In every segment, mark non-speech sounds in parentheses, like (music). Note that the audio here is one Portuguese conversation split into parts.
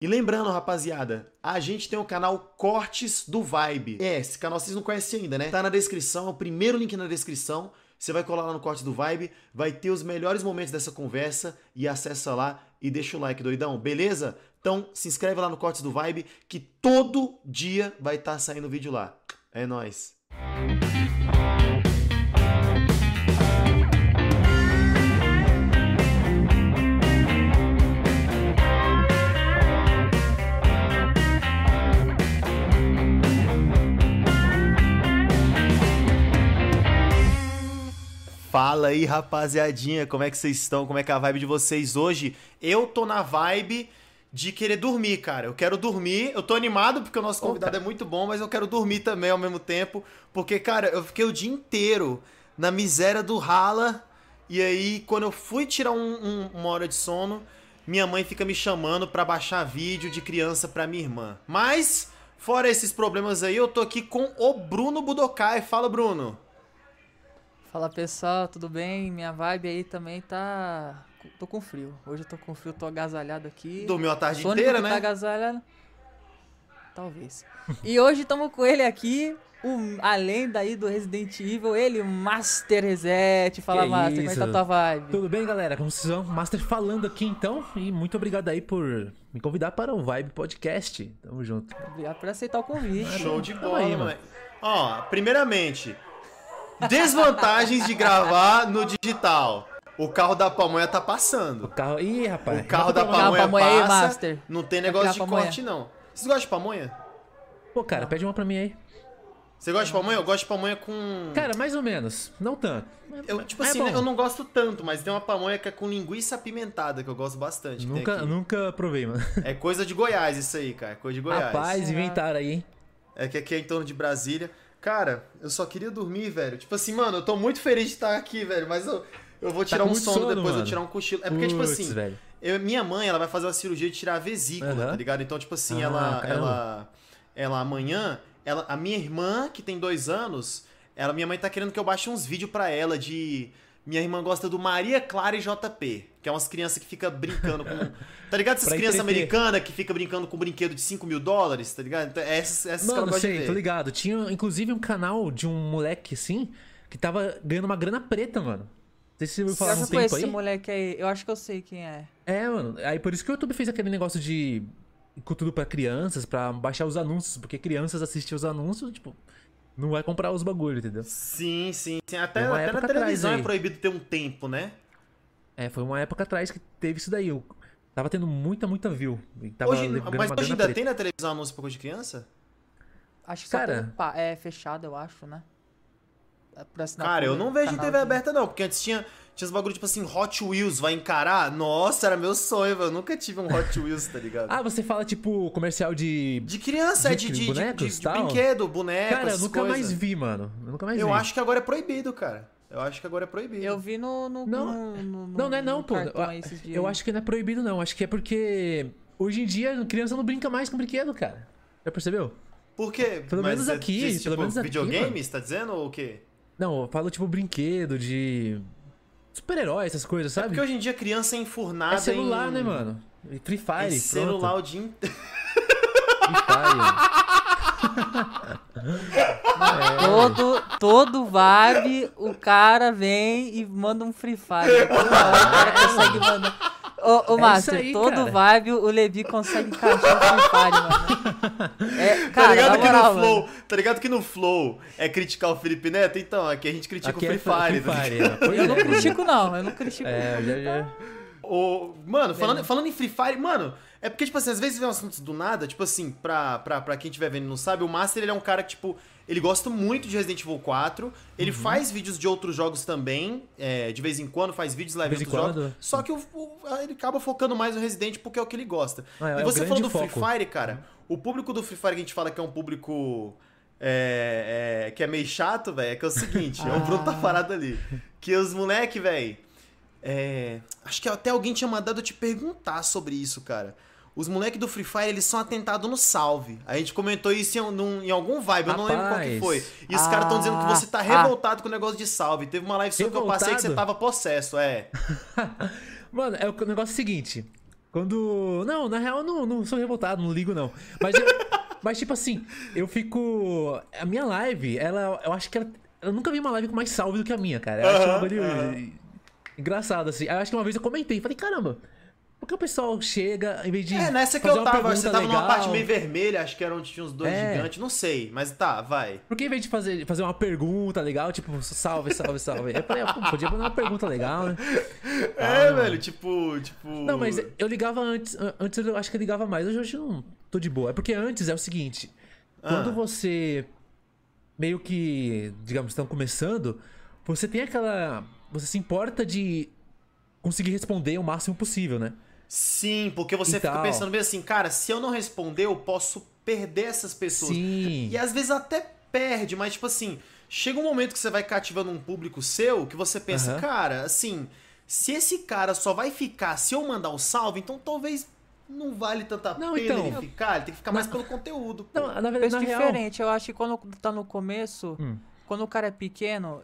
E lembrando, rapaziada, a gente tem o canal Cortes do Vibe. É, esse canal vocês não conhecem ainda, né? Tá na descrição, é o primeiro link na descrição. Você vai colar lá no Cortes do Vibe, vai ter os melhores momentos dessa conversa e acessa lá e deixa o like, doidão, beleza? Então se inscreve lá no Cortes do Vibe que todo dia vai estar tá saindo vídeo lá. É nóis. Fala aí, rapaziadinha, como é que vocês estão? Como é que é a vibe de vocês hoje? Eu tô na vibe de querer dormir, cara. Eu quero dormir. Eu tô animado porque o nosso convidado Opa. é muito bom, mas eu quero dormir também ao mesmo tempo, porque cara, eu fiquei o dia inteiro na miséria do rala e aí quando eu fui tirar um, um, uma hora de sono, minha mãe fica me chamando para baixar vídeo de criança para minha irmã. Mas fora esses problemas aí, eu tô aqui com o Bruno Budokai. Fala, Bruno. Fala pessoal, tudo bem? Minha vibe aí também tá. Tô com frio. Hoje eu tô com frio, tô agasalhado aqui. Dormiu a tarde Sônico inteira, né? Tá agasalhado. Talvez. e hoje estamos com ele aqui, o, além daí do Resident Evil, ele, o Master Reset. Fala, que Master, isso? como é que tá a tua vibe? Tudo bem, galera? Como vocês vão? Master falando aqui então. E muito obrigado aí por me convidar para o Vibe Podcast. Tamo junto. Obrigado por aceitar o convite. Show de bola, aí, mano. Ó, primeiramente, Desvantagens de gravar no digital. O carro da pamonha tá passando. O carro. Ih, rapaz. O carro da pamonha, pamonha passa. Aí, Master. Não tem negócio de pamonha. corte, não. Vocês gostam de pamonha? Pô, cara, pede uma pra mim aí. Você gosta de pamonha? Eu gosto de pamonha com. Cara, mais ou menos. Não tanto. Eu, tipo é assim, é eu não gosto tanto, mas tem uma pamonha que é com linguiça apimentada, que eu gosto bastante. Nunca, nunca provei, mano. É coisa de Goiás isso aí, cara. É coisa de Goiás. Rapaz, inventaram aí, hein? É que aqui é em torno de Brasília. Cara, eu só queria dormir, velho. Tipo assim, mano, eu tô muito feliz de estar aqui, velho, mas eu, eu vou tá tirar tá um sono, sono, depois, mano. eu tirar um cochilo. É porque, tipo Puts, tipo assim, eu, minha mãe, ela vai fazer uma cirurgia de tirar a vesícula, uhum. tá ligado? Então, tipo assim, ah, ela, ela, ela amanhã, ela, a minha irmã, que tem dois anos, ela, minha mãe tá querendo que eu baixe uns vídeos pra ela de minha irmã gosta do Maria Clara e JP, que é umas crianças que ficam brincando com. Tá ligado? (laughs) Essas crianças americanas que ficam brincando com um brinquedo de 5 mil dólares, tá ligado? Então, essas, essas Mano, que eu sei, tô ligado. Tinha inclusive um canal de um moleque assim, que tava ganhando uma grana preta, mano. Não sei se você ouviu falar um tempo esse aí. moleque aí, eu acho que eu sei quem é. É, mano. Aí por isso que o YouTube fez aquele negócio de conteúdo para crianças, para baixar os anúncios, porque crianças assistem os anúncios, tipo, não vai comprar os bagulhos, entendeu? Sim, sim, sim. Até, até na televisão é proibido ter um tempo, né? É, foi uma época atrás que teve isso daí. Eu tava tendo muita, muita view. Hoje, mas hoje ainda preta. tem na televisão anúncio pra coisa de criança? Acho que Cara, é fechado, eu acho, né? É Cara, eu não vejo TV de... aberta, não, porque antes tinha, tinha os bagulho tipo assim, Hot Wheels vai encarar. Nossa, era meu sonho, eu nunca tive um Hot Wheels, tá ligado? (laughs) ah, você fala tipo comercial de. De criança, de, é de, de, bonecos, de, de, de brinquedo, boneco. Cara, eu nunca coisas. mais vi, mano. Eu nunca mais eu vi. Eu acho que agora é proibido, cara. Eu acho que agora é proibido. Eu vi no. no não, no, no, não, não é não, pô. Eu acho que não é proibido, não. Acho que é porque hoje em dia a criança não brinca mais com brinquedo, cara. Já percebeu? Por quê? Pelo Mas menos aqui. Diz, pelo tipo, menos videogame, você tá dizendo ou o quê? Não, eu falo tipo brinquedo de. Super-herói, essas coisas, sabe? É porque hoje em dia criança é enfurnada. É celular, em... né, mano? Free Fire. É celular o dia inteiro. Free Fire. (laughs) é. (laughs) Todo, todo vibe, o cara vem e manda um Free Fire. Toda hora o cara consegue mandar. Ô, ô é Master, aí, todo cara. vibe o Levi consegue encaixar o Free Fire, mano. (laughs) É, cara, tá ligado que no Flow, tá ligado que no Flow é criticar o Felipe Neto? Então, aqui a gente critica aqui o Free é Fire. Free Fire tá eu não critico, não. Eu não critico. É, já, já. O, mano, falando, falando em Free Fire, mano, é porque, tipo assim, às vezes vem um assunto do nada, tipo assim, pra, pra, pra quem estiver vendo e não sabe, o Master ele é um cara que, tipo, ele gosta muito de Resident Evil 4. Ele uhum. faz vídeos de outros jogos também. É, de vez em quando faz vídeos leva outros quando. jogos. Só que o, o, ele acaba focando mais no Resident porque é o que ele gosta. Ah, é, e você falou do foco. Free Fire, cara. O público do Free Fire que a gente fala que é um público. É, é, que é meio chato, velho, é que é o seguinte, (laughs) ah. o Bruno tá parado ali. Que os moleque, velho. É, acho que até alguém tinha mandado eu te perguntar sobre isso, cara. Os moleques do Free Fire, eles são atentados no salve. A gente comentou isso em, num, em algum vibe, eu não lembro qual que foi. E os ah, caras estão dizendo que você tá ah. revoltado ah, com o negócio de salve. Teve uma live sua que eu passei que você tava possesso, é. (laughs) Mano, é o negócio é o seguinte. Quando. Não, na real, não, não sou revoltado, não ligo, não. Mas, eu... (laughs) mas tipo assim, eu fico. A minha live, ela. Eu acho que ela. Eu nunca vi uma live com mais salve do que a minha, cara. Eu acho uma engraçado, assim. Eu acho que uma vez eu comentei, falei, caramba. Porque o pessoal chega, em vez de. É, nessa que eu tava, você tava legal, numa parte meio vermelha, acho que era onde tinha uns dois é. gigantes, não sei, mas tá, vai. Porque em vez de fazer, fazer uma pergunta legal, tipo, salve, salve, salve. Eu falei, podia mandar uma pergunta legal, né? (laughs) É, ah, velho, tipo, tipo. Não, mas eu ligava antes, antes eu acho que eu ligava mais, hoje eu não tô de boa. É porque antes é o seguinte, quando ah. você meio que, digamos, estão começando, você tem aquela. Você se importa de conseguir responder o máximo possível, né? Sim, porque você fica pensando bem assim, cara, se eu não responder, eu posso perder essas pessoas. Sim. E às vezes até perde, mas tipo assim, chega um momento que você vai cativando um público seu que você pensa, uhum. cara, assim, se esse cara só vai ficar se eu mandar o salve, então talvez não vale tanta não, pena então, ele ficar, ele tem que ficar mais pelo conteúdo. Pô. Não, na verdade, na diferente, real... eu acho que quando tá no começo, hum. quando o cara é pequeno,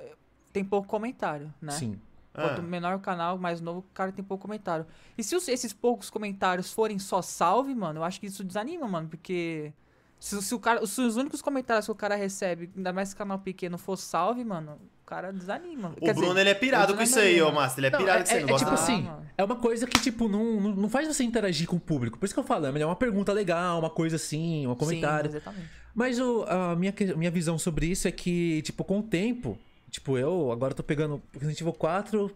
tem pouco comentário, né? Sim. Quanto ah. menor o canal, mais novo, o cara tem pouco comentário. E se os, esses poucos comentários forem só salve, mano, eu acho que isso desanima, mano, porque. Se, se, o cara, se os únicos comentários que o cara recebe, ainda mais esse canal pequeno, for salve, mano, o cara desanima. O Quer Bruno, dizer, ele é pirado com isso aí, ô Master. Ele é não, pirado é, com isso aí. É, é tipo assim, é uma coisa que, tipo, não, não, não, faz você interagir com o público. Por isso que eu falo, é uma pergunta legal, uma coisa assim, um comentário. Sim, exatamente. Mas o, a minha, minha visão sobre isso é que, tipo, com o tempo, tipo, eu agora tô pegando Resident Evil 4,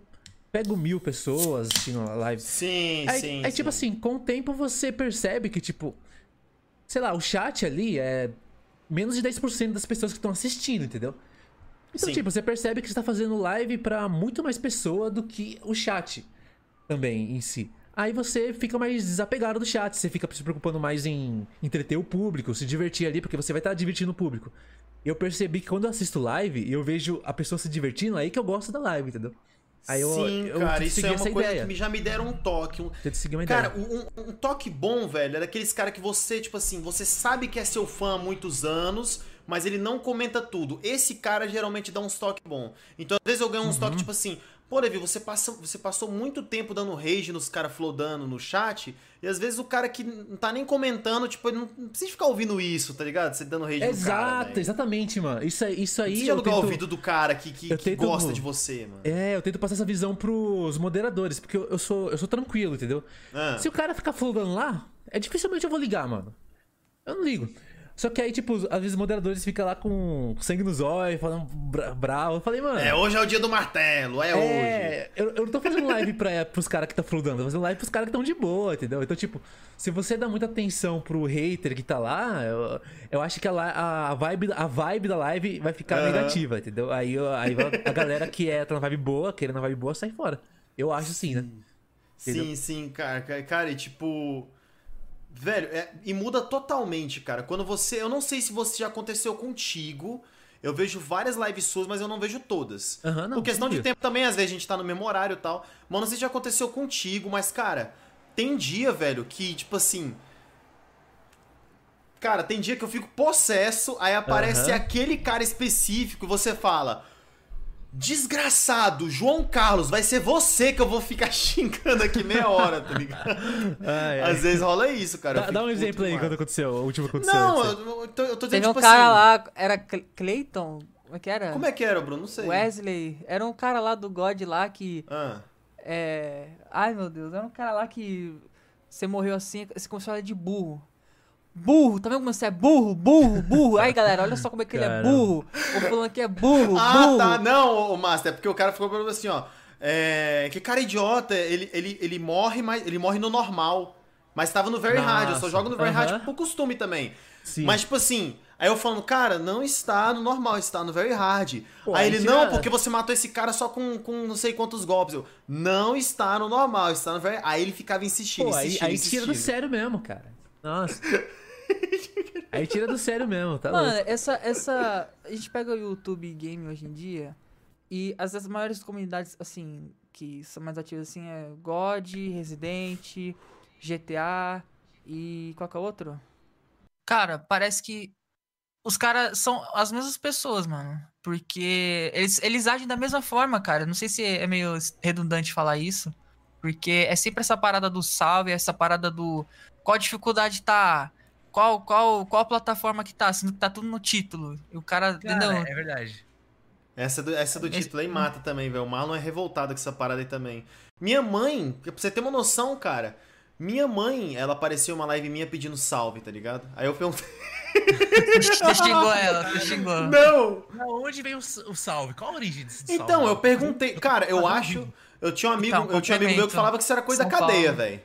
pego mil pessoas assistindo a live. Sim, aí, sim. Sim. tipo assim, com o tempo você percebe que, tipo, sei lá, o chat ali é menos de 10% das pessoas que estão assistindo, entendeu? Então, sim. tipo, você percebe que você tá fazendo live para muito mais pessoa do que o chat também em si. Aí você fica mais desapegado do chat, você fica se preocupando mais em entreter o público, se divertir ali, porque você vai estar tá divertindo o público. Eu percebi que quando eu assisto live e eu vejo a pessoa se divertindo, aí que eu gosto da live, entendeu? Aí eu, Sim, eu, cara, isso é uma coisa ideia. que já me deram um toque. Um... cara, um, um, toque bom, velho, é daqueles caras que você, tipo assim, você sabe que é seu fã há muitos anos, mas ele não comenta tudo. Esse cara geralmente dá uns toques bom. Então, às vezes eu ganho uns uhum. toques, tipo assim, Pô, Levi, você, passa, você passou muito tempo dando rage nos caras flodando no chat, e às vezes o cara que não tá nem comentando, tipo, ele não, precisa ficar ouvindo isso, tá ligado? Você dando rage Exato, no cara. Exato, exatamente, mano. Isso, isso aí. Você alugar tento... o ouvido do cara que, que, que tento... gosta de você, mano. É, eu tento passar essa visão pros moderadores, porque eu, eu sou, eu sou tranquilo, entendeu? Ah. Se o cara ficar flodando lá, é dificilmente eu vou ligar, mano. Eu não ligo. Só que aí, tipo, às vezes os moderadores ficam lá com sangue nos olhos, falando bra bravo. Eu falei, mano. É, hoje é o dia do martelo, é, é hoje. Eu, eu não tô fazendo live pra, (laughs) pros caras que tá fludando, tô fazendo live pros caras que estão de boa, entendeu? Então, tipo, se você dá muita atenção pro hater que tá lá, eu, eu acho que a, a, vibe, a vibe da live vai ficar uhum. negativa, entendeu? Aí, aí a galera que é tá na vibe boa, querendo na vibe boa, sai fora. Eu acho sim, né? Entendeu? Sim, sim, cara. Cara, e tipo. Velho, é, e muda totalmente, cara. Quando você. Eu não sei se você já aconteceu contigo. Eu vejo várias lives suas, mas eu não vejo todas. Uhum, não, Por questão de tempo também, às vezes a gente tá no mesmo horário e tal. Mas não sei se já aconteceu contigo, mas, cara, tem dia, velho, que, tipo assim. Cara, tem dia que eu fico possesso, aí aparece uhum. aquele cara específico e você fala. Desgraçado, João Carlos, vai ser você que eu vou ficar (laughs) xingando aqui meia hora, tá ligado? Ai, ai. Às vezes rola isso, cara. Dá, dá um exemplo aí quando aconteceu, o último aconteceu. Não, eu, eu, tô, eu tô dizendo Teve um tipo cara assim, lá, era Clayton? Como é que era? Como é que era, Bruno? Não sei. Wesley. Era um cara lá do God lá que. Ah. É. Ai meu Deus, era um cara lá que. Você morreu assim, você começou a falar de burro. Burro, tá vendo como você é burro, burro, burro? Aí, galera, olha só como é que Caramba. ele é burro. O fulano aqui é burro, ah, burro. Ah, tá. Não, o Master, é porque o cara ficou falando assim, ó. É, que cara idiota, ele, ele, ele morre, mas ele morre no normal. Mas tava no Very Nossa. Hard, eu só jogo no Very uh -huh. Hard por costume também. Sim. Mas, tipo assim, aí eu falando, cara, não está no normal, está no Very Hard. Pô, aí ele, não, porque você matou esse cara só com, com não sei quantos golpes. Eu, não está no normal, está no Very Aí ele ficava insistindo, Pô, insistindo, aí, aí insistindo. tira do sério mesmo, cara. Nossa. (laughs) (laughs) Aí tira do sério mesmo, tá Mano, louco. essa, essa. A gente pega o YouTube Game hoje em dia e as, as maiores comunidades, assim, que são mais ativas assim é God, Resident, GTA e qual que é outro? Cara, parece que os caras são as mesmas pessoas, mano. Porque eles, eles agem da mesma forma, cara. Não sei se é meio redundante falar isso. Porque é sempre essa parada do salve, essa parada do. Qual a dificuldade tá? Qual, qual, qual plataforma que tá? Sendo que tá tudo no título. E o cara. cara entendeu? É verdade. Essa do, essa do título aí mata também, velho. O Marlon é revoltado com essa parada aí também. Minha mãe, pra você ter uma noção, cara. Minha mãe, ela apareceu uma live minha pedindo salve, tá ligado? Aí eu perguntei. (laughs) Você xingou ela, você xingou. Não! Onde veio o salve? Qual a origem desse salve? Então, eu perguntei. Cara, eu acho. Eu tinha um amigo, então, eu tinha um amigo meu que falava que isso era coisa São da cadeia, velho.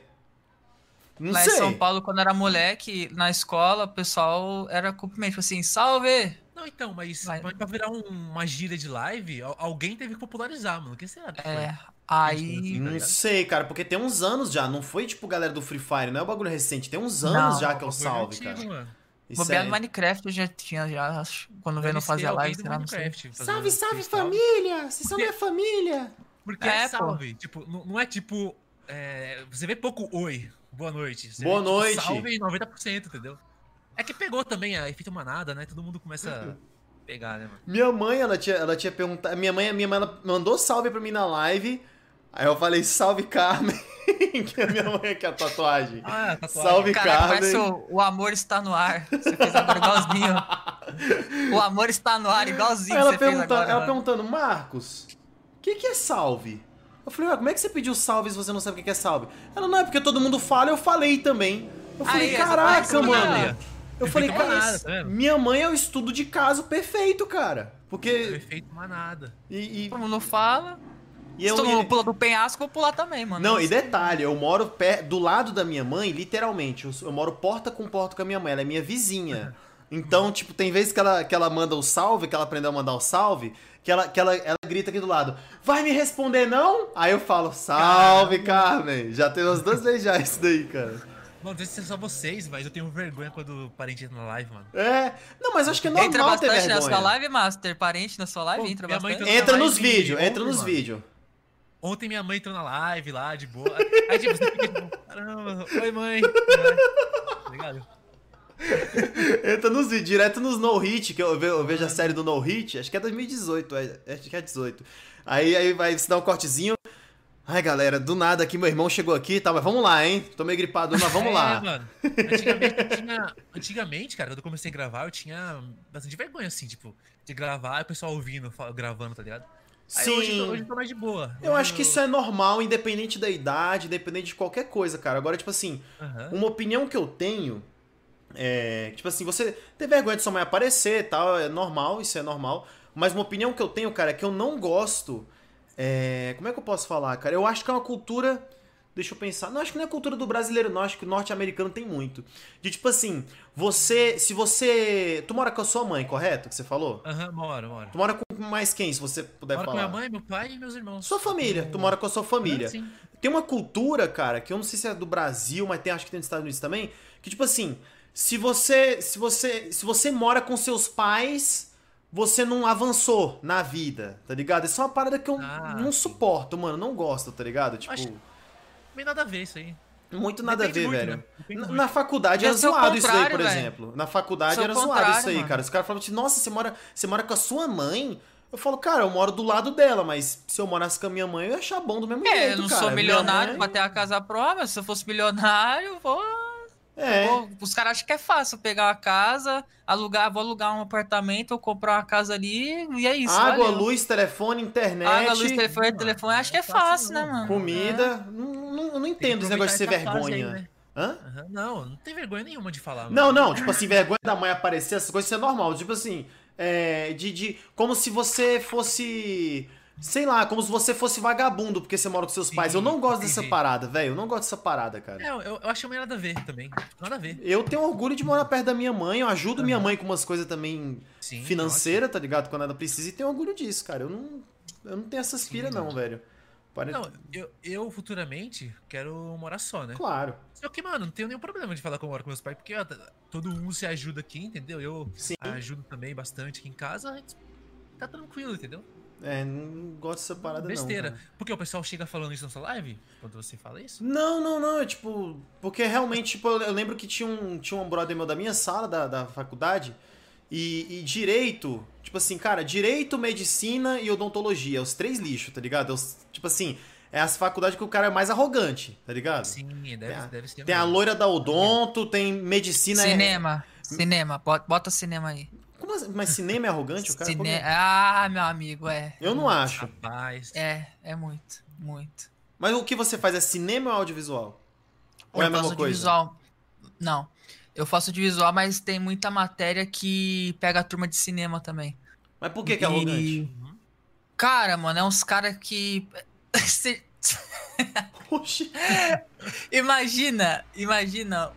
Não Lá sei. em São Paulo, quando era moleque, na escola, o pessoal era cumprimento, tipo assim, salve! Não, então, mas Vai. pra virar um, uma gíria de live, alguém teve que popularizar, mano. O que será? É, aí... Não sei, cara, porque tem uns anos já, não foi tipo galera do Free Fire, não é um bagulho recente, tem uns anos não, já que é o salve, antigo, cara. Mano. Bobear é... no Minecraft eu já tinha, já, quando veio não fazer live, será, não sei. Salve, salve família! Vocês são minha família! Porque é, é salve, pô. tipo, não, não é tipo... É, você vê pouco oi, boa noite. Você boa vê, noite. Tipo, salve 90%, entendeu? É que pegou também a efeito manada, né? Todo mundo começa a pegar, né, mano? Minha mãe, ela tinha, ela tinha perguntado. Minha mãe, minha mãe ela mandou salve pra mim na live. Aí eu falei, salve Carmen. (laughs) que a minha mãe quer a tatuagem. Ah, tatuagem. Salve Caraca, Carmen. O, o amor está no ar. Você fez agora igualzinho. o amor está no ar, igualzinho. ela, você perguntando, agora, ela perguntando, Marcos, o que, que é salve? Eu falei, ah, como é que você pediu salve se você não sabe o que é salve? Ela, não, é porque todo mundo fala, eu falei também. Eu falei, Aí, caraca, mano. Eu falei, cara, tá minha mãe é o estudo de caso perfeito, cara. Porque. Perfeito manada. E, e... Todo mundo fala. E eu, Se todo mundo pula do penhasco, eu vou pular também, mano. Não, e detalhe, eu moro pé, do lado da minha mãe, literalmente. Eu, eu, moro porta com porta com a minha mãe, ela é minha vizinha. (laughs) Então, tipo, tem vezes que ela, que ela manda o salve, que ela aprendeu a mandar o salve, que ela, que ela, ela grita aqui do lado, vai me responder não? Aí eu falo, salve, Caramba. Carmen. Já tem umas duas vezes já isso daí, cara. Mano, deve ser só vocês, mas eu tenho vergonha quando o parente entra na live, mano. É. Não, mas acho que é normal entra bastante ter vergonha. na sua live, Master? Parente na sua live? Pô, entra bastante? Entra nos vídeos, entra nos vídeos. Ontem minha mãe entrou na live lá, de boa. Aí, tipo, você fica tipo, caramba, oi, mãe. Tá ligado? (laughs) Entra nos vídeos, direto nos No Hit, que eu vejo, eu vejo a série do No Hit, acho que é 2018, é, acho que é 18. Aí, aí vai se dar um cortezinho, Ai, galera, do nada aqui, meu irmão chegou aqui, tá, mas vamos lá, hein? Tô meio gripado, mas vamos é, lá. Mano. Antigamente, tinha, antigamente, cara, quando eu comecei a gravar, eu tinha bastante vergonha, assim, tipo, de gravar e o pessoal ouvindo, gravando, tá ligado? Aí Sim. Hoje, hoje eu tô mais de boa. Eu hoje acho que isso é normal, independente da idade, independente de qualquer coisa, cara. Agora, tipo assim, uhum. uma opinião que eu tenho é. Tipo assim, você ter vergonha de sua mãe aparecer e tal, é normal, isso é normal. Mas uma opinião que eu tenho, cara, é que eu não gosto é, como é que eu posso falar, cara? Eu acho que é uma cultura. Deixa eu pensar. Não, acho que não é cultura do brasileiro, não. Acho que o norte-americano tem muito. De tipo assim, você. Se você. Tu mora com a sua mãe, correto? Que você falou? Aham, uhum, moro, moro. Tu mora com mais quem, se você puder moro falar? com minha mãe, meu pai e meus irmãos. Sua família. Tu mora com a sua família. Tem uma cultura, cara, que eu não sei se é do Brasil, mas tem, acho que tem nos Estados Unidos também. Que tipo assim, se você. Se você. Se você mora com seus pais você não avançou na vida, tá ligado? Isso é uma parada que eu ah, não suporto, mano. Não gosto, tá ligado? Tipo. Acho... Meio nada a ver isso aí. Muito nada Depende a ver, muito, velho. Né? Na, na, faculdade era zoado isso aí, por exemplo. Na faculdade era zoado isso aí, mano. cara. Os caras falavam assim, nossa, você mora, você mora com a sua mãe? Eu falo, cara, eu moro do lado dela, mas se eu morasse com a minha mãe, eu ia achar bom do mesmo é, jeito, cara. eu não sou milionário mãe... pra ter a casa própria. Se eu fosse milionário, vou é. Pô, os caras acham que é fácil pegar uma casa, alugar, vou alugar um apartamento ou comprar uma casa ali e é isso. Água, valeu. luz, telefone, internet. Água, luz, telefone, telefone, acho que é fácil, né, mano? Comida. É. Não, não, não entendo esse negócio de ser vergonha. Aí, né? Hã? Uhum, não, não tem vergonha nenhuma de falar. Mano. Não, não, tipo assim, vergonha da mãe aparecer, essas coisas, isso é normal. Tipo assim, é, de, de. Como se você fosse Sei lá, como se você fosse vagabundo porque você mora com seus Sim, pais. Eu não gosto entendi. dessa parada, velho. Eu não gosto dessa parada, cara. É, eu, eu acho meio nada a ver também. Nada a ver. Eu tenho orgulho de morar perto da minha mãe. Eu ajudo uhum. minha mãe com umas coisas também financeiras, tá ligado? Quando ela precisa. E tenho orgulho disso, cara. Eu não, eu não tenho essa aspira, não, velho. Pare... Não, eu, eu futuramente quero morar só, né? Claro. Só que, mano, não tenho nenhum problema de falar que eu moro com meus pais, porque ó, todo mundo se ajuda aqui, entendeu? Eu Sim. ajudo também bastante aqui em casa. Tá tranquilo, entendeu? É, não gosto dessa parada Besteira. não. Besteira. Porque o pessoal chega falando isso na sua live? Quando você fala isso? Não, não, não. É tipo. Porque realmente, tipo, eu lembro que tinha um, tinha um brother meu da minha sala, da, da faculdade. E, e direito, tipo assim, cara, direito, medicina e odontologia. Os três lixos, tá ligado? Os, tipo assim, é as faculdades que o cara é mais arrogante, tá ligado? Sim, deve, tem a, deve ser. Tem a loira da Odonto, tem medicina. Cinema. É... Cinema, bota, bota cinema aí. Como assim? Mas cinema é arrogante? O cara Cine... é? Ah, meu amigo, é. Eu não acho. Rapaz. É, é muito, muito. Mas o que você faz é cinema ou audiovisual? Ou eu é a mesma coisa? Visual. Não. Eu faço de visual, mas tem muita matéria que pega a turma de cinema também. Mas por que, que é arrogante? Cara, mano, é uns caras que. (laughs) Oxi. (laughs) imagina, imagina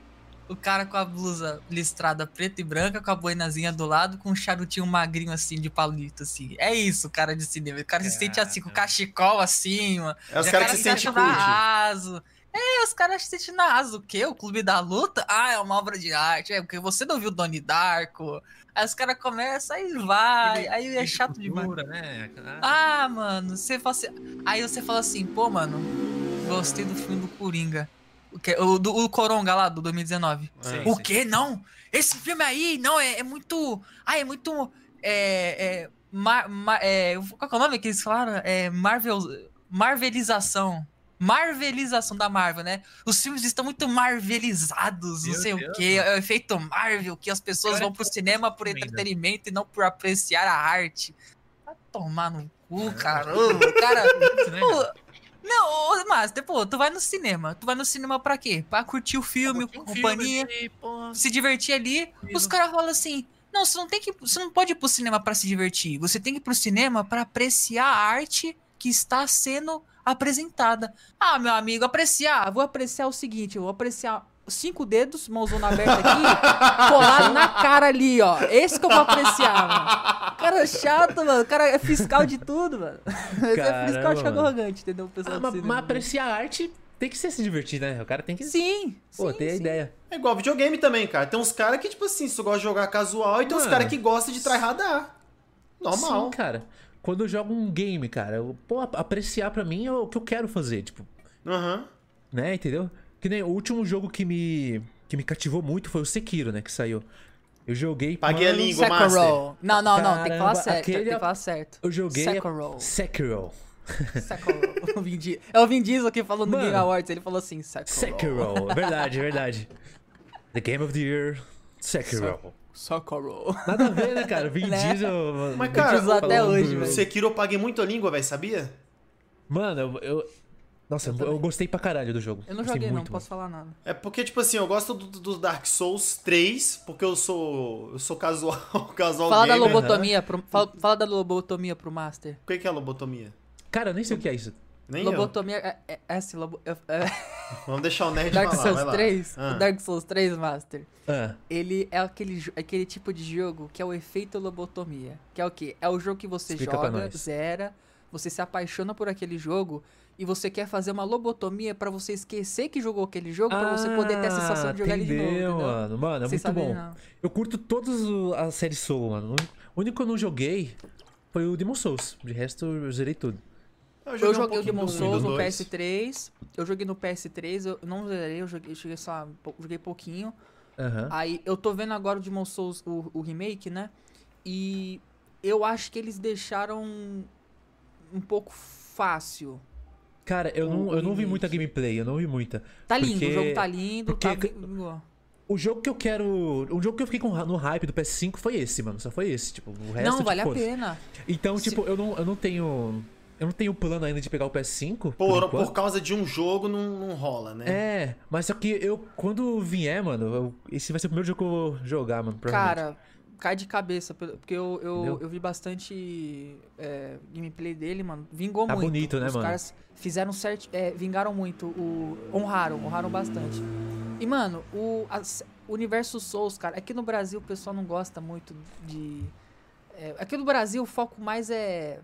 o cara com a blusa listrada preta e branca, com a boinazinha do lado, com um charutinho magrinho assim de palito, assim. É isso, cara de cinema. O cara se sente assim, com cachecol assim, mano. É os caras que se sentem raso. É, os caras se sentem na asa. O quê? O Clube da Luta? Ah, é uma obra de arte. É, porque você não viu Donnie Darko. Aí os caras começam, aí vai. Aí é chato demais. Né? Ah, mano, você fala assim... Aí você fala assim, pô, mano, gostei do filme do Coringa. O, que, o, do, o Coronga lá, do 2019. Sim, o sim. quê? Não? Esse filme aí, não, é, é muito... Ah, é muito... É... é, mar, mar, é qual é o nome que eles falaram? É Marvel... Marvelização. Marvelização da Marvel, né? Os filmes estão muito marvelizados, Meu não sei Deus, o quê. É o efeito Marvel, que as pessoas vão pro cinema por entretenimento e não por apreciar a arte. Vai tomar no cu, caramba. Cara. (laughs) Não, mas depois, tu vai no cinema. Tu vai no cinema pra quê? Pra curtir o filme, um companhia, filme, se divertir ali. Os caras falam assim: não, você não tem que. Você não pode ir pro cinema para se divertir. Você tem que ir pro cinema para apreciar a arte que está sendo apresentada. Ah, meu amigo, apreciar. Vou apreciar o seguinte: eu vou apreciar cinco dedos, mãozona aberta aqui, (laughs) colado na cara ali, ó. Esse que eu vou apreciar, mano. Cara é chato, mano. O cara é fiscal de tudo, mano. Esse é fiscal de arrogante, entendeu? Pessoal ah, mas, mas apreciar a arte tem que ser se divertir, né? O cara tem que. Sim. Pô, sim, tem a ideia. É igual videogame também, cara. Tem uns caras que, tipo assim, se gosta de jogar casual, e tem uns caras que gostam de tryhardar. Normal. Sim, cara. Quando eu jogo um game, cara, eu, pô, apreciar pra mim é o que eu quero fazer, tipo. Aham. Uhum. Né, entendeu? Que nem o último jogo que me, que me cativou muito foi o Sekiro, né? Que saiu. Eu joguei. Paguei mano, a língua, Sekiro. Master. Não, não, não, tem que falar certo. Aquele, tem que falar certo. Eu joguei. Sekiro. Sekiro. Sekiro. (laughs) é o Vin Diesel que falou no Mano, Game Awards, ele falou assim, Sekiro. Sekiro, verdade, verdade. (laughs) The Game of the Year, Sekiro. Sekiro. Nada a ver, né, cara? Vin (laughs) né? Diesel. Mas, cara, até hoje, velho. Sekiro eu paguei muito a língua, velho, sabia? Mano, eu, eu nossa, eu, eu, gostei pra caralho do jogo. Eu não gostei joguei, muito, não posso falar nada. É porque, tipo assim, eu gosto do, do Dark Souls 3, porque eu sou. Eu sou casual, (laughs) casual fala gamer. Da lobotomia pro, fala, fala, da lobotomia pro Master. O que, que é lobotomia? Cara, eu nem sei o que é isso. Nem lobotomia é, é, é, assim, lobo, é. (laughs) Vamos deixar o nerd Dark falar, Souls 3, ah. O Dark Souls 3, Master. Ah. Ele é aquele, aquele tipo de jogo que é o efeito lobotomia. Que é o quê? É o jogo que você Explica joga, zera, você se apaixona por aquele jogo e você quer fazer uma lobotomia para você esquecer que jogou aquele jogo, ah, para você poder ter a sensação de jogar entendeu, ele de novo. Mano, mano, é muito bom. Não. Eu curto todas as séries Soul, mano. O único que eu não joguei foi o Demon Souls. De resto, eu zerei tudo. Eu joguei, eu joguei um o Demon Souls no PS3. Eu joguei no PS3, eu não zerei, eu joguei, cheguei só, joguei pouquinho. Uhum. Aí eu tô vendo agora o Demon Souls, o, o remake, né? E eu acho que eles deixaram um pouco fácil Cara, eu não, eu não vi muita gameplay, eu não vi muita. Tá lindo, porque... o jogo tá lindo, porque... tá... O jogo que eu quero. O jogo que eu fiquei com, no hype do PS5 foi esse, mano. Só foi esse. Tipo, o resto. Não, vale tipo, a pena. Então, tipo, eu não, eu não tenho. Eu não tenho plano ainda de pegar o PS5. Por, por, por causa de um jogo não, não rola, né? É, mas só que eu, quando vier, mano, eu, esse vai ser o primeiro jogo que eu vou jogar, mano. Cara, cai de cabeça, porque eu, eu, eu vi bastante é, gameplay dele, mano. Vingou tá muito. bonito, né, Os mano? Os caras fizeram certo. É, vingaram muito. O, honraram, honraram bastante. E, mano, o, a, o universo Souls, cara, aqui no Brasil o pessoal não gosta muito de. É, aqui no Brasil o foco mais é.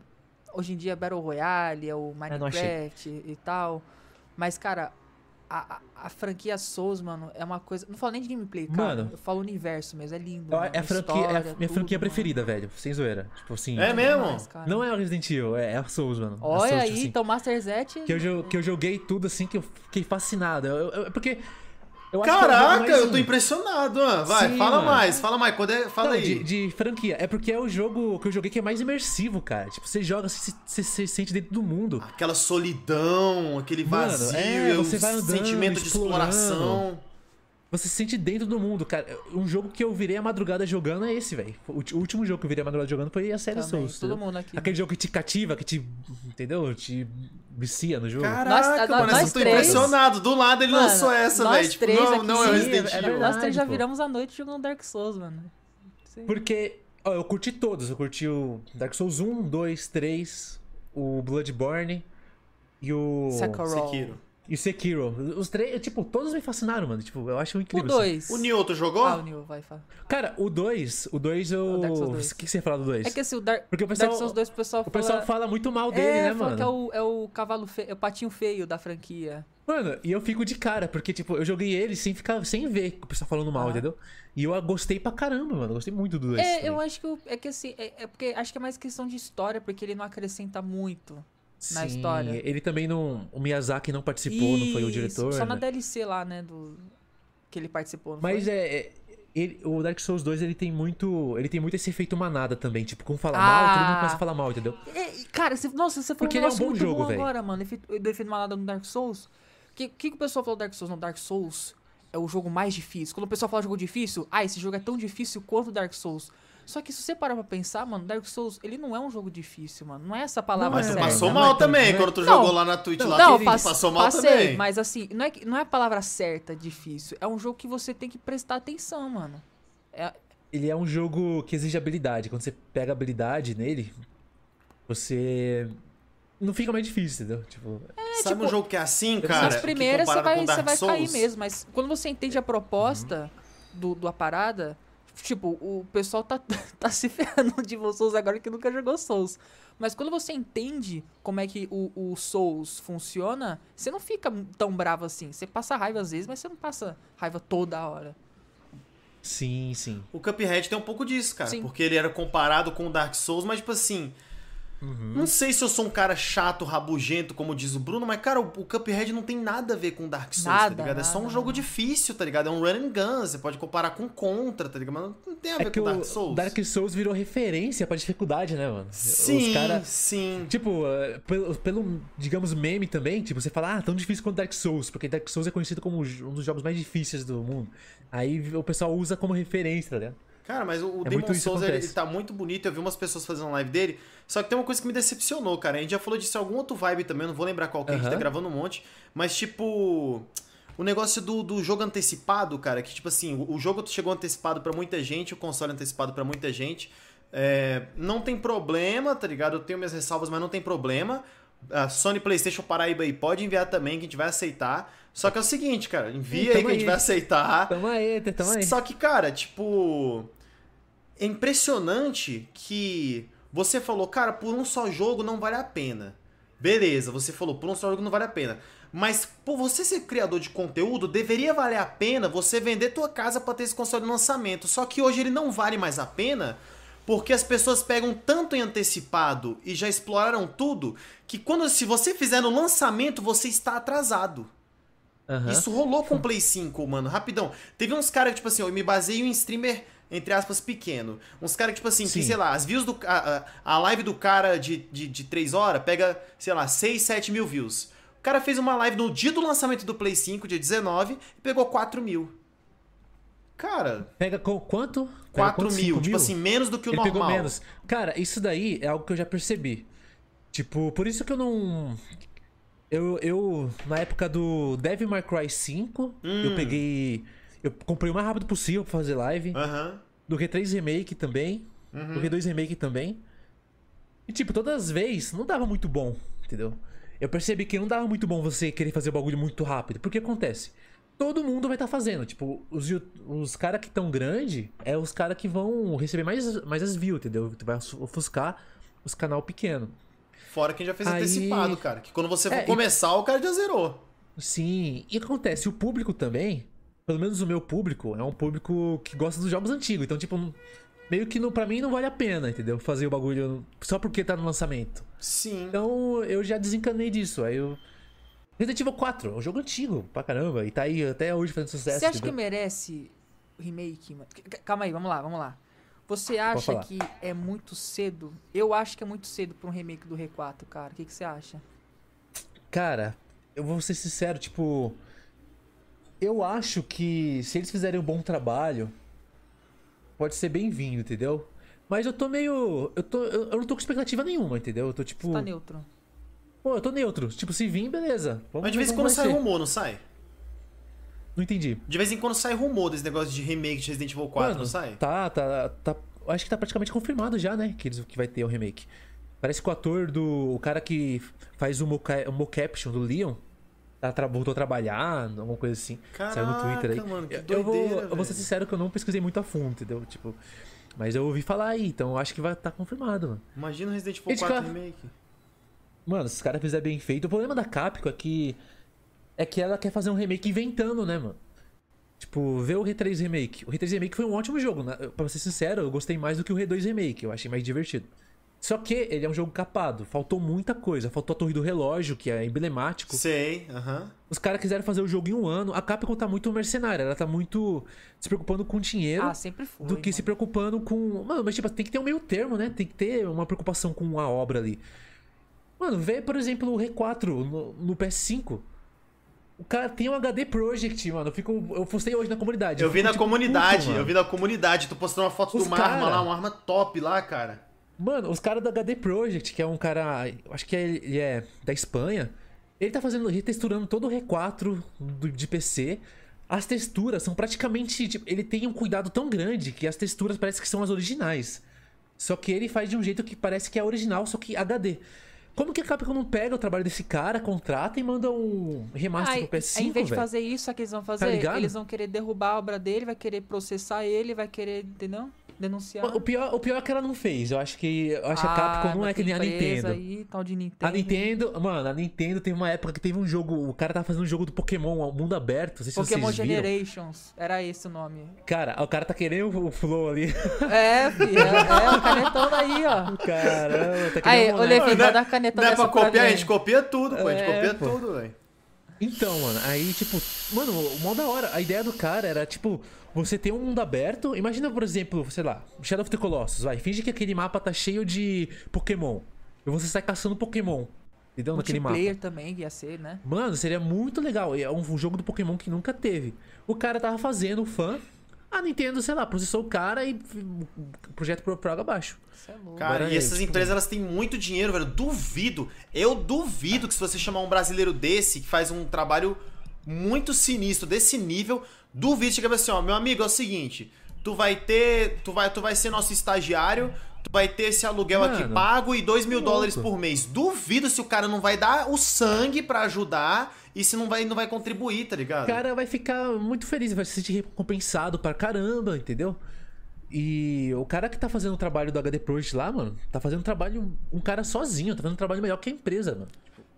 Hoje em dia é Battle Royale, é o é, Minecraft é, e tal. Mas, cara, a, a, franquia Souls, mano, é uma coisa. Não falo nem de gameplay, cara. Mano, eu falo universo mesmo, é lindo. É, a franquia, história, é a minha tudo, franquia preferida, mano. velho. Sem zoeira. Tipo assim. É mesmo? Demais, não é o Resident Evil, é, a Souls, mano. Olha Souls, aí, tipo assim, então Master Z. Que eu, que eu joguei tudo assim que eu fiquei fascinado. Eu, eu, porque Eu Caraca, é eu tô impressionado, mano. Vai, Sim, fala mano. mais, fala mais. Quando é, fala Não, aí. De, de, franquia. É porque é o jogo que eu joguei que é mais imersivo, cara. Tipo, você joga, você, você, você sente dentro do mundo. Aquela solidão, aquele vazio, mano, é, você vai andando, sentimento de exploração. Você se sente dentro do mundo, cara. Um jogo que eu virei a madrugada jogando é esse, velho. O último jogo que eu virei a madrugada jogando foi a série Também, Souls. Todo mundo aqui. Aquele jogo que te cativa, que te. Entendeu? Te vicia no jogo. Caraca, nós, mano, nós eu tô três... impressionado. Do lado ele mano, lançou essa, velho. Tipo, não, aqui, não é o Resident Evil. É verdade, nós três já viramos a noite jogando Dark Souls, mano. Sim. Porque, ó, eu curti todos. Eu curti o Dark Souls 1, 2, 3, o Bloodborne e o. Sekiro. E o Sekiro. Os três, tipo, todos me fascinaram, mano. Tipo, eu acho incrível. O 2. Assim. O Nioh, tu jogou? Ah, o Nioh, vai falar. Cara, o 2, o 2 eu. O, que, que você ia falar do 2? É que assim, o Dark, Porque o pessoal, Dark Souls 2 o pessoal o fala. O pessoal fala muito mal dele, é, né, mano? que é o, é o cavalo feio, é o patinho feio da franquia. Mano, e eu fico de cara, porque, tipo, eu joguei ele sem ficar, sem ver o pessoal falando mal, ah. entendeu? E eu gostei pra caramba, mano. Gostei muito do 2. É, também. eu acho que. é que assim, é, é porque acho que é mais questão de história, porque ele não acrescenta muito na Sim, história. Ele também não. O Miyazaki não participou, Isso, não foi o diretor. Só né? na DLC lá, né? Do, que ele participou. Mas foi? é. é ele, o Dark Souls 2 ele tem muito. Ele tem muito esse efeito manada também. Tipo, como falar ah, mal, todo mundo começa a falar mal, entendeu? É, cara, você, nossa, você falou Porque um ele é um bom jogo, velho. agora, mano. Do efeito manada no Dark Souls. O que, que, que o pessoal falou do Dark Souls? No Dark Souls é o jogo mais difícil. Quando o pessoal fala jogo difícil, ah, esse jogo é tão difícil quanto Dark Souls. Só que se você parar pra pensar, mano, Dark Souls, ele não é um jogo difícil, mano. Não é essa palavra não, mas certa. Você passou mal é também, né? quando tu não, jogou lá na Twitch. Não, lá, não pass passou mal passei, também. mas assim, não é, não é a palavra certa difícil. É um jogo que você tem que prestar atenção, mano. É... Ele é um jogo que exige habilidade. Quando você pega habilidade nele, você não fica mais difícil, entendeu? Tipo, é, Sabe tipo, um jogo que é assim, cara? Nas primeiras você vai, você vai cair mesmo, mas quando você entende a proposta uhum. do, do a parada, Tipo, o pessoal tá, (laughs) tá se ferrando de Souls agora que nunca jogou Souls. Mas quando você entende como é que o, o, Souls funciona, você não fica tão bravo assim. Você passa raiva às vezes, mas você não passa raiva toda hora. Sim, sim. O Cuphead tem um pouco disso, cara. Sim. Porque ele era comparado com o Dark Souls, mas tipo assim Uhum. Não sei se eu sou um cara chato, rabugento, como diz o Bruno, mas, cara, o, o Cuphead não tem nada a ver com Dark Souls, tá nada, tá ligado? Nada, é só um jogo difícil, tá ligado? É um run and gun, você pode comparar com Contra, tá ligado? Mas não tem a é ver é com Dark Souls. Dark Souls virou referência pra dificuldade, né, mano? Sim, cara, sim. Tipo, eh, pelo, pelo, digamos, meme também, tipo, você fala, ah, tão difícil quanto Dark Souls, porque Dark Souls é conhecido como um dos jogos mais difíceis do mundo. Aí o pessoal usa como referência, tá ligado? Cara, mas o, é Demon Souls ele, ele tá muito bonito. Eu vi umas pessoas fazendo live dele. Só que tem uma coisa que me decepcionou, cara. A gente já falou disso em algum outro vibe também, não vou lembrar qual que uh -huh. a gente tá gravando um monte. Mas, tipo. O negócio do, do jogo antecipado, cara, que tipo assim, o, o jogo chegou antecipado para muita gente, o console antecipado para muita gente. É, não tem problema, tá ligado? Eu tenho minhas ressalvas, mas não tem problema. A Sony PlayStation Paraíba aí pode enviar também, que a gente vai aceitar. Só que é o seguinte, cara, envia aí que a gente vai aceitar. Tamo aí, tamo aí. Só que, cara, tipo. É impressionante que você falou, cara, por um só jogo não vale a pena. Beleza, você falou, por um só jogo não vale a pena. Mas por você ser criador de conteúdo, deveria valer a pena você vender tua casa para ter esse console de lançamento. Só que hoje ele não vale mais a pena porque as pessoas pegam tanto em antecipado e já exploraram tudo que quando se você fizer no lançamento, você está atrasado. Uhum. Isso rolou com o Play 5, mano, rapidão. Teve uns caras que, tipo assim, eu me baseio em streamer, entre aspas, pequeno. Uns caras que, tipo assim, Sim. que, sei lá, as views do. A, a live do cara de, de, de 3 horas pega, sei lá, 6, 7 mil views. O cara fez uma live no dia do lançamento do Play 5, dia 19, e pegou 4 mil. Cara. Pega com quanto? 4 mil, tipo mil? assim, menos do que o Ele normal. Pegou menos. Cara, isso daí é algo que eu já percebi. Tipo, por isso que eu não. Eu, eu na época do Devil May Cry 5, hum. eu peguei. Eu comprei o mais rápido possível pra fazer live. Uhum. Do Q3 Remake também. Uhum. Do Q2 Remake também. E tipo, todas as vezes não dava muito bom, entendeu? Eu percebi que não dava muito bom você querer fazer o bagulho muito rápido. Porque acontece? Todo mundo vai estar tá fazendo. Tipo, os, os caras que estão grande é os caras que vão receber mais, mais as views, entendeu? Tu vai ofuscar os canal pequeno. Fora quem já fez Aí... antecipado, cara. Que quando você é, for começar, e... o cara já zerou. Sim. E acontece, o público também, pelo menos o meu público, é um público que gosta dos jogos antigos. Então, tipo, meio que no, pra mim não vale a pena, entendeu? Fazer o bagulho só porque tá no lançamento. Sim. Então eu já desencanei disso. Aí eu. Resident Evil 4 é um jogo antigo pra caramba. E tá aí até hoje fazendo sucesso. Você acha entendeu? que merece remake? Calma aí, vamos lá, vamos lá. Você acha que é muito cedo? Eu acho que é muito cedo pra um remake do R4, cara. O que, que você acha? Cara, eu vou ser sincero, tipo. Eu acho que se eles fizerem um bom trabalho, pode ser bem-vindo, entendeu? Mas eu tô meio. Eu, tô, eu, eu, não tô com expectativa nenhuma, entendeu? Eu tô tipo. Você tá neutro. Pô, eu tô neutro. Tipo, se vir, beleza. Vamos Mas de vez em quando sai rumor, não sai? Não entendi. De vez em quando sai rumor desse negócio de remake de Resident Evil 4, Mano, não sai? Tá, tá, tá. Acho que tá praticamente confirmado já, né? Que, que vai ter o remake. Parece que o ator do. O cara que faz o, moca, o mocaption do Leon tá, voltou a trabalhar, alguma coisa assim. Caraca, Saiu no Twitter aí. Mano, que doideira, eu, vou, eu vou ser sincero que eu não pesquisei muito a fundo, entendeu? Tipo. Mas eu ouvi falar aí, então eu acho que vai estar tá confirmado, mano. Imagina o Resident Evil 4 Remake. Mano, se os caras fizerem bem feito. O problema da Capcom é que. É que ela quer fazer um remake inventando, né, mano? Tipo, ver o R3 Remake. O R3 Remake foi um ótimo jogo, né? Pra ser sincero, eu gostei mais do que o R2 Remake. Eu achei mais divertido. Só que ele é um jogo capado. Faltou muita coisa. Faltou a torre do relógio, que é emblemático. Sei, aham. Uh -huh. Os caras quiseram fazer o jogo em um ano. A Capcom tá muito mercenária. Ela tá muito se preocupando com dinheiro. Ah, sempre foi. Do que mano. se preocupando com. Mano, mas tipo, tem que ter um meio termo, né? Tem que ter uma preocupação com a obra ali. Mano, vê, por exemplo, o R4 no, no PS5. O cara tem um HD Project, mano. Eu, fico, eu postei hoje na comunidade. Eu, eu vi na tipo, comunidade, puto, eu vi na comunidade. Tu postou uma foto Os do cara... Marma lá, uma arma top lá, cara. Mano, os caras do HD Project, que é um cara. Acho que é, ele é da Espanha. Ele tá fazendo, retexturando todo o R4 do, de PC. As texturas são praticamente. Tipo, ele tem um cuidado tão grande que as texturas parecem que são as originais. Só que ele faz de um jeito que parece que é original, só que HD. Como que a Capcom não pega o trabalho desse cara, contrata e manda um remaster Ai, pro PS5, Em vez de fazer isso, o que eles vão fazer? Tá eles vão querer derrubar a obra dele, vai querer processar ele, vai querer, entendeu? Denunciar. O pior, o pior é que ela não fez. Eu acho que, eu acho ah, que a ah, Capcom não é que nem a Nintendo. Aí, tal de Nintendo. A Nintendo, mano, a Nintendo teve uma época que teve um jogo. O cara tava fazendo um jogo do Pokémon, mundo aberto. Se Pokémon Generations. Viram. Era esse o nome. Cara, o cara tá querendo o Flow ali. (laughs) É, filho. É, é o canetão daí, ó. Caramba, tá querendo. Aí, o Levi, dá a caneta Não é pra copiar, a gente copia tudo, pô. A gente é, copia pô. tudo, velho. Então, mano, aí, tipo, mano, mó da hora. A ideia do cara era, tipo, você tem um mundo aberto. Imagina, por exemplo, sei lá, Shadow of the Colossus, vai. Finge que aquele mapa tá cheio de Pokémon. E você sai caçando Pokémon. Entendeu? Naquele mapa. também ia ser, né? Mano, seria muito legal. É um jogo do Pokémon que nunca teve. O cara tava fazendo, o fã. A Nintendo, sei lá, processou o cara e o projeto pro água abaixo. É cara, e essas tipo... empresas elas têm muito dinheiro, velho. Duvido. Eu duvido que se você chamar um brasileiro desse, que faz um trabalho muito sinistro desse nível, duvido chegar assim, ó, meu amigo, é o seguinte, tu vai ter, tu vai, tu vai ser nosso estagiário, tu vai ter esse aluguel Mano, aqui pago e dois mil dólares por mês. Duvido se o cara não vai dar o sangue para ajudar e se não vai, não vai contribuir, tá ligado? O cara vai ficar muito feliz, vai se sentir recompensado pra caramba, entendeu? E o cara que tá fazendo o trabalho do HD Project lá, mano, tá fazendo um trabalho, um cara sozinho, tá fazendo um trabalho melhor que a empresa, mano.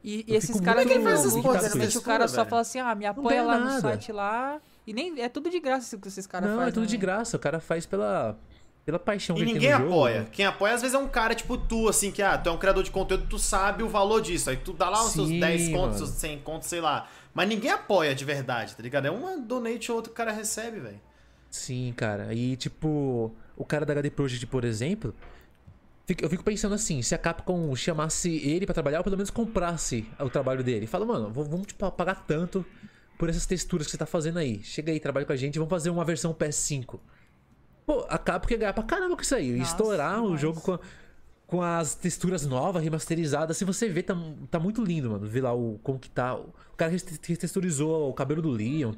E, e esses caras que faz essas coisas? O cara só fala assim, ah, me apoia lá nada. no site lá. E nem é tudo de graça que esses caras fazem. Não, é tudo né? de graça. O cara faz pela, pela paixão e que ninguém apoia. Jogo. Quem apoia às vezes é um cara tipo tu, assim, que ah, tu é um criador de conteúdo, tu sabe o valor disso. Aí tu dá lá os Sim, seus 10 contos, seus 100 contos, sei lá. Mas ninguém apoia de verdade, tá ligado? É uma donate ou outro que o cara recebe, velho. Sim, cara. E tipo, o cara da HD Project, por exemplo, eu fico pensando assim, se a Capcom chamasse ele para trabalhar, ou pelo menos comprasse o trabalho dele. Fala, mano, vamos tipo, pagar tanto por essas texturas que você tá fazendo aí. Chega aí, trabalha com a gente, vamos fazer uma versão PS5. Pô, a Capcom ia ganhar pra caramba com isso aí. Nossa, estourar o jogo com, com as texturas novas, remasterizadas. Se você vê, tá, tá muito lindo, mano. Vê lá o, como que tá. O cara retexturizou o cabelo do Leon.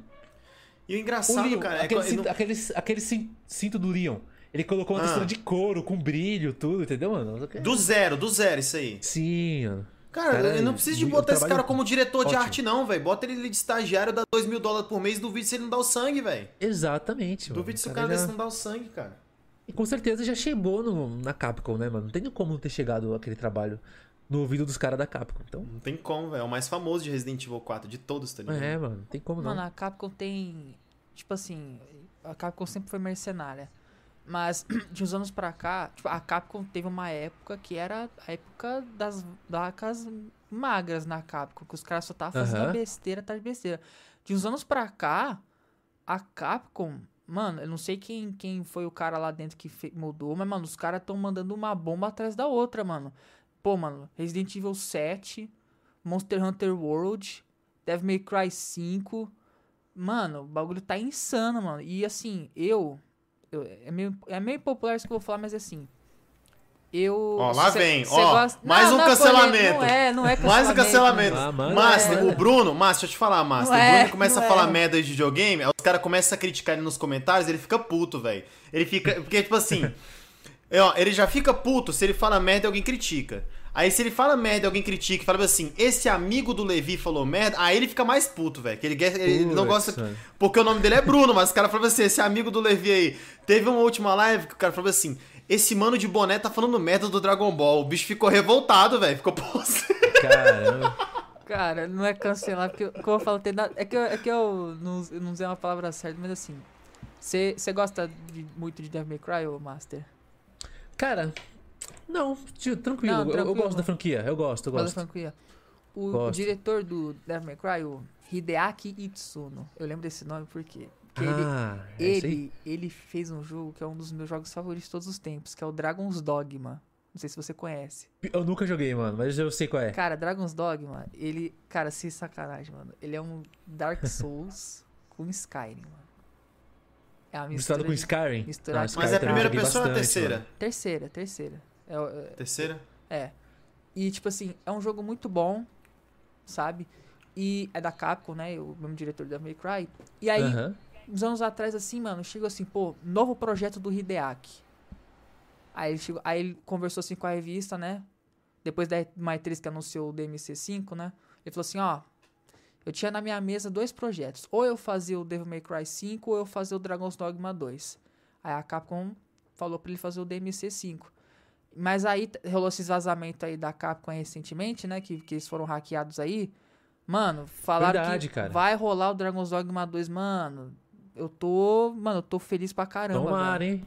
E o engraçado, o Leon, cara, aquele, é cinto, não... aquele, aquele cinto do Leon. Ele colocou uma ah. textura de couro, com brilho, tudo, entendeu, mano? Do zero, do zero, isso aí. Sim, mano. Cara, cara eu não preciso de botar esse cara como diretor ótimo. de arte, não, velho. Bota ele de estagiário, dá 2 mil dólares por mês, duvido se ele não dá o sangue, velho. Exatamente, mano. Duvido se o cara, cara já... desse não dá o sangue, cara. E com certeza já chegou no, na Capcom, né, mano? Não tem como não ter chegado aquele trabalho no ouvido dos caras da Capcom. Então... Não tem como, velho. É o mais famoso de Resident Evil 4, de todos, tá ligado? É, mano. Não tem como não. Mano, a Capcom tem. Tipo assim. A Capcom sempre foi mercenária. Mas (clears throat) de uns anos pra cá, tipo, a Capcom teve uma época que era a época das vacas magras na Capcom, que os caras só estavam fazendo uhum. besteira atrás de besteira. De uns anos pra cá, a Capcom, mano, eu não sei quem, quem foi o cara lá dentro que mudou, mas, mano, os caras estão mandando uma bomba atrás da outra, mano. Pô, mano, Resident Evil 7, Monster Hunter World, Devil May Cry 5. Mano, o bagulho tá insano, mano. E assim, eu. Eu é, meio, é meio popular isso que eu vou falar, mas assim. Eu. Ó, lá cê, vem, cê ó. Gosta... Mais não, um não, cancelamento. Não é, não é cancelamento. Mais um cancelamento. Ah, Master, é. o Bruno, Master, deixa eu te falar, Master. o Bruno é, começa a falar é. merda de videogame, os caras começam a criticar ele nos comentários, ele fica puto, velho. Ele fica. Porque, tipo assim. (laughs) ó, ele já fica puto se ele fala merda e alguém critica. Aí se ele fala merda e alguém critica e fala assim, esse amigo do Levi falou merda, aí ele fica mais puto, velho. Que ele, ele não gosta. Porque o nome dele é Bruno, mas o cara falou assim, esse amigo do Levi aí. Teve uma última live que o cara falou assim. Esse mano de boné tá falando merda do Dragon Ball. O bicho ficou revoltado, velho. Ficou posseiro. Caramba. Cara, não é cancelar, porque como eu falo, tem nada. É que eu, é que eu não, eu não usei uma palavra certa, mas assim. Você gosta de, muito de Devil May Cry, ou Master? Cara, não, tio, tranquilo. Não, tranquilo. Eu, eu, gosto da franquia. Eu gosto, eu gosto. Da franquia. O, o, diretor do Devil May Cry, o Hideaki Itsuno. Eu lembro desse nome porque, porque ah, ele, é ele, ele fez um jogo que é um dos meus jogos favoritos de todos os tempos, que é o Dragon's Dogma. Não sei se você conhece. Eu nunca joguei, mano, mas eu sei qual é. Cara, Dragon's Dogma, ele. Cara, sem sacanagem, mano. Ele é um Dark (laughs) Souls com Skyrim, mano. É uma mistura. Misturado com Skyrim? Misturado Não, mas é a primeira pessoa ou a terceira? Mano. Terceira, terceira. É, é, Terceira? É. E, tipo assim, é um jogo muito bom, sabe? E é da Capcom, né? O mesmo diretor da May Cry. E aí, uhum. uns anos atrás, assim, mano, chegou assim, pô, novo projeto do Hideaki. Aí ele, chegou, aí ele conversou assim com a revista, né? Depois da E3 que anunciou o DMC5, né? Ele falou assim, ó, eu tinha na minha mesa dois projetos. Ou eu fazia o Devil May Cry 5 ou eu fazia o Dragon's Dogma 2. Aí a Capcom falou para ele fazer o DMC 5. Mas aí rolou esse vazamento aí da Capcom recentemente, né? Que, que eles foram hackeados aí. Mano, falaram Verdade, que cara. vai rolar o Dragon's Dogma 2, mano. Eu tô. Mano, eu tô feliz pra caramba. Tomara, hein?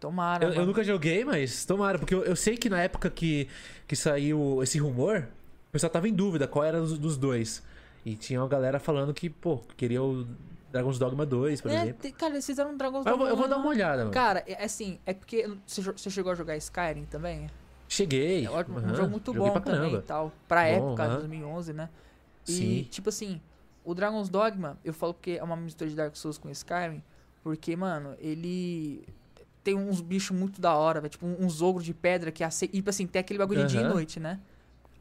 Tomara. Eu, eu, nunca joguei, mas tomara, porque eu, eu, sei que na época que, que saiu esse rumor, o pessoal tava em dúvida qual era dos, dos dois. E tinha uma galera falando que, pô, queria o Dragon's Dogma 2, por é, exemplo. Cara, eles fizeram um Dragon's Dogma. Eu, eu vou, dar uma olhada, mano. Cara, é assim, é porque. Você chegou a jogar Skyrim também? Cheguei. É um uhum. jogo muito bom também e tal. Pra bom, época, uhum. 2011, né? E, Sim. tipo assim, o Dragon's Dogma, eu falo que é uma mistura de Dark Souls com Skyrim, porque, mano, ele tem uns bichos muito da hora, velho. Tipo, uns ogros de pedra que aceita. E, tipo assim, tem aquele bagulho uhum. de dia e noite, né?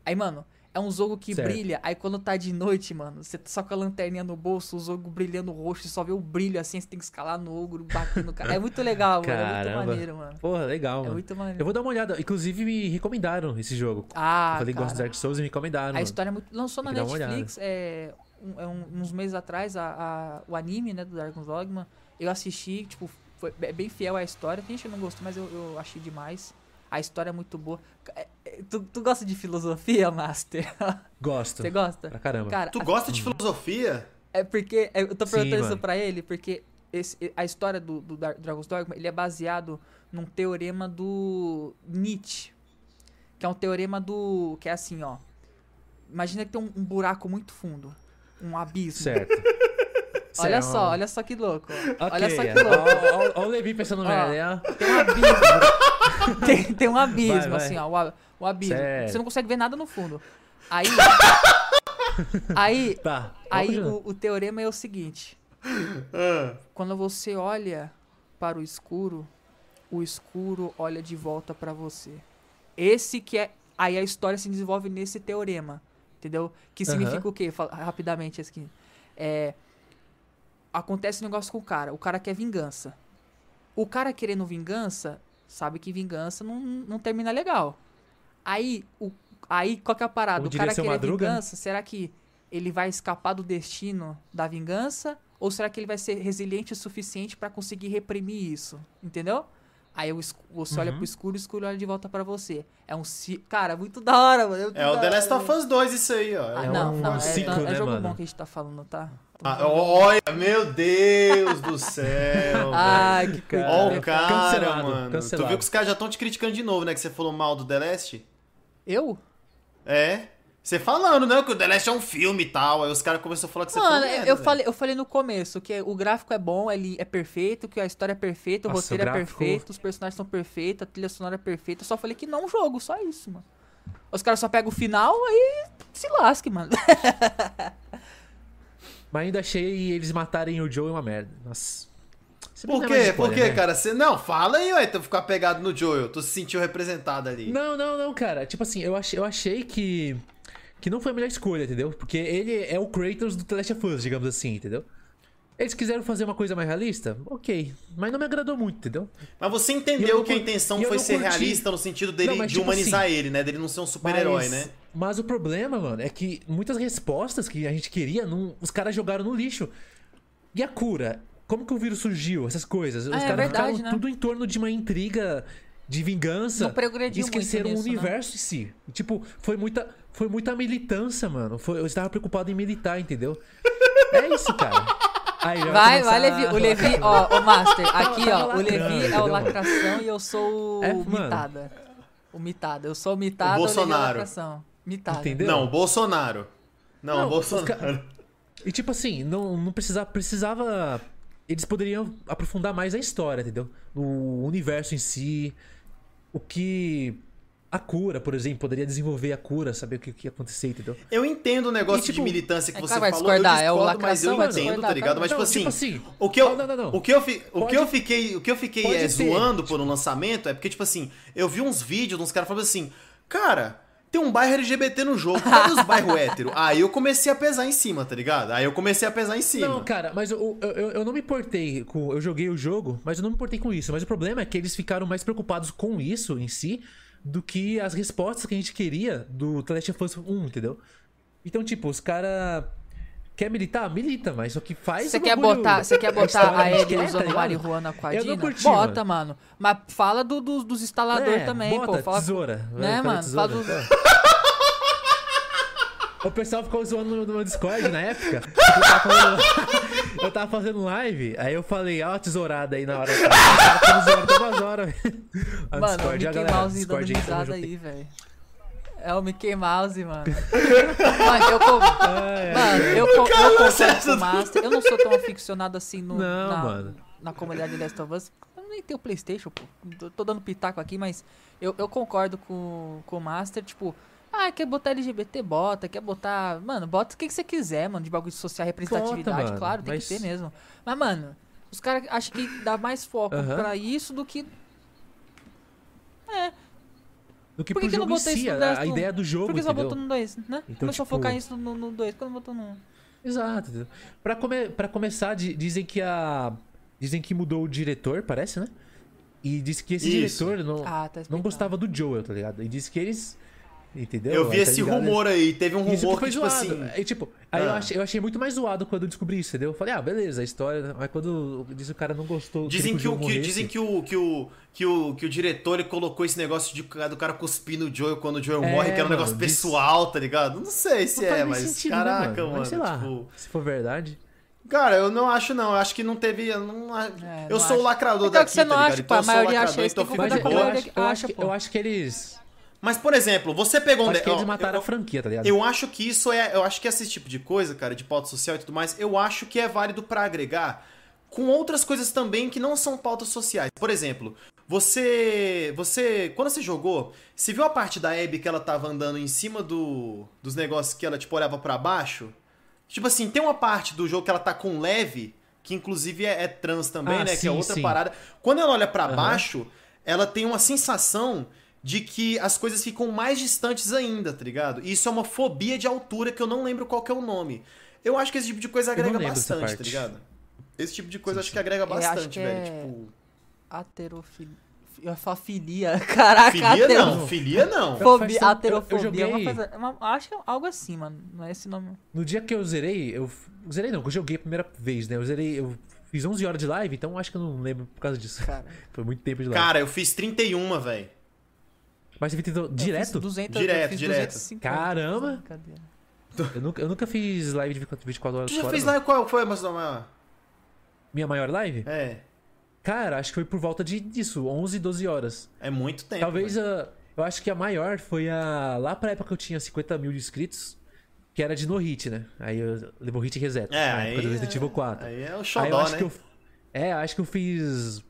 Aí, mano, é um jogo que certo. brilha, aí quando tá de noite, mano, você tá só com a lanterninha no bolso, o jogo brilhando roxo, você só vê o brilho assim, você tem que escalar no ogro, bater no cara. É muito legal, mano. É muito maneiro, mano. Porra, legal, é mano. É muito maneiro. Eu vou dar uma olhada. Inclusive, me recomendaram esse jogo. Ah, Eu falei gosto de Dark Souls e me recomendaram. A história é muito... Lançou na Netflix, é, é um, uns meses atrás, a, a, o anime, né, do Dragon's Dogma. Eu assisti, tipo, foi bem fiel à história. Tem gente que não gostou, mas eu, eu achei demais. A história é muito boa. É, é, tu, tu gosta de filosofia, Master? (laughs) Gosto. Você gosta? Pra caramba. Cara, tu gosta de filosofia? É porque. Eu tô perguntando Sim, isso pra ele, porque esse, a história do, do Dragon's Dogma ele é baseado num teorema do Nietzsche. Que é um teorema do. Que é assim, ó. Imagina que tem um, um buraco muito fundo. Um abismo. Certo. (laughs) Olha só, olha só que louco. Okay, olha só que é. louco. Olha o Levi pensando merda, Tem um abismo. (laughs) tem, tem um abismo, vai, vai. assim, ó. O, o abismo. Certo. Você não consegue ver nada no fundo. Aí. (laughs) aí. Tá. Aí o, o, teorema é o seguinte: ah. quando você olha para o escuro, o escuro olha de volta para você. Esse que é. Aí a história se desenvolve nesse teorema. Entendeu? Que significa o quê? Fala, rapidamente aqui. É acontece um negócio com o cara. O cara quer vingança. O cara querendo vingança, sabe que vingança não, não termina legal. Aí, o, aí qual que é a parada? o cara querer Madruga? vingança, será que ele vai escapar do destino da vingança? Ou será que ele vai ser resiliente o suficiente para conseguir reprimir isso? Entendeu? Aí você uhum. olha pro escuro e o escuro olha de volta para você. É um Cara, muito da hora, mano. É, é o The Last of Us 2 isso aí, ó. Ah, é não, um não, é, ciclo, é, né, é jogo mano? bom que a gente tá falando, tá? Ah, olha, meu Deus do céu. (laughs) Ai, que cara. Olha o cara, cancelado, mano. Cancelado. Tu viu que os caras já estão te criticando de novo, né? Que você falou mal do The Last? Eu? É. Você falando, né? Que o The Last é um filme e tal. Aí os caras começaram a falar que você Mano, eu, falei, eu falei no começo que o gráfico é bom, ele é perfeito, que a história é perfeita, o Nossa, roteiro o é perfeito, os personagens são perfeitos, a trilha sonora é perfeita. Eu só falei que não é um jogo, só isso, mano. Os caras só pegam o final aí se lasque, mano. (laughs) Mas ainda achei eles matarem o Joe uma merda. Nossa. Por quê? Spoiler, Por quê, né? cara? Você não, fala aí, ué, tu ficar pegado no Joel. Tu se sentiu representado ali. Não, não, não, cara. Tipo assim, eu achei, eu achei que que não foi a melhor escolha, entendeu? Porque ele é o Kratos do The Last of Us, digamos assim, entendeu? Eles quiseram fazer uma coisa mais realista? Ok. Mas não me agradou muito, entendeu? Mas você entendeu que a intenção foi ser curti... realista no sentido dele não, de tipo humanizar assim, ele, né? Dele não ser um super-herói, né? Mas o problema, mano, é que muitas respostas que a gente queria, não, os caras jogaram no lixo. E a cura? Como que o vírus surgiu? Essas coisas. Os ah, é, caras ficaram né? tudo em torno de uma intriga de vingança. Não progrediu esqueceram o né? universo né? em si. Tipo, foi muita, foi muita militância, mano. Foi, eu estava preocupado em militar, entendeu? (laughs) É isso, cara. Aí, vai, vai, Levi. O Levi, (laughs) ó, o Master, aqui, ó. O Levi é o lacração e eu sou é, o mitada. O mitada. Eu sou o mitada, o Bolsonaro. O lacração. Mitada. Entendeu? Não, o Bolsonaro. Não, não o Bolsonaro. E tipo assim, não, não precisava, precisava. Eles poderiam aprofundar mais a história, entendeu? O universo em si. O que a cura, por exemplo, poderia desenvolver a cura, saber o que, que ia acontecer, entendeu? Eu entendo o negócio e, tipo, de militância que é você falou, discordar, eu discordo, é mas eu entendo, tá ligado? Mas, tipo, assim, tipo assim, o que eu, não, não, não, o que eu, fi, o que eu fiquei, o que eu fiquei é, zoando por um lançamento é porque, tipo assim, eu vi uns vídeos de uns caras falando assim, cara, tem um bairro LGBT no jogo, cadê os bairros (laughs) hétero? Aí eu comecei a pesar em cima, tá ligado? Aí eu comecei a pesar em cima. Não, cara, mas eu, eu, eu não me importei com. Eu joguei o jogo, mas eu não me importei com isso. Mas o problema é que eles ficaram mais preocupados com isso em si do que as respostas que a gente queria do The Last of Us 1, entendeu? Então, tipo, os caras Quer militar? Milita, mas só que faz Você quer botar, você quer (laughs) botar a Ellie usando tá marihuana com a Dina? Curti, bota, mano. Mas fala do, do dos instaladores é, também, bota, pô. Fala, tesoura. Né, mano? Tesoura, fala do... (laughs) O pessoal ficou zoando no meu Discord na época. (laughs) Eu tava, fazendo, eu live, aí eu falei, ó, a tesourada aí na hora. Cara tava até umas horas. (laughs) Mano, Discord, o Mickey galera, Mouse Discord dando risada aí, velho. É o Mickey Mouse, mano. (laughs) mano, eu, com... mano, eu, com... eu concordo com o Master. Eu não sou tão aficionado assim no, não, na, mano. na comunidade de Last of Us. Eu nem tenho Playstation, pô. Tô dando pitaco aqui, mas eu, eu concordo com, com o Master. Tipo, ah, quer botar LGBT? Bota. Quer botar. Mano, bota o que, que você quiser, mano, de bagulho social, representatividade, Conta, claro, tem mas... que ter mesmo. Mas, mano, os caras acham que dá mais foco uh -huh. pra isso do que. É. Do que Por que pro que jogo em si, a, a, ideia do jogo. Por que só botou no 2, né? Então, Começou tipo... a focar isso no 2, quando botou no 1. Exato. Pra, come... pra começar, dizem que a. Dizem que mudou o diretor, parece, né? E disse que esse isso. diretor não, ah, tá não gostava do Joel, tá ligado? E disse que eles Entendeu? Eu vi tá esse rumor aí. Teve um rumor que, que tipo zoado. assim. Aí, tipo, aí ah. eu, achei, eu achei muito mais zoado quando eu descobri isso, entendeu? Eu falei, ah, beleza, a história. Mas quando disse o cara não gostou. Dizem que, que o, que, dizem que o, que, o, que, o, que o diretor ele colocou esse negócio de, do cara cuspir no Joel quando o Joel é, morre, que era um negócio diz... pessoal, tá ligado? Não sei se não é, mas. Sentido, né, caraca, né, mano. Mas, sei lá, tipo... se for verdade. Cara, eu não acho não. Eu acho que não teve. Eu, não, é, eu sou o lacrador então, daqui, que você não tá acha, pô, a maioria acha isso. Eu acho, eu acho que eles mas, por exemplo, você pegou um. Acho que eles mataram eu, a franquia, tá ligado? Eu acho que isso é. Eu acho que esse tipo de coisa, cara, de pauta social e tudo mais, eu acho que é válido para agregar com outras coisas também que não são pautas sociais. Por exemplo, você. Você. Quando você jogou, você viu a parte da Abby que ela tava andando em cima do, dos negócios que ela, tipo, olhava para baixo? Tipo assim, tem uma parte do jogo que ela tá com leve, que inclusive é, é trans também, ah, né? Sim, que é outra sim. parada. Quando ela olha para uhum. baixo, ela tem uma sensação de que as coisas ficam mais distantes ainda, tá ligado? E isso é uma fobia de altura que eu não lembro qual é o nome. Eu acho que esse tipo de coisa agrega bastante, tá ligado? Esse tipo de coisa sim, acho que agrega bastante, velho. É... Tipo. Aterofilia. Eu ia falar filia. (laughs) Caraca, filia atero... não, filia não. Fobia, aterofobia. Eu, joguei... é uma coisa. Uma, acho que é algo assim, mano. Não é esse nome. No dia que eu zerei, eu. Zerei não, eu joguei a primeira vez, né? Eu zerei. Eu fiz 11 horas de live, então acho que eu não lembro por causa disso. Cara. (laughs) Foi muito tempo de live. Cara, eu fiz 31, velho. Mas você tentou direto? 200, direto, direto. Caramba! Eu nunca, eu nunca fiz live de 24 horas. Tu já fez live? Qual foi a maior? Minha maior live? É. Cara, acho que foi por volta de, disso, 11, 12 horas. É muito tempo. Talvez, uh, Eu acho que a maior foi a. Lá pra época que eu tinha 50 mil inscritos, que era de no hit, né? Aí eu levo hit e reset. É, na aí época do Resident Evil 4. Aí é o Aí eu xodó, acho né? que eu. É, acho que eu fiz.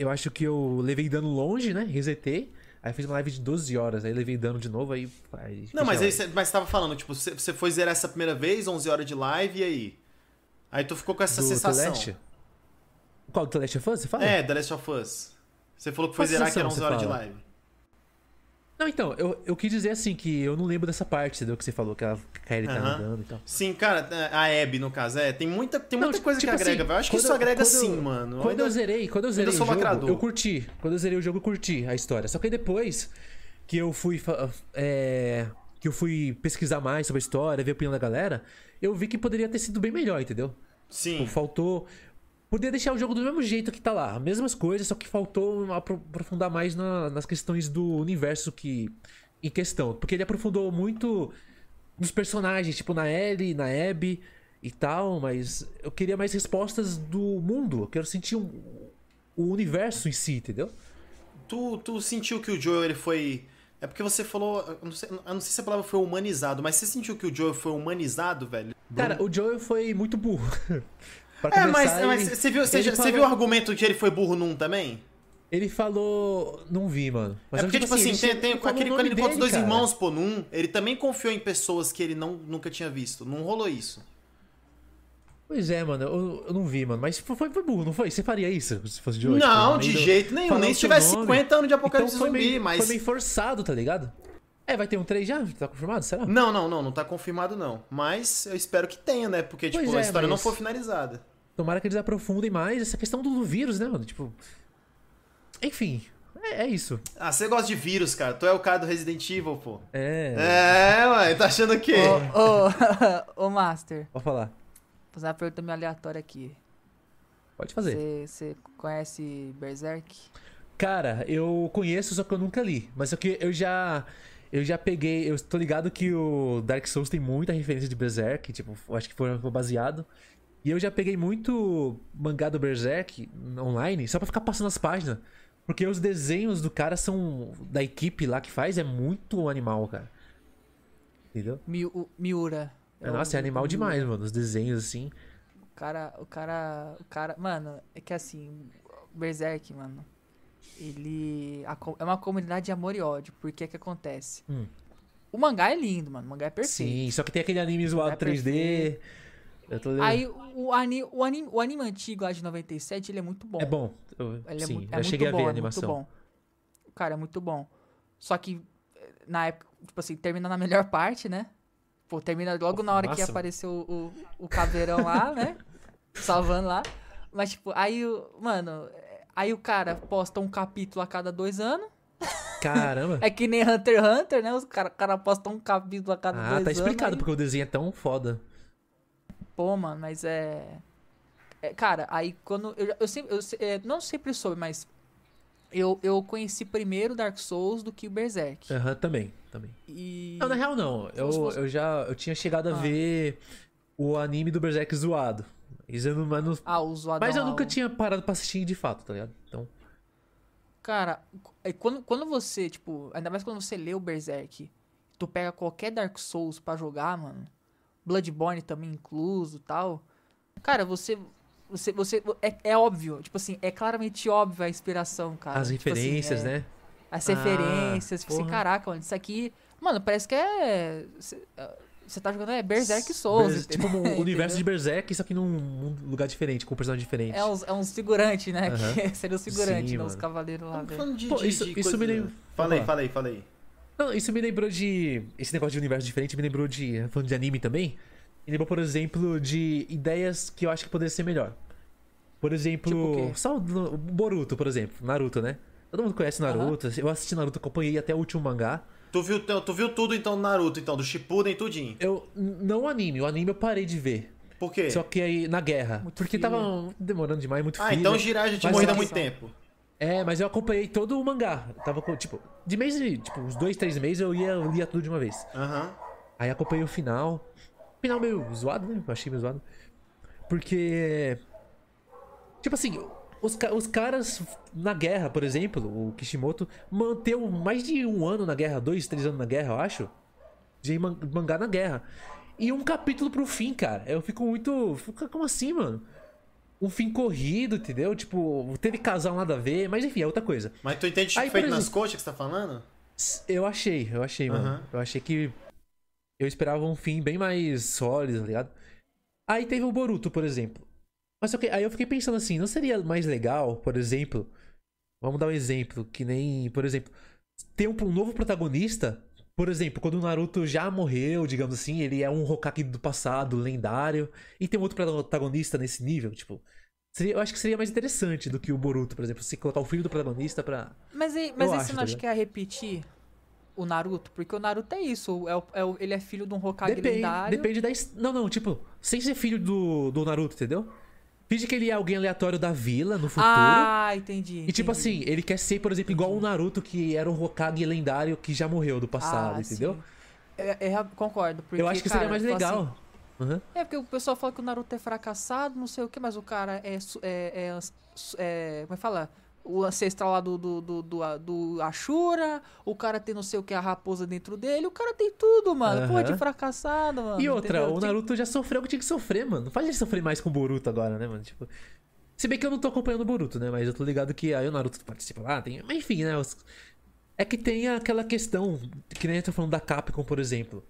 Eu acho que eu levei dano longe, né? Resetei. Aí fiz uma live de 12 horas, aí levei dano de novo, aí. aí Não, mas aí você mas você tava falando, tipo, você você foi zerar essa primeira vez, 11 horas de live, e aí? Aí tu ficou com essa. Do sensação. The Last? Qual do The Last of Us? Você fala? É, The Last of Us. Você falou que foi Qual zerar que era sensação 11 horas você de fala? live. Não, então, eu, eu quis dizer assim que eu não lembro dessa parte, entendeu? Que você falou que a Kylie tá andando e tal. Sim, cara, a Abby, no caso, é. Tem muita, tem Não, muita coisa tipo que agrega, assim, velho. Eu acho que isso eu- agrega eu- sim, mano. Quando ainda- eu zerei, quando eu zerei o jogo, lacrador. eu curti. Quando eu zerei o jogo, eu curti a história. Só que aí depois que eu fui é, que eu fui pesquisar mais sobre a história, ver a opinião da galera, eu vi que poderia ter sido bem melhor, entendeu? Sim. Tipo, faltou Podia deixar o jogo do mesmo jeito que tá lá, as mesmas coisas, só que faltou apro- aprofundar mais na- nas questões do universo que em questão, porque ele aprofundou muito nos personagens, tipo na Ellie, na Abby e tal, mas eu queria mais respostas do mundo, eu quero sentir um- o universo em si, entendeu? Tu, tu sentiu que o Joel ele foi. É porque você falou. Eu não, sei, eu não sei se a palavra foi humanizado, mas você sentiu que o Joel foi humanizado, velho? Cara, o Joel foi muito burro. (laughs) Pra É, mas, mas você, viu, você, falou- viu o argumento que ele foi burro num também? Ele falou. Não vi, mano. Mas é porque, tipo assim, ele tem, tem aquele quando ele conta os dois cara. irmãos, pô, num, ele também confiou em pessoas que ele não, nunca tinha visto. Não rolou isso. Pois é, mano, eu, eu não vi, mano. Mas foi, foi burro, não foi? Você faria isso se fosse de hoje? não, Tipo, de jeito nenhum. Nem se tivesse nome. 50 anos de apocalipse Então zumbi, meio, mas. Foi meio forçado, tá ligado? É, vai ter um 3 já? Tá confirmado? Será? Não, não, não, não tá confirmado não. Mas eu espero que tenha, né? Porque, tipo, a é, história não mas- foi finalizada. Tomara que eles aprofundem mais essa questão do, vírus, né, mano? Tipo. Enfim, é, é isso. Ah, você gosta de vírus, cara. Tu é o cara do Resident Evil, pô. É. É, ué, tá achando o quê? Ô, ô, (laughs) ô, Master, Pode falar. vou fazer uma pergunta meio aleatória aqui. Pode fazer. Você conhece Berserk? Cara, eu conheço, só que eu nunca li. Mas é que eu já. Eu já peguei. Eu tô ligado que o Dark Souls tem muita referência de Berserk. Tipo, eu acho que foi foi baseado. E eu já peguei muito mangá do Berserk online, só pra ficar passando as páginas. Porque os desenhos do cara são. Da equipe lá que faz é muito animal, cara. Entendeu? Mi, Miura. Nossa, é animal o demais, Miura. mano. Os desenhos assim. O cara, o cara, o cara, mano, é que assim, Berserk, mano, ele é uma comunidade de amor e ódio, porque que acontece? Hum. O mangá é lindo, mano, o mangá é perfeito. Sim, só que tem aquele anime zoado É 3D. Eu tô Aí o, ani, o, anime, o anime antigo lá de 97, ele é muito bom. É bom. Eu, Ele é, sim, é já muito cheguei a bom, ver a é animação. muito bom. Cara, é muito bom. Só que eh, na época, tipo assim, termina na melhor parte, né? Pô, termina logo na hora que Massa, apareceu o, o, o caveirão lá, né? (laughs) Salvando lá. Mas, tipo, aí, o- mano, eh, aí o cara posta um capítulo a cada dois anos. Caramba. (laughs) É que nem Hunter x Hunter, né? Os cara, cara postam um capítulo a cada dois Ah, anos. tá explicado aí- porque o desenho é tão foda. Pô, mano, mas é. é, cara, aí quando. Eu, eu sempre. Eu, é, não sempre soube, mas. Eu, eu conheci primeiro Dark Souls do que o Berserk. Aham, também, também. E. Não, na real não. Eu, eu já eu tinha chegado a Ah. ver o anime do Berserk zoado. Isso eu não, mas, não- Ah, o mas eu nunca tinha parado pra assistir de fato, tá ligado? Então, Cara, é quando, quando você, tipo. Ainda mais quando você lê o Berserk, tu pega qualquer Dark Souls pra jogar, mano. Bloodborne também incluso e tal. Cara, você. Você, você, é, é óbvio, tipo assim, é claramente óbvio a inspiração, cara. as Tipo assim, referências, é- né? As Ah, referências, tipo assim, porra. caraca, mano, isso aqui. Mano, parece que é. Você tá jogando é Berserk Souls. Ber- tipo um (laughs) universo de Berserk, só que num, lugar diferente, com um personagem diferente. É uns, é uns figurante, né? Que (laughs) seria o figurante, Sim, né? Os cavaleiros lá, velho. Falando de, Pô, de- isso- de isso me coisa- lembra- Fala aí, Vamos Não, isso me lembrou de. Esse negócio de universo diferente me lembrou de. Falando de anime também. Me lembrou, por exemplo, de ideias que eu acho que poderia ser melhor. Por exemplo, Tipo o quê? só o Boruto, por exemplo. Naruto, né? Todo mundo conhece Naruto. Eu assisti Naruto, acompanhei até o último mangá. Tu viu, tu viu tudo então do Naruto, então, do Shippuden tudinho. Eu. Não o anime, o anime eu parei de ver. Por quê? Só que aí na guerra. Muito porque tava demorando demais, muito Ah, filler. então Jiraiya já tinha morrido há é- muito tempo. É, mas eu acompanhei todo o mangá. Eu tava com, tipo, de mês, tipo, uns dois, três meses eu ia, eu lia tudo de uma vez. Aham. Aí acompanhei o final. Final meio zoado, né? Eu achei meio zoado. Porque. Tipo assim, os, os caras na guerra, por exemplo, o Kishimoto manteve mais de um ano na guerra, dois, três anos na guerra, eu acho. De mangá na guerra. E um capítulo pro fim, cara. Eu fico muito. Como assim, mano? Um fim corrido, entendeu? Tipo, teve casal nada a ver, mas enfim, é outra coisa. Mas tu entende Aí, feito exemplo, nas coxas que você tá falando? Eu achei, eu achei, mano. Uhum. Eu achei que. Eu esperava um fim bem mais sólido, tá ligado? Aí teve o Boruto, por exemplo. Mas okay, aí eu fiquei pensando assim, não seria mais legal, por exemplo, vamos dar um exemplo, que nem, por exemplo, ter um, um novo protagonista, por exemplo, quando o Naruto já morreu, digamos assim, ele é um Hokage do passado, lendário, e tem um outro protagonista nesse nível, tipo, Seria, eu acho que seria mais interessante do que o Boruto, por exemplo, se colocar o filho do protagonista pra. Mas, e, mas esse não tá acho que é repetir o Naruto? Porque o Naruto é isso, é, o, é o, ele é filho de um Hokage depende, lendário. Depende da. Não, não, tipo, sem ser filho do, do Naruto, entendeu? Finge que ele é alguém aleatório da vila no futuro. Ah, entendi. entendi. E tipo assim, ele quer ser, por exemplo, entendi. igual o Naruto, que era um Hokage lendário que já morreu do passado, ah, entendeu? É, é, concordo. Porque, eu acho que cara, seria mais tipo legal. Assim, uhum. É, porque o pessoal fala que o Naruto é fracassado, não sei o que, mas o cara é. é, é, é como é que fala? O ancestral lá do, do, do, do, do Ashura, o cara tem não sei o que, a raposa dentro dele, o cara tem tudo, mano. Uhum. Porra, de fracassado, mano. E outra, entendeu? o Naruto já sofreu o que tinha que sofrer, mano. Não faz ele sofrer mais com o Boruto agora, né, mano? Tipo. Se bem que eu não tô acompanhando o Boruto, né? Mas eu tô ligado que aí o Naruto participa lá, tem. Mas enfim, né? Os... É que tem aquela questão, que nem a gente tá falando da Capcom, por exemplo.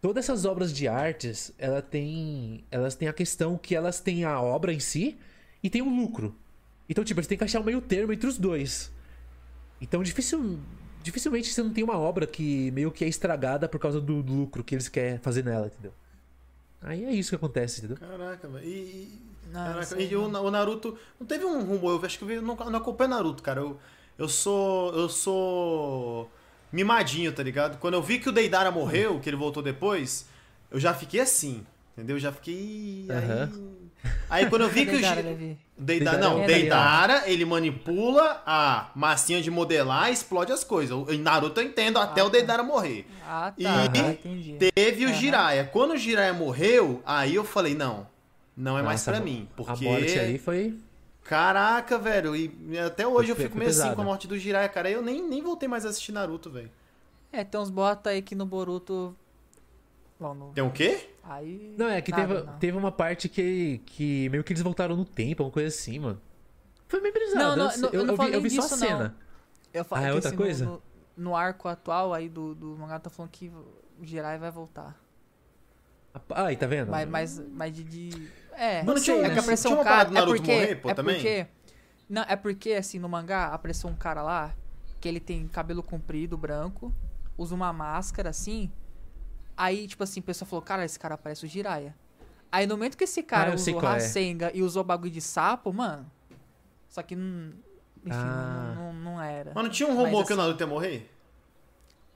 Todas essas obras de artes, ela tem, elas têm a questão que elas têm a obra em si e tem o lucro. Então, tipo, eles têm que achar um meio termo entre os dois. Então, difícil, dificilmente você não tem uma obra que meio que é estragada por causa do lucro que eles querem fazer nela, entendeu? Aí é isso que acontece, entendeu? Caraca, velho. E, Caraca, e o, o, Naruto. Não teve um rumor, eu acho que eu não, não acompanho Naruto, cara. Eu, eu sou. Eu sou. Mimadinho, tá ligado? Quando eu vi que o Deidara morreu, que ele voltou depois, eu já fiquei assim. Entendeu? Eu já fiquei. Uhum. Aí, aí quando eu vi que o. Deidara, não, Deidara, ele manipula a massinha de modelar e explode as coisas. Em Naruto eu entendo até ah, o Deidara morrer. Ah, tá. E ah, teve o Jiraiya. Quando o Jiraiya morreu, aí eu falei, não, não é Nossa, mais para mim. Porque. A morte ali foi. Caraca, velho. E até hoje eu fico meio assim com a morte do Jiraiya, cara. Eu nem, nem voltei mais a assistir Naruto, velho. É, tem uns bota aí que no Boruto. No... Tem o quê? Aí. Não, é que teve, teve uma parte que, que meio que eles voltaram no tempo, uma coisa assim, mano. Foi meio brisado. Não, não, eu, eu, eu, vi, eu vi disso, só a cena. Não. Eu falo ah, é outra assim, coisa? No, no, arco atual aí do, do mangá tá falando que o Jirai vai voltar. Ah, aí tá vendo? Mas, mas, mas de, de. É, não sei, é que apareceu um cara. É porque. Morrer, pô, é também? porque. Não, é porque, assim, no mangá apareceu um cara lá que ele tem cabelo comprido, branco, usa uma máscara assim Aí, tipo assim, a pessoa falou, cara, esse cara parece o Jiraya. Aí no momento que esse cara ah, usou. Rasenga é. e usou bagulho de sapo, mano. Só que não. Enfim, ah. não, não, não, era. Mas não tinha um rumor Mas, que o assim Naruto ia morrer?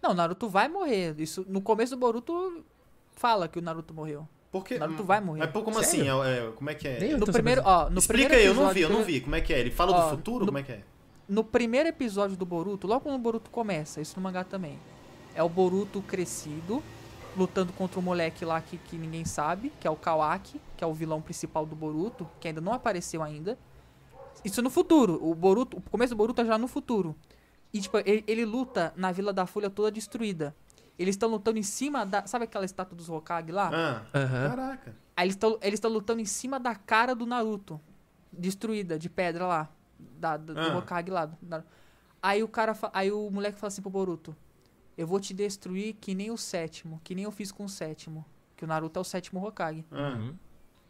Não, o Naruto vai morrer. Isso, no começo do Boruto fala que o Naruto morreu. Porque, o Naruto vai morrer. Mas como assim? Sério? assim? É, como é que é? no primeiro, ó, no Explica primeiro aí, eu não vi, eu não vi. Como é que é? Ele fala ó, do futuro? No, como é que é? No primeiro episódio do Boruto, logo quando o Boruto começa, isso no mangá também. É o Boruto crescido, lutando contra o moleque lá que, que ninguém sabe, que é o Kawaki, que é o vilão principal do Boruto, que ainda não apareceu ainda. Isso no futuro. O Boruto, o começo do Boruto é já no futuro. E tipo, ele, ele luta na Vila da Folha toda destruída. Eles estão lutando em cima da, sabe aquela estátua dos Hokage lá? Ah, uhum. caraca. Aí eles estão lutando em cima da cara do Naruto, destruída de pedra lá, da, da ah. do Hokage lá. Da, aí o cara, aí o moleque fala assim pro Boruto: eu vou te destruir que nem o sétimo, que nem eu fiz com o sétimo. Que o Naruto é o sétimo Hokage. Uhum.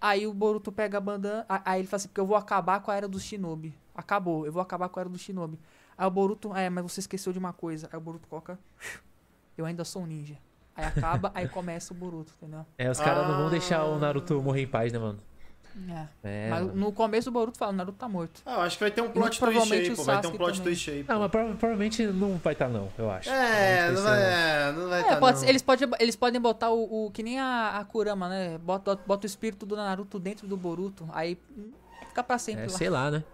Aí o Boruto pega a bandana. Aí ele fala assim: porque eu vou acabar com a era do Shinobi. Acabou, eu vou acabar com a era do Shinobi. Aí o Boruto, é, mas você esqueceu de uma coisa. Aí o Boruto coloca. Eu ainda sou um ninja. Aí acaba, aí começa o Boruto, entendeu? É, os caras ah. não vão deixar o Naruto morrer em paz, né, mano? É. é mas no começo o Boruto fala, o Naruto tá morto. Ah, eu acho que vai ter um plot twist aí, pô. Vai ter um plot também. twist aí. Pô. Não, mas provavelmente não vai estar, tá, não, eu acho. É, não vai, é, não vai é, tá, pode, Eles, pode, eles podem botar o, o. Que nem a, a Kurama, né? Bota, bota o espírito do Naruto dentro do Boruto. Aí fica pra sempre é, lá. Sei lá, né?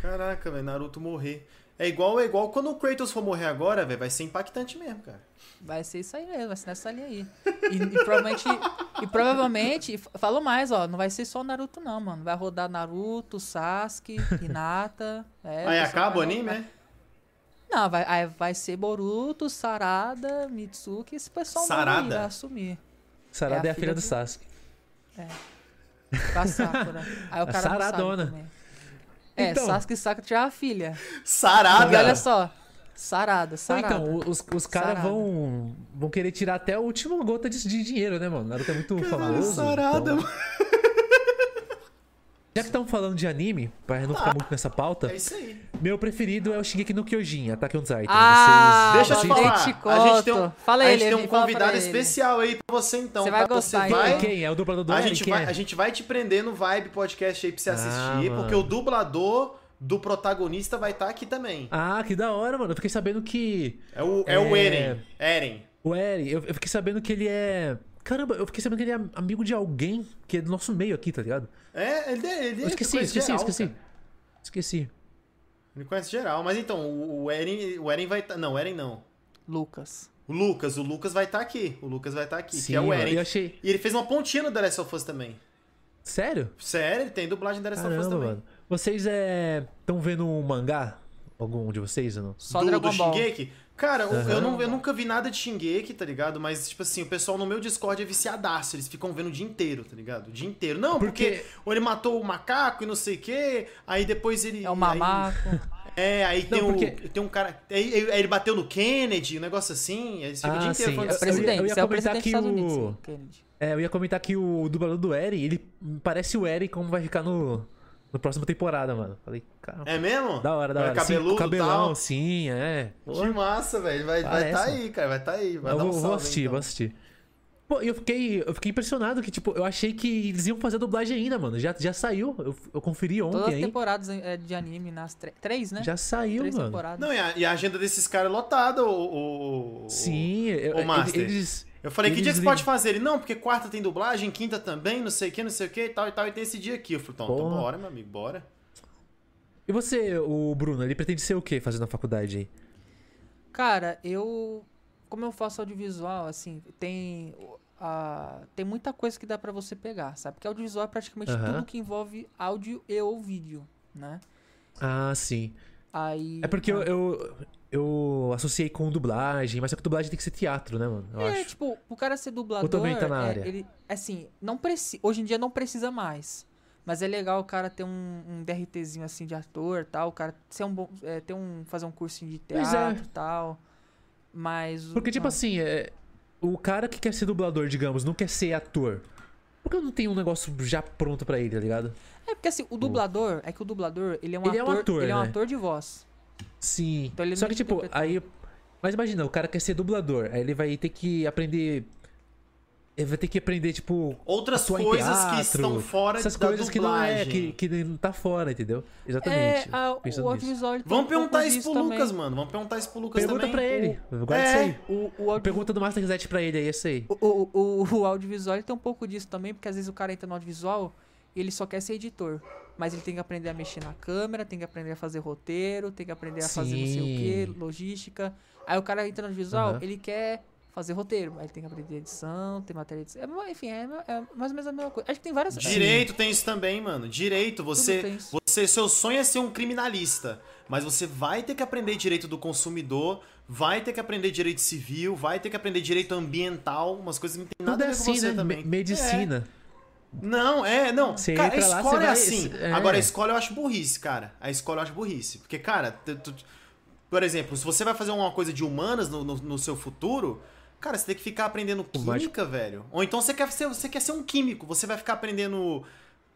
Caraca, velho, Naruto morrer. É igual, é igual quando o Kratos for morrer agora, velho. Vai ser impactante mesmo, cara. Vai ser isso aí mesmo, vai ser nessa linha aí. E, e provavelmente. e provavelmente, falou mais, ó, não vai ser só Naruto, não, mano. Vai rodar Naruto, Sasuke, Hinata. É, aí acaba o anime, né? Não, vai, aí vai ser Boruto, Sarada, Mitsuki, esse pessoal Sarada. vai assumir. Sarada é a, é a filha, filha do, do Sasuke. É. Com a Sakura. Aí o cara Saradona. É, então, Sasuke e Sakura tinha a filha. Sarada! E olha só, Sarada, sarada. Então, os, os caras vão, vão querer tirar até a última gota de, de dinheiro, né, mano? Naruto é muito Caramba, famoso. Sarada, então... mano. Já que estamos falando de anime, pra não ficar ah, muito nessa pauta. É isso aí. Meu preferido é o Shingeki no Kyojin, Attack on Titan. Ah, vocês... Deixa eu te falar. A gente tem um, fala a gente tem um convidado especial aí pra você então. Você vai gostar. Você vai... Quem? É o dublador do a gente vai, é? A gente vai te prender no Vibe Podcast aí pra você ah, assistir, porque o dublador do protagonista vai estar tá aqui também. Ah, que da hora, mano. Eu fiquei sabendo que. É o, é, é... o Eren. Eren. O Eren. Eu, eu fiquei sabendo que ele é. Caramba, eu fiquei sabendo que ele é amigo de alguém que é do nosso meio aqui, tá ligado? É, ele é. Ele é eu esqueci, esqueci, geral, esqueci. Cara. Esqueci. Ele conhece geral. Mas então, o Eren, o Eren vai estar. Tá... Não, o Eren não. Lucas. O Lucas, o Lucas vai estar tá aqui. O Lucas vai estar tá aqui, Sim, que é o Eren. Eu achei... E ele fez uma pontinha no The Last of Us também. Sério? Sério, ele tem dublagem The Last Caramba, of Us também. Mano. Vocês estão é... vendo um mangá? Algum de vocês ou não? Só do, Dragon do Ball. Shingeki? Cara, uhum. eu, não, eu nunca vi nada de Shingeki, tá ligado? Mas, tipo assim, o pessoal no meu Discord é viciadaço. Eles ficam vendo o dia inteiro, tá ligado? O dia inteiro. Não, porque, porque ou ele matou o macaco e não sei o quê. Aí depois ele. É o mamaco. Aí, é, aí não, tem, porque... um, tem um cara. Aí, ele bateu no Kennedy, um negócio assim. Aí eles ficam ah, o dia inteiro sim. falando é presidente, eu ia, eu ia comentar que o... Unidos, é, eu ia comentar que o dublador do Eri, ele parece o Eri como vai ficar no na próxima temporada, mano. Falei, cara. É mesmo? Da hora, da hora. Cabeludo, sim, cabelão, tal. sim, é. Que massa, velho. Vai estar vai tá aí, cara. Vai estar tá aí. Vai eu dar um vou, salve, vou assistir, então. vou assistir. Pô, eu fiquei, eu fiquei impressionado que, tipo, eu achei que eles iam fazer a dublagem ainda, mano. Já, já saiu. Eu, eu conferi ontem Todas as temporadas é, de anime nas três, né? Já saiu, três mano. Temporadas. Não, e a, e a, agenda desses caras é lotada, o, o. Sim, o, o Master. Eles, eu falei, que dia que você pode fazer? Ele, não, porque quarta tem dublagem, quinta também, não sei o que, não sei o que e tal e tal, e tem esse dia aqui. Eu falei, então, então bora, meu amigo, bora. E você, o Bruno, ele pretende ser o que fazendo na faculdade aí? Cara, eu. Como eu faço audiovisual, assim, tem. Uh, tem muita coisa que dá para você pegar, sabe? Porque audiovisual é praticamente uhum. tudo que envolve áudio e ou vídeo, né? Ah, sim. Aí. É porque ah. eu, eu, eu, associei com dublagem, mas só que dublagem tem que ser teatro, né, mano? Eu é, acho. tipo, o cara ser dublador. Ou também tá na é, área. Ele, assim, não precisa. Hoje em dia não precisa mais. Mas é legal o cara ter um, um DRTzinho assim de ator tal. O cara ser um bom. É, ter um, fazer um cursinho de é. teatro e é. tal. Mas. Porque, tipo assim, é, o cara que quer ser dublador, digamos, não quer ser ator. Por que não tem um negócio já pronto para ele, tá ligado? É porque assim, o dublador, é que o dublador, ele é um ele ator. É um ator ele né? é um ator de voz. Sim. Então Só que, tipo, aí. Mas imagina, o cara quer ser dublador. Aí ele vai ter que aprender ele vai ter que aprender, tipo. Outras coisas teatro, que estão fora essas da coisas dublagem. que não é, que, que não tá fora, entendeu? Exatamente. É, a, o audiovisual Vamos um perguntar isso pro também. Lucas, mano. Vamos perguntar isso pro Lucas Pergunta também. pra ele. O... Guarda é, isso aí. O, o audio... Pergunta do Master Reset pra ele, é isso aí. O, o, o, o audiovisual tem um pouco disso também, porque às vezes o cara entra no audiovisual e ele só quer ser editor. Mas ele tem que aprender a mexer na câmera, tem que aprender a fazer roteiro, tem que aprender a Sim. fazer não sei o que, logística. Aí o cara entra no audiovisual, uhum. ele quer fazer roteiro. Aí ele tem que aprender edição, tem matéria de edição. É, enfim, é, é, mais ou menos a mesma coisa. Acho que tem várias Direito tem isso também, mano. Direito, você. você Seu sonho é ser um criminalista. Mas você vai ter que aprender direito do consumidor, vai ter que aprender direito civil, vai ter que aprender direito ambiental, umas coisas que não tem nada Tudo a ver assim, com você né? também. medicina. É. Não, é, não. Você cara, a escola é vai... assim. É. Agora, a escola eu acho burrice, cara. A escola eu acho burrice. Porque, cara, tu, tu, por exemplo, se você vai fazer uma coisa de humanas no, no, no seu futuro, Cara, você tem que ficar aprendendo química, velho. Ou então você quer, ser, você quer ser um químico, você vai ficar aprendendo.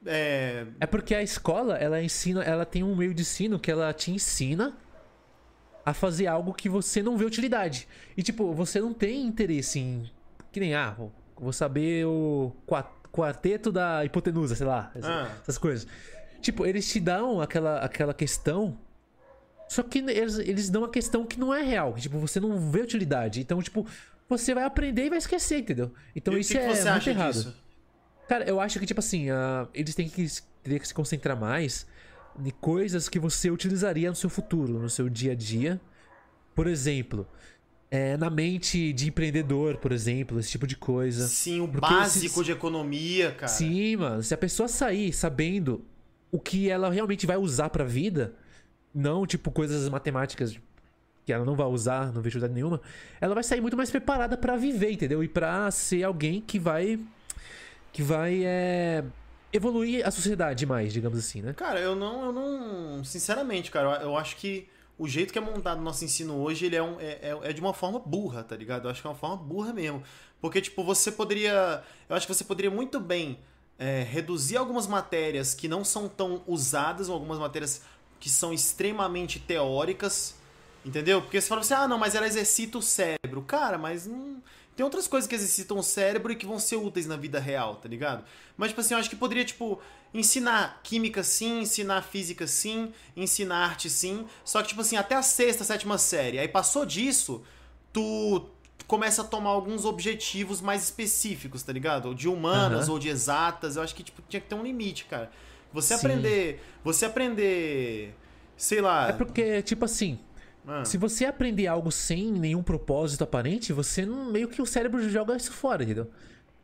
É... é porque a escola, ela ensina, ela tem um meio de ensino que ela te ensina a fazer algo que você não vê utilidade. E tipo, você não tem interesse em. Que nem, ah, vou saber o quarteto da hipotenusa, sei lá. Ah. Essas coisas. Tipo, eles te dão aquela, aquela questão. Só que eles, eles dão a questão que não é real. Que, tipo, você não vê utilidade. Então, tipo, você vai aprender e vai esquecer, entendeu? Então e isso que é que você muito acha errado. Disso? Cara, eu acho que, tipo assim, uh, eles têm que, ter que se concentrar mais em coisas que você utilizaria no seu futuro, no seu dia a dia. Por exemplo, é, na mente de empreendedor, por exemplo, esse tipo de coisa. Sim, o Porque básico se, de economia, cara. Sim, mano. Se a pessoa sair sabendo o que ela realmente vai usar pra vida, não tipo coisas matemáticas que ela não vai usar, não vejo utilidade nenhuma, ela vai sair muito mais preparada para viver, entendeu? E para ser alguém que vai que vai é, evoluir a sociedade mais, digamos assim, né? Cara, eu não, eu não, sinceramente, cara, eu acho que o jeito que é montado o nosso ensino hoje, ele é, um, é, é, é de uma forma burra, tá ligado? Eu acho que é uma forma burra mesmo. Porque, tipo, você poderia. Eu acho que você poderia muito bem é, reduzir algumas matérias que não são tão usadas, ou algumas matérias que são extremamente teóricas, entendeu? Porque você fala assim, ah, não, mas ela exercita o cérebro. Cara, mas não. Tem outras coisas que exercitam o cérebro e que vão ser úteis na vida real, tá ligado? Mas, tipo assim, eu acho que poderia, tipo, ensinar química sim, ensinar física sim, ensinar arte sim. Só que, tipo assim, até a sexta, sétima série. Aí passou disso, tu começa a tomar alguns objetivos mais específicos, tá ligado? Ou de humanas uhum. ou de exatas. Eu acho que, tipo, tinha que ter um limite, cara. Você sim. aprender. Você aprender. Sei lá. É porque, tipo assim, ah. Se você aprender algo sem nenhum propósito aparente, você não, meio que o cérebro joga isso fora, entendeu?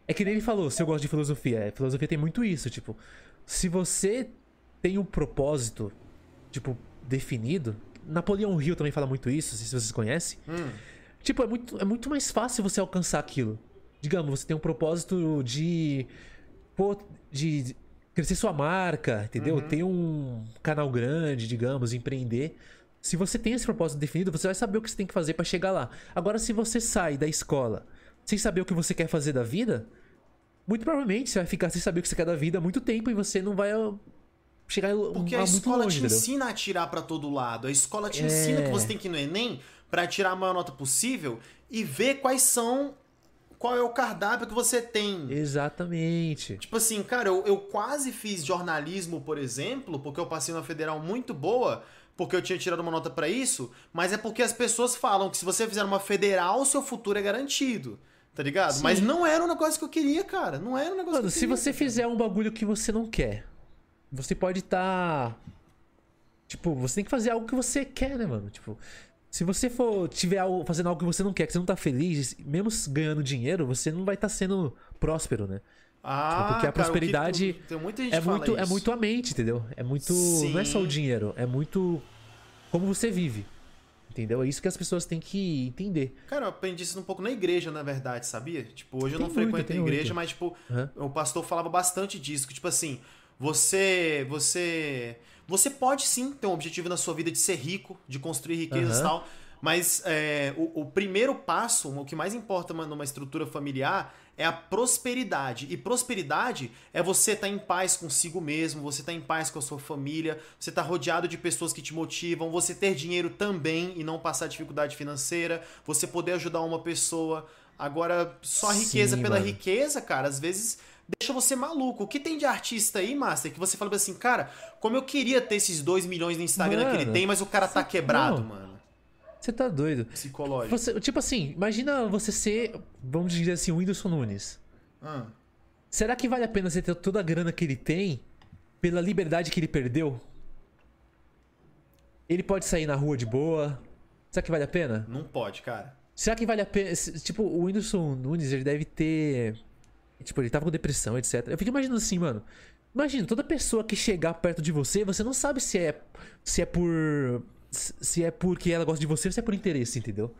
É que nem ele falou, se eu gosto de filosofia, é, filosofia tem muito isso, tipo, se você tem um propósito, tipo, definido, Napoleão Hill também fala muito isso, se vocês conhecem. Hum. Tipo, é muito, é muito mais fácil você alcançar aquilo. Digamos, você tem um propósito de. Pô, de crescer sua marca, entendeu? Uhum. Ter um canal grande, digamos, empreender. Se você tem esse propósito definido, você vai saber o que você tem que fazer para chegar lá. Agora, se você sai da escola sem saber o que você quer fazer da vida, muito provavelmente você vai ficar sem saber o que você quer da vida há muito tempo e você não vai chegar Porque a, escola longe, te entendeu? ensina a tirar para todo lado. A escola te é... ensina que você tem que ir no Enem para tirar a maior nota possível e ver quais são qual é o cardápio que você tem. Exatamente. Tipo assim, cara, eu, eu quase fiz jornalismo, por exemplo, porque eu passei numa federal muito boa, porque eu tinha tirado uma nota para isso, mas é porque as pessoas falam que se você fizer uma federal, seu futuro é garantido. Tá ligado? Sim. Mas não era um negócio que eu queria, cara. Não era um negócio Mano, que eu se você fizer um bagulho que você não quer, você pode estar. Tá... Tipo, você tem que fazer algo que você quer, né, mano? Tipo, se você for tiver algo, fazendo algo que você não quer, que você não tá feliz, mesmo ganhando dinheiro, você não vai estar tá sendo próspero, né? Ah, tipo, porque a cara, prosperidade tu, tem muita gente é muito é muito a mente, entendeu? É muito Sim. não é só o dinheiro, é muito como você vive. Entendeu? É isso que as pessoas têm que entender. Cara, eu aprendi isso um pouco na igreja, na verdade, sabia? Tipo, hoje eu não frequento a igreja, muito. mas, tipo, uhum. o pastor falava bastante disso. Que, tipo assim, você. Você. Você pode sim ter um objetivo na sua vida de ser rico, de construir riquezas e uhum. tal. Mas é, o, o, primeiro passo, o que mais importa numa estrutura familiar, é a prosperidade. E prosperidade é você estar tá em paz consigo mesmo, você estar tá em paz com a sua família, você estar tá rodeado de pessoas que te motivam, você ter dinheiro também e não passar dificuldade financeira, você poder ajudar uma pessoa. Agora, só riqueza Sim, pela mano. riqueza, cara, às vezes deixa você maluco. O que tem de artista aí, Master, que você fala assim, cara, como eu queria ter esses 2 milhões no Instagram mano, que ele tem, mas o cara tá quebrado, não. mano. Você tá doido. Psicológico. Você, tipo assim, imagina você ser, vamos dizer assim, o Whindersson Nunes. Ah. Será que vale a pena você ter toda a grana que ele tem pela liberdade que ele perdeu? Ele pode sair na rua de boa. Será que vale a pena? Não pode, cara. Será que vale a pena? Tipo, o Whindersson Nunes, ele deve ter. Tipo, ele tava com depressão, etc. Eu fico imaginando assim, mano. Imagina, toda pessoa que chegar perto de você, você não sabe se é, se é por se é porque ela gosta de você ou se é por interesse, entendeu?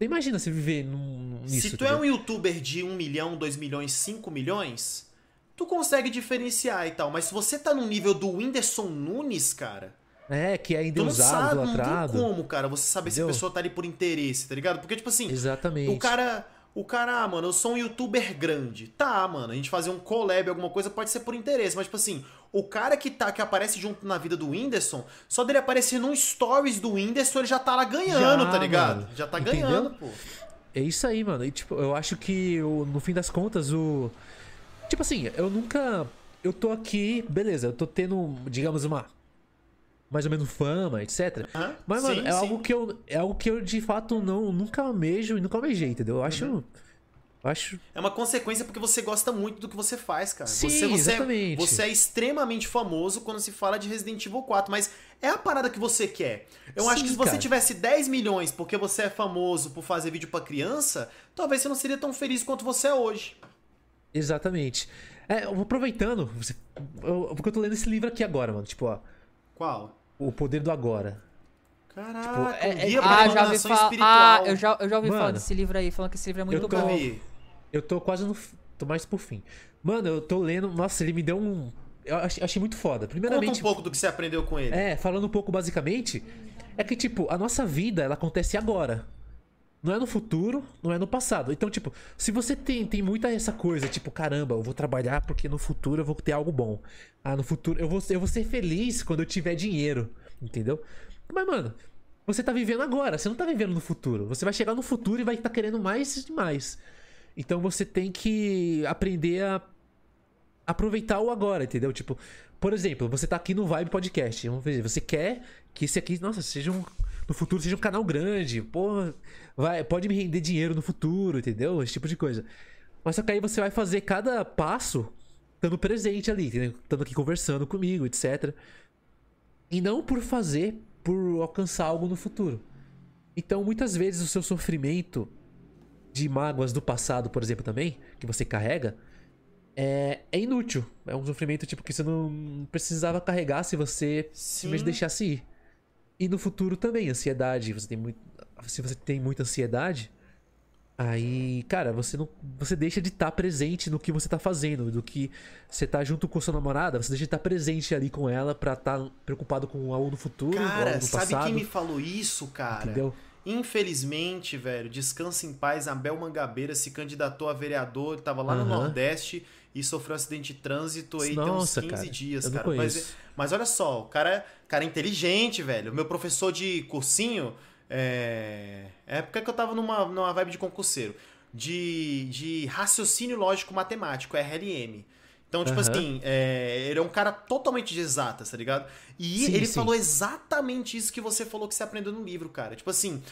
Imagina você viver num, nisso. Se tu é entendeu? é um youtuber de 1 milhão, 2 milhões, 5 milhões, tu consegue diferenciar e tal. Mas se você tá no nível do Whindersson Nunes, cara. É, que é endeusado, idolatrado. Não tem como, cara, você saber entendeu? se a pessoa tá ali por interesse, tá ligado? Porque, tipo assim. Exatamente. O cara o cara, ah, mano, eu sou um youtuber grande. Tá, mano, a gente fazer um collab, alguma coisa, pode ser por interesse. Mas, tipo assim, o cara que tá que aparece junto na vida do Whindersson, só dele aparecer num stories do Whindersson, ele já tá lá ganhando, já, tá ligado? Mano. Já tá Entendeu? ganhando, pô. É isso aí, mano. E, tipo, eu acho que no fim das contas, o. Tipo assim, eu nunca. Eu tô aqui, beleza, eu tô tendo, digamos, uma mais ou menos fama, etc. Ah, Mas, mano, sim, é sim. algo que eu. É algo que eu de fato não nunca almejo e nunca almejei, entendeu? Eu acho. Uhum. Acho. É uma consequência porque você gosta muito do que você faz, cara. Sim, você, você, exatamente. É, você é extremamente famoso quando se fala de Resident Evil 4, mas é a parada que você quer. Eu Sim, acho que se você cara. tivesse 10 milhões porque você é famoso por fazer vídeo pra criança, talvez você não seria tão feliz quanto você é hoje. Exatamente. É, eu vou aproveitando, porque eu tô lendo esse livro aqui agora, mano. Tipo, ó, Qual? O Poder do Agora. Caraca, é- um é- guia pra Ah, já ouvi falar. espiritual. Ah, eu já, eu já ouvi falar Mano, desse livro aí, falando que esse livro é muito eu tô- bom. vi. Eu tô quase no. tô mais por fim. Mano, eu tô lendo. Nossa, ele me deu um. Eu achei, achei muito foda. Conta Primeiramente. um pouco do que você aprendeu com ele. É, falando um pouco basicamente, é que, tipo, a nossa vida, ela acontece agora. Não é no futuro, não é no passado. Então, tipo, se você tem, tem muita essa coisa, tipo, caramba, eu vou trabalhar porque no futuro eu vou ter algo bom. Ah, no futuro eu vou, eu vou ser feliz quando eu tiver dinheiro. Entendeu? Mas, mano, você tá vivendo agora, você não tá vivendo no futuro. Você vai chegar no futuro e vai estar querendo mais e mais. Então você tem que aprender a aproveitar o agora, entendeu? Tipo, por exemplo, você tá aqui no Vibe Podcast. Vamos ver, você quer que esse aqui, nossa, seja um. No futuro seja um canal grande, pô, vai, pode me render dinheiro no futuro, entendeu? Esse tipo de coisa. Mas só que aí você vai fazer cada passo estando presente ali, entendeu? Estando aqui conversando comigo, etc. E não por fazer, por alcançar algo no futuro. Então, muitas vezes o seu sofrimento de mágoas do passado, por exemplo, também, que você carrega, é, é inútil. É um sofrimento tipo que você não precisava carregar se você simplesmente deixasse ir. E no futuro também, ansiedade. Você tem muito, se você tem muita ansiedade, aí, cara, você não, você deixa de estar presente no que você tá fazendo, do que você tá junto com sua namorada, você deixa de estar presente ali com ela pra estar preocupado com algo no futuro, algo Cara, no sabe passado. quem me falou isso, cara? Entendeu? Infelizmente, velho, descansa em paz, Abel Mangabeira se candidatou a vereador, ele tava lá no Aham. Nordeste e sofreu um acidente de trânsito aí Nossa, tem uns 15 cara, dias, cara. Mas, mas olha só, o cara, cara é inteligente, velho. Meu professor de cursinho, é, é época que eu tava numa, numa vibe de concurseiro, de, de raciocínio lógico matemático, RLM. Então, tipo Aham. assim, é, ele é um cara totalmente de exatas, tá ligado? E Sim, ele sim. falou exatamente isso que você falou que você aprendeu no livro, cara. Tipo assim,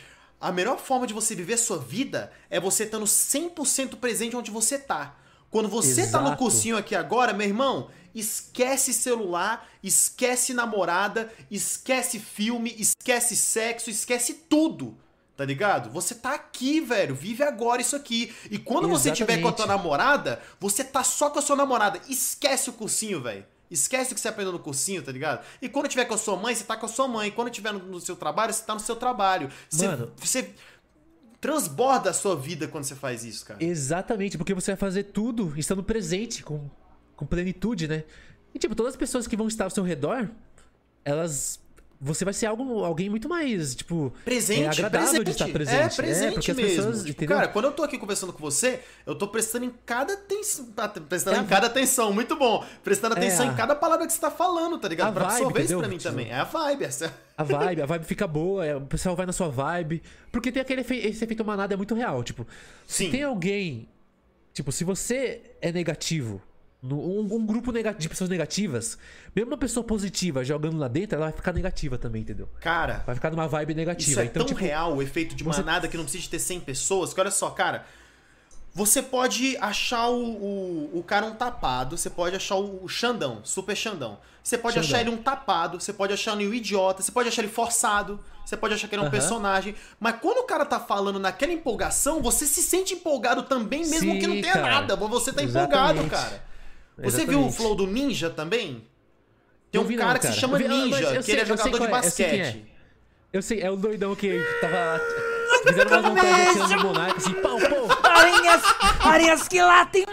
a melhor forma de você viver a sua vida é você estando 100% presente onde você tá. Quando você tá no Exato. cursinho aqui agora, meu irmão, esquece celular, esquece namorada, esquece filme, esquece sexo, esquece tudo. Tá ligado? Você tá aqui, velho. Vive agora isso aqui. E quando você tiver com a tua Exatamente. namorada, você tá só com a sua namorada. Esquece o cursinho, velho. Esquece o que você aprendeu no cursinho, tá ligado? E quando tiver com a sua mãe, você tá com a sua mãe. Quando tiver no, no seu trabalho, você tá no seu trabalho. Você, Mano. você transborda a sua vida quando você faz isso, cara. Exatamente, porque você vai fazer tudo estando presente, com, com plenitude, né? E tipo, todas as pessoas que vão estar ao seu redor, elas. Você vai ser algo, alguém muito mais, tipo. Presente, é agradável presente. de estar presente. É, presente porque as mesmo. pessoas. Tipo, cara, quando eu tô aqui conversando com você, eu tô prestando em cada atenção. tá, Prestando É a em cada atenção, muito bom. Prestando É atenção a- em cada palavra que você tá falando, tá ligado? a Pra vibe, absorver isso pra mim Tipo, também. É a vibe, essa. A vibe, a vibe fica boa, é, o pessoal vai na sua vibe. Porque tem aquele efe- esse efeito manada é muito real. Tipo, Sim. se tem alguém. Tipo, se você é negativo, um, um grupo de pessoas negativas, mesmo uma pessoa positiva jogando lá dentro, ela vai ficar negativa também, entendeu? Cara, Vai ficar numa vibe negativa. Isso é então, tão tipo, real, o efeito de você- manada, que não precisa de ter 100 pessoas, que olha só, cara. Você pode achar o, o, o cara um tapado, você pode achar o, Xandão, super Xandão. Você pode Xandão. achar ele um tapado, você pode achar ele um idiota, você pode achar ele forçado, você pode achar que ele é um personagem. Mas quando o cara tá falando naquela empolgação, você se sente empolgado também, mesmo Sim, que não tenha cara. nada. Você tá empolgado, Exatamente. cara. Você viu o flow do Ninja também? Tem um vi cara não, que se cara. chama vi- Ninja, que sei- ele é jogador de é, quem basquete. Eu sei, é o doidão que tava. (laughs) Fizeram uma atirando no Monarca, assim, pau, pau. Aranhas, aranhas que latem.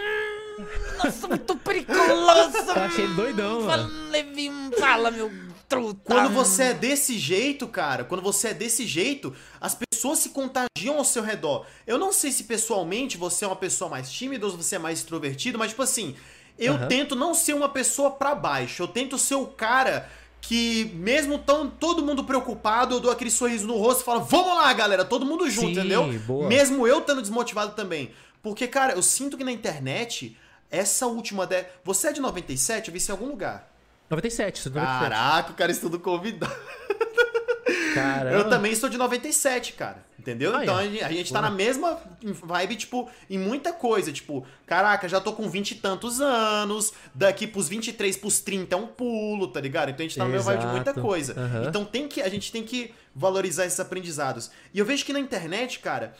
Nossa, muito perigoso. Eu achei doidão, Fala, mano. Fala, meu truta. Quando você é desse jeito, cara, quando você é desse jeito, as pessoas se contagiam ao seu redor. Eu não sei se pessoalmente você é uma pessoa mais tímida ou se você é mais extrovertido, mas tipo assim, eu Aham. tento não ser uma pessoa pra baixo. Eu tento ser o cara que, mesmo tão todo mundo preocupado, eu dou aquele sorriso no rosto e falo, vamos lá, galera, todo mundo junto, Sim, entendeu? boa. Mesmo eu estando desmotivado também. Porque, cara, eu sinto que na internet, essa última. De... Você é de 97? Eu vi isso em algum lugar. 97, isso é 97. Caraca, o cara estuda convidado. Caramba. Eu também sou de 97, cara. Entendeu? Ah, então é. a, gente, a gente tá na mesma vibe, tipo, em muita coisa. Tipo, caraca, já tô com 20 e tantos anos, daqui pros 23 pros 30 é um pulo, tá ligado? Então a gente tá na mesma vibe de muita coisa. Uhum. Então tem que, a gente tem que valorizar esses aprendizados. E eu vejo que na internet, cara,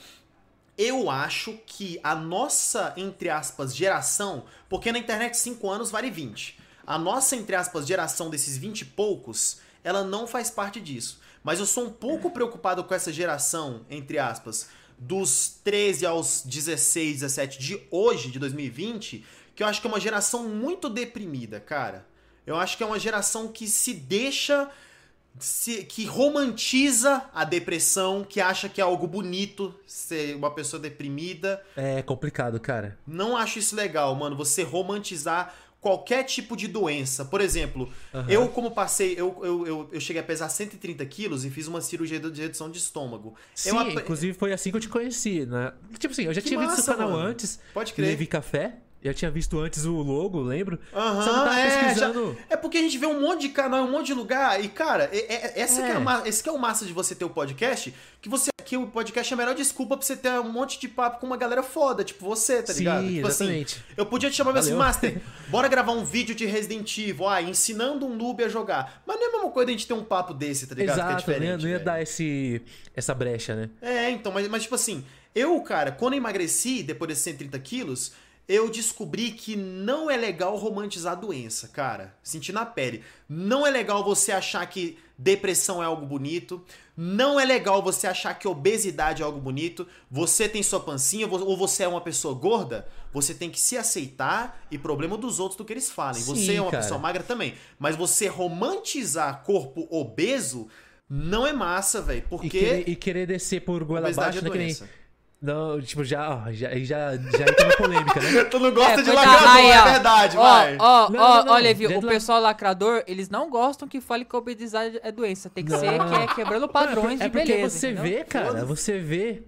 eu acho que a nossa, entre aspas, geração, porque na internet 5 anos vale 20. A nossa, entre aspas, geração desses 20 e poucos, ela não faz parte disso. Mas eu sou um pouco preocupado com essa geração, entre aspas, dos 13 aos 16, 17 de hoje, de 2020, que eu acho que é uma geração muito deprimida, cara. Eu acho que é uma geração que se deixa se, que romantiza a depressão, que acha que é algo bonito ser uma pessoa deprimida. É complicado, cara. Não acho isso legal, mano. Você romantizar qualquer tipo de doença. Por exemplo, uhum. eu como passei, eu, eu, eu, eu, cheguei a pesar 130 quilos e fiz uma cirurgia de redução de estômago. Sim, eu, inclusive foi assim que eu te conheci, né? Tipo assim, eu já que tinha visto seu canal mano. antes. Pode crer. Levi Café. Já tinha visto antes o logo, lembro? Aham, uhum, é, pesquisando... já... é porque a gente vê um monte de canal, um monte de lugar. E, cara, é, é, essa é. Que é uma, esse que é o massa de você ter o podcast. Que você que o podcast é a melhor desculpa pra você ter um monte de papo com uma galera foda, tipo você, tá ligado? Sim, tipo assim, exatamente. assim, eu podia te chamar assim, Master, (laughs) bora gravar um vídeo de Resident Evil, ah, ensinando um noob a jogar. Mas não é a mesma coisa a gente ter um papo desse, tá ligado? Exato, é não ia, não ia dar esse, essa brecha, né? É, então, mas, mas tipo assim, eu, cara, quando eu emagreci, depois desses 130 quilos, eu descobri que não é legal romantizar a doença, cara. Sentir na pele. Não é legal você achar que depressão é algo bonito. Não é legal você achar que obesidade é algo bonito. Você tem sua pancinha ou você é uma pessoa gorda. Você tem que se aceitar e problema dos outros do que eles falem. Sim, você é uma cara. pessoa magra também. Mas você romantizar corpo obeso não é massa, velho. Porque. E querer, e querer descer por goela abaixo, é né? Não, tipo, já, ó, já, já, já entra na polêmica, né? (laughs) tu não gosta é, de lacrador, aí, é verdade, ó, vai. Ó, ó, ó, Levi, o pessoal lacrador, eles não gostam que fale que obesidade é doença. Tem que não. ser que é quebrando padrões é, de beleza. É porque você entendeu? vê, cara, você vê...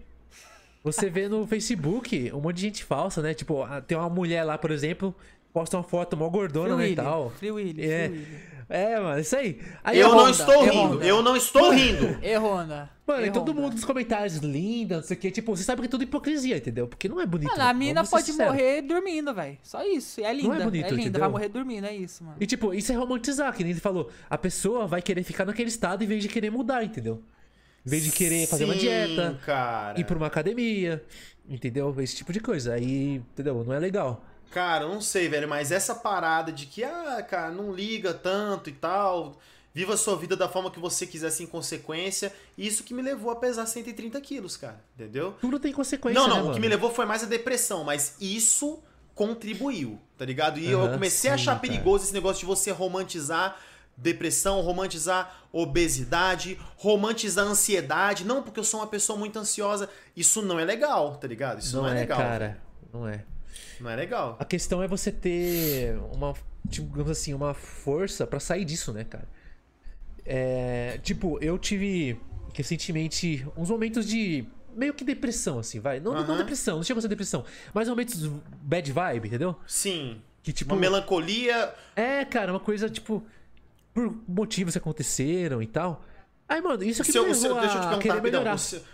Você vê no Facebook um monte de gente falsa, né? Tipo, tem uma mulher lá, por exemplo, posta uma foto mó gordona, Free né, e tal. Free Willy, é. Free Willy. É, mano, isso aí. aí eu não estou rindo, eu não estou rindo. Errona. Mano, e todo mundo nos comentários, linda, não sei o que. Tipo, você sabe que é tudo hipocrisia, entendeu? Porque não é bonito. Mano, a mina pode morrer dormindo, velho. Só isso. E é linda. Não é bonito, é linda, entendeu? vai morrer dormindo, é isso, mano. E tipo, isso é romantizar, que nem ele falou. A pessoa vai querer ficar naquele estado em vez de querer mudar, entendeu? Em vez de querer fazer uma dieta, cara. ir pra uma academia, entendeu? Esse tipo de coisa. Aí, entendeu? Não é legal. Cara, não sei, velho, mas essa parada de que, ah, cara, não liga tanto e tal, viva a sua vida da forma que você quiser sem consequência, isso que me levou a pesar 130 quilos, cara, entendeu? Tudo tem consequência, Não, não, né, o mano? que me levou foi mais a depressão, mas isso contribuiu, tá ligado? E uhum, eu comecei sim, a achar perigoso esse negócio de você romantizar depressão, romantizar obesidade, romantizar ansiedade. Não, porque eu sou uma pessoa muito ansiosa. Isso não é legal, tá ligado? Isso não, não é, é legal. cara. Não é. Não é legal. A questão é você ter uma, tipo, digamos assim, uma força para sair disso, né, cara? É, tipo, eu tive recentemente uns momentos de meio que depressão, assim, vai. Não, uhum. não depressão, não chega a ser depressão, mas momentos bad vibe, entendeu? Sim. Que, tipo, uma melancolia. É, cara, uma coisa, tipo, por motivos que aconteceram e tal. Aí, mano, isso aqui seu, me seu, Deixa eu te perguntar, rapidão.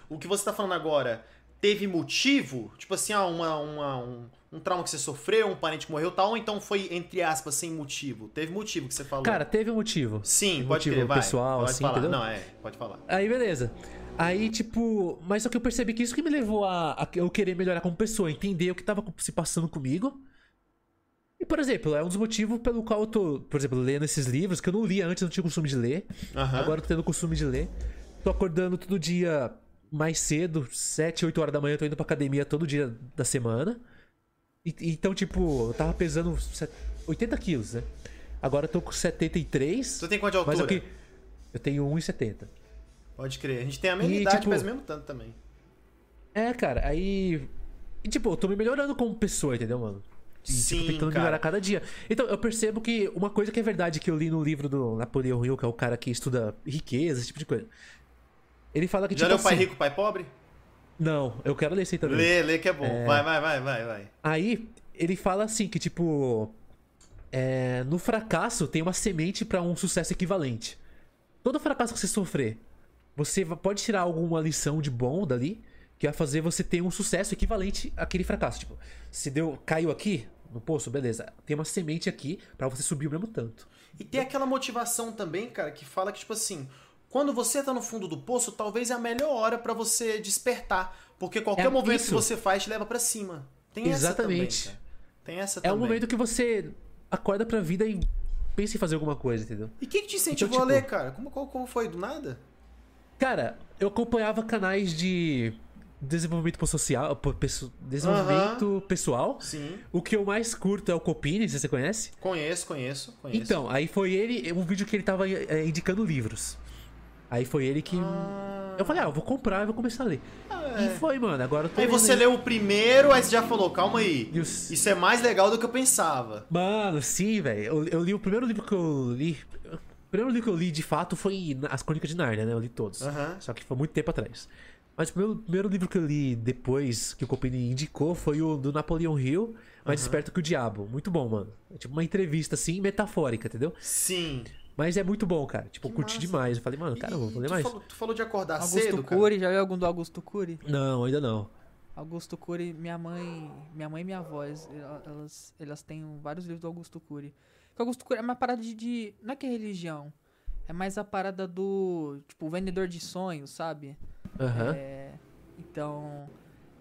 O, o, que você tá falando agora teve motivo? Tipo assim, ah, uma, uma, um, um trauma que você sofreu, um parente que morreu tal, ou então foi, entre aspas, sem motivo? Teve motivo que você falou? Cara, teve um motivo. Sim, teve pode motivo crer, vai. pessoal, pode assim, falar. entendeu? Não, é, pode falar. Aí, beleza. Aí, tipo, mas só que eu percebi que isso que me levou a, a eu querer melhorar como pessoa, entender o que tava se passando comigo. E, por exemplo, é um dos motivos pelo qual eu tô, por exemplo, lendo esses livros, que eu não lia antes, não tinha costume de ler. Uhum. Agora eu tô tendo o costume de ler. Tô acordando todo dia mais cedo, 7, 8 horas da manhã, tô indo pra academia todo dia da semana. E, então, tipo, eu tava pesando 80 quilos, né? Agora eu tô com 73. Tu tem quanto de altura? Mas eu, eu tenho 1,70. Pode crer. A gente tem a mesma e, idade, tipo, mas mesmo tanto também. É, cara, aí. E, tipo, eu tô me melhorando como pessoa, entendeu, mano? E, tipo, Sim, tipo, tentando cara. melhorar cada dia. Então, eu percebo que uma coisa que é verdade que eu li no livro do Napoleão Hill, que é o cara que estuda riqueza, esse tipo de coisa. Ele fala que, Já tipo, leu assim, Pai Rico, Pai Pobre? Não, eu quero ler esse aí também. Lê, lê que é bom. É... Vai, vai, vai, vai, vai. Aí, ele fala assim que, tipo. É, no fracasso tem uma semente para um sucesso equivalente. Todo fracasso que você sofrer, você pode tirar alguma lição de bom dali que vai fazer você ter um sucesso equivalente àquele fracasso. Tipo, se deu, caiu aqui no poço, beleza. Tem uma semente aqui para você subir o mesmo tanto. E tem aquela motivação também, cara, que fala que, tipo assim, quando você tá no fundo do poço, talvez é a melhor hora para você despertar. Porque qualquer é movimento isso. que você faz te leva para cima. Tem Exatamente. essa também, Tem essa é também. É o momento que você acorda pra vida e pensa em fazer alguma coisa, entendeu? E quem que te incentivou então, tipo, a ler, cara? Como, como foi? Do nada? Cara, eu acompanhava canais de desenvolvimento social, desenvolvimento uhum. pessoal. Sim. O que eu mais curto é o Copini, se você conhece? Conheço, conheço, conheço. Então, aí foi ele, um vídeo que ele tava é, indicando livros. Aí foi ele que. Ah. Eu falei, ah, eu vou comprar e vou começar a ler. Ah, é. E foi, mano. Agora Aí você leu o primeiro, aí você já falou, calma aí. Isso é mais legal do que eu pensava. Mano, sim, velho. Eu, eu, li o primeiro livro que eu li. O primeiro livro que eu li de fato foi As Crônicas de Nárnia, né? Eu li todos. Uhum. Só que foi muito tempo atrás. Mas o primeiro, primeiro livro que eu li depois que o Copini indicou foi o do Napoleão Hill, Mais uhum. Desperto que o Diabo. Muito bom, mano. É tipo uma entrevista assim, metafórica, entendeu? Sim. Mas é muito bom, cara. Tipo, que eu curti massa. demais. Eu falei, mano, cara, vou ler mais. Falou, tu falou de acordar Augusto cedo, Cury, já viu algum do Augusto Cury? Não, ainda não. Augusto Cury, minha mãe, minha mãe e minha avó, elas, elas têm vários livros do Augusto Cury. O Augusto Cury é uma parada de, de, não é que é religião, é mais a parada do, tipo, vendedor de sonhos, sabe? Aham. Uhum. É, então.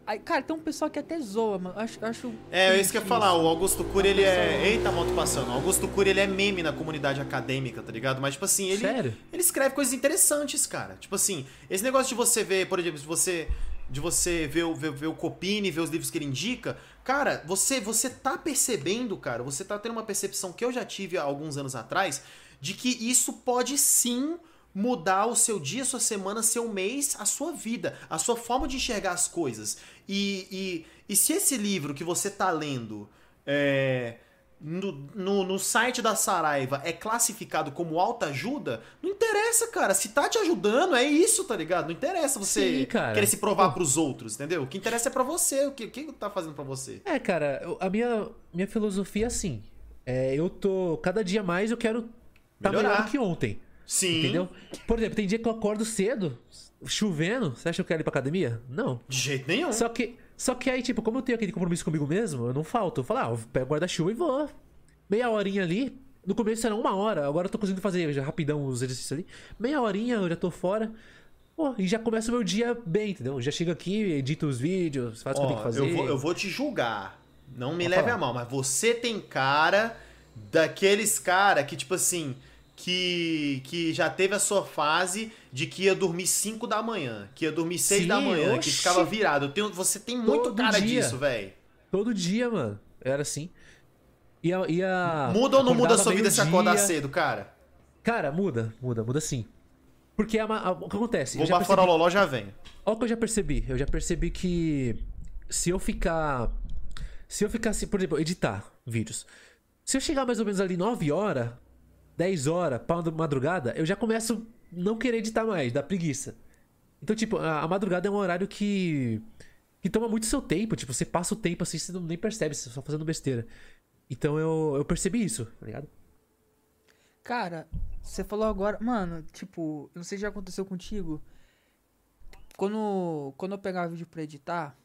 Aí, cara, tem um pessoal que até zoa, mano. Acho, acho é, é isso que eu ia falar. O Augusto Cury, ele é. Eita, moto passando. O Augusto Cury, ele é meme na comunidade acadêmica, tá ligado? Mas, tipo assim, ele. Sério? Ele escreve coisas interessantes, cara. Tipo assim, esse negócio de você ver, por exemplo, de você. De você ver, ver, ver o Copini, ver os livros que ele indica. Cara, você, você tá percebendo, cara, você tá tendo uma percepção que eu já tive há alguns anos atrás, de que isso pode sim mudar o seu dia, sua semana, seu mês, a sua vida, a sua forma de enxergar as coisas. E, e, e se esse livro que você tá lendo é, no, no, no, site da Saraiva é classificado como autoajuda, não interessa, cara. Se tá te ajudando, é isso, tá ligado? Não interessa você Sim, querer se provar Pô. pros outros, entendeu? O que interessa é para você. O que, o que tá fazendo para você? É, cara, a minha, minha filosofia é assim. É, eu tô. Cada dia mais eu quero tá melhor do que ontem. Sim. Entendeu? Por exemplo, tem dia que eu acordo cedo, chovendo. Você acha que eu quero ir pra academia? Não. De jeito nenhum. Só que, só que aí, tipo, como eu tenho aquele compromisso comigo mesmo, eu não falto. Eu falo, ah, eu pego guarda-chuva e vou. Meia horinha ali. No começo era uma hora, agora eu tô conseguindo fazer já rapidão os exercícios ali. Meia horinha, eu já tô fora. Pô, e já começa o meu dia bem, entendeu? Já chego aqui, edito os vídeos, faço o que eu tenho que fazer. Eu vou, eu vou te julgar. Não me Vou leve falar. a mal, mas você tem cara daqueles cara que, tipo assim, que, que já teve a sua fase de que ia dormir 5 da manhã, que ia dormir 6 da manhã, oxi. que ficava virado. Tenho, você tem muito Todo cara dia. disso, velho. Todo dia, mano. Era assim. Ia, ia muda ou não muda a sua vida se acordar cedo, cara? Cara, muda, muda, muda sim. Porque a, a, o que acontece? Vou pra fora loló já vem. Olha o que eu já percebi. Eu já percebi que se eu ficar. Se eu ficar assim, por exemplo, editar vídeos. Se eu chegar mais ou menos ali 9 horas, 10 horas, pra madrugada, eu já começo não querer editar mais, dá preguiça. Então, tipo, a, a, madrugada é um horário que. que toma muito seu tempo. Tipo, você passa o tempo assim, você não, nem percebe, você só fazendo besteira. Então eu, eu percebi isso, tá ligado? Cara, você falou agora. Mano, tipo, não sei se já aconteceu contigo. Quando, quando eu pegava vídeo pra editar,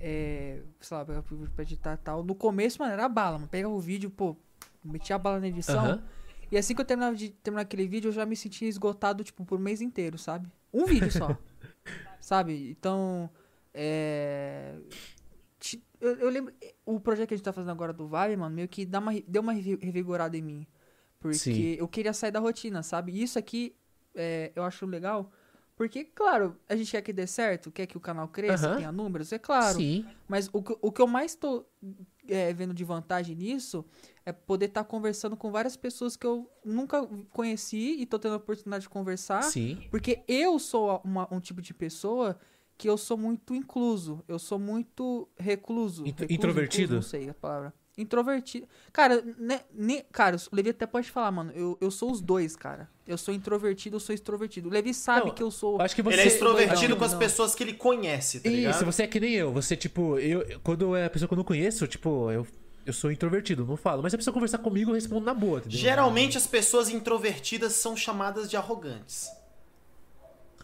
é, sei lá, pegava vídeo pra editar e tal. No começo, mano, era bala, mano. Pegava o vídeo, pô, metia a bala na edição. Uhum. E assim que eu terminava de terminar aquele vídeo, eu já me sentia esgotado, tipo, por mês inteiro, sabe? Um vídeo só. (laughs) sabe? Então. É. Eu, eu, lembro. O projeto que a gente tá fazendo agora do Vale, mano, meio que dá uma, deu uma revigorada em mim. Porque Sim. eu queria sair da rotina, sabe? E isso aqui é, eu acho legal. Porque, claro, a gente quer que dê certo, quer que o canal cresça, uhum. tenha números, é claro. Sim. Mas o, o que eu mais tô é, vendo de vantagem nisso é poder estar tá conversando com várias pessoas que eu nunca conheci e tô tendo a oportunidade de conversar. Sim. Porque eu sou uma, um tipo de pessoa que eu sou muito incluso. Eu sou muito recluso. Int recluso introvertido? Incluso, não sei a palavra. Introvertido. Cara, né, ne, cara, o Levi até pode falar, mano. Eu, eu sou os dois, cara. Eu sou introvertido, eu sou extrovertido. O Levi sabe não, que eu sou. Acho que você... Ele é extrovertido não, com as não. pessoas que ele conhece, tá ligado? Isso, você é que nem eu. Você, tipo, eu, quando é a pessoa que eu não conheço, tipo, eu eu sou introvertido, não falo. Mas se a pessoa conversar comigo, eu respondo na boa, entendeu? Geralmente as pessoas introvertidas são chamadas de arrogantes.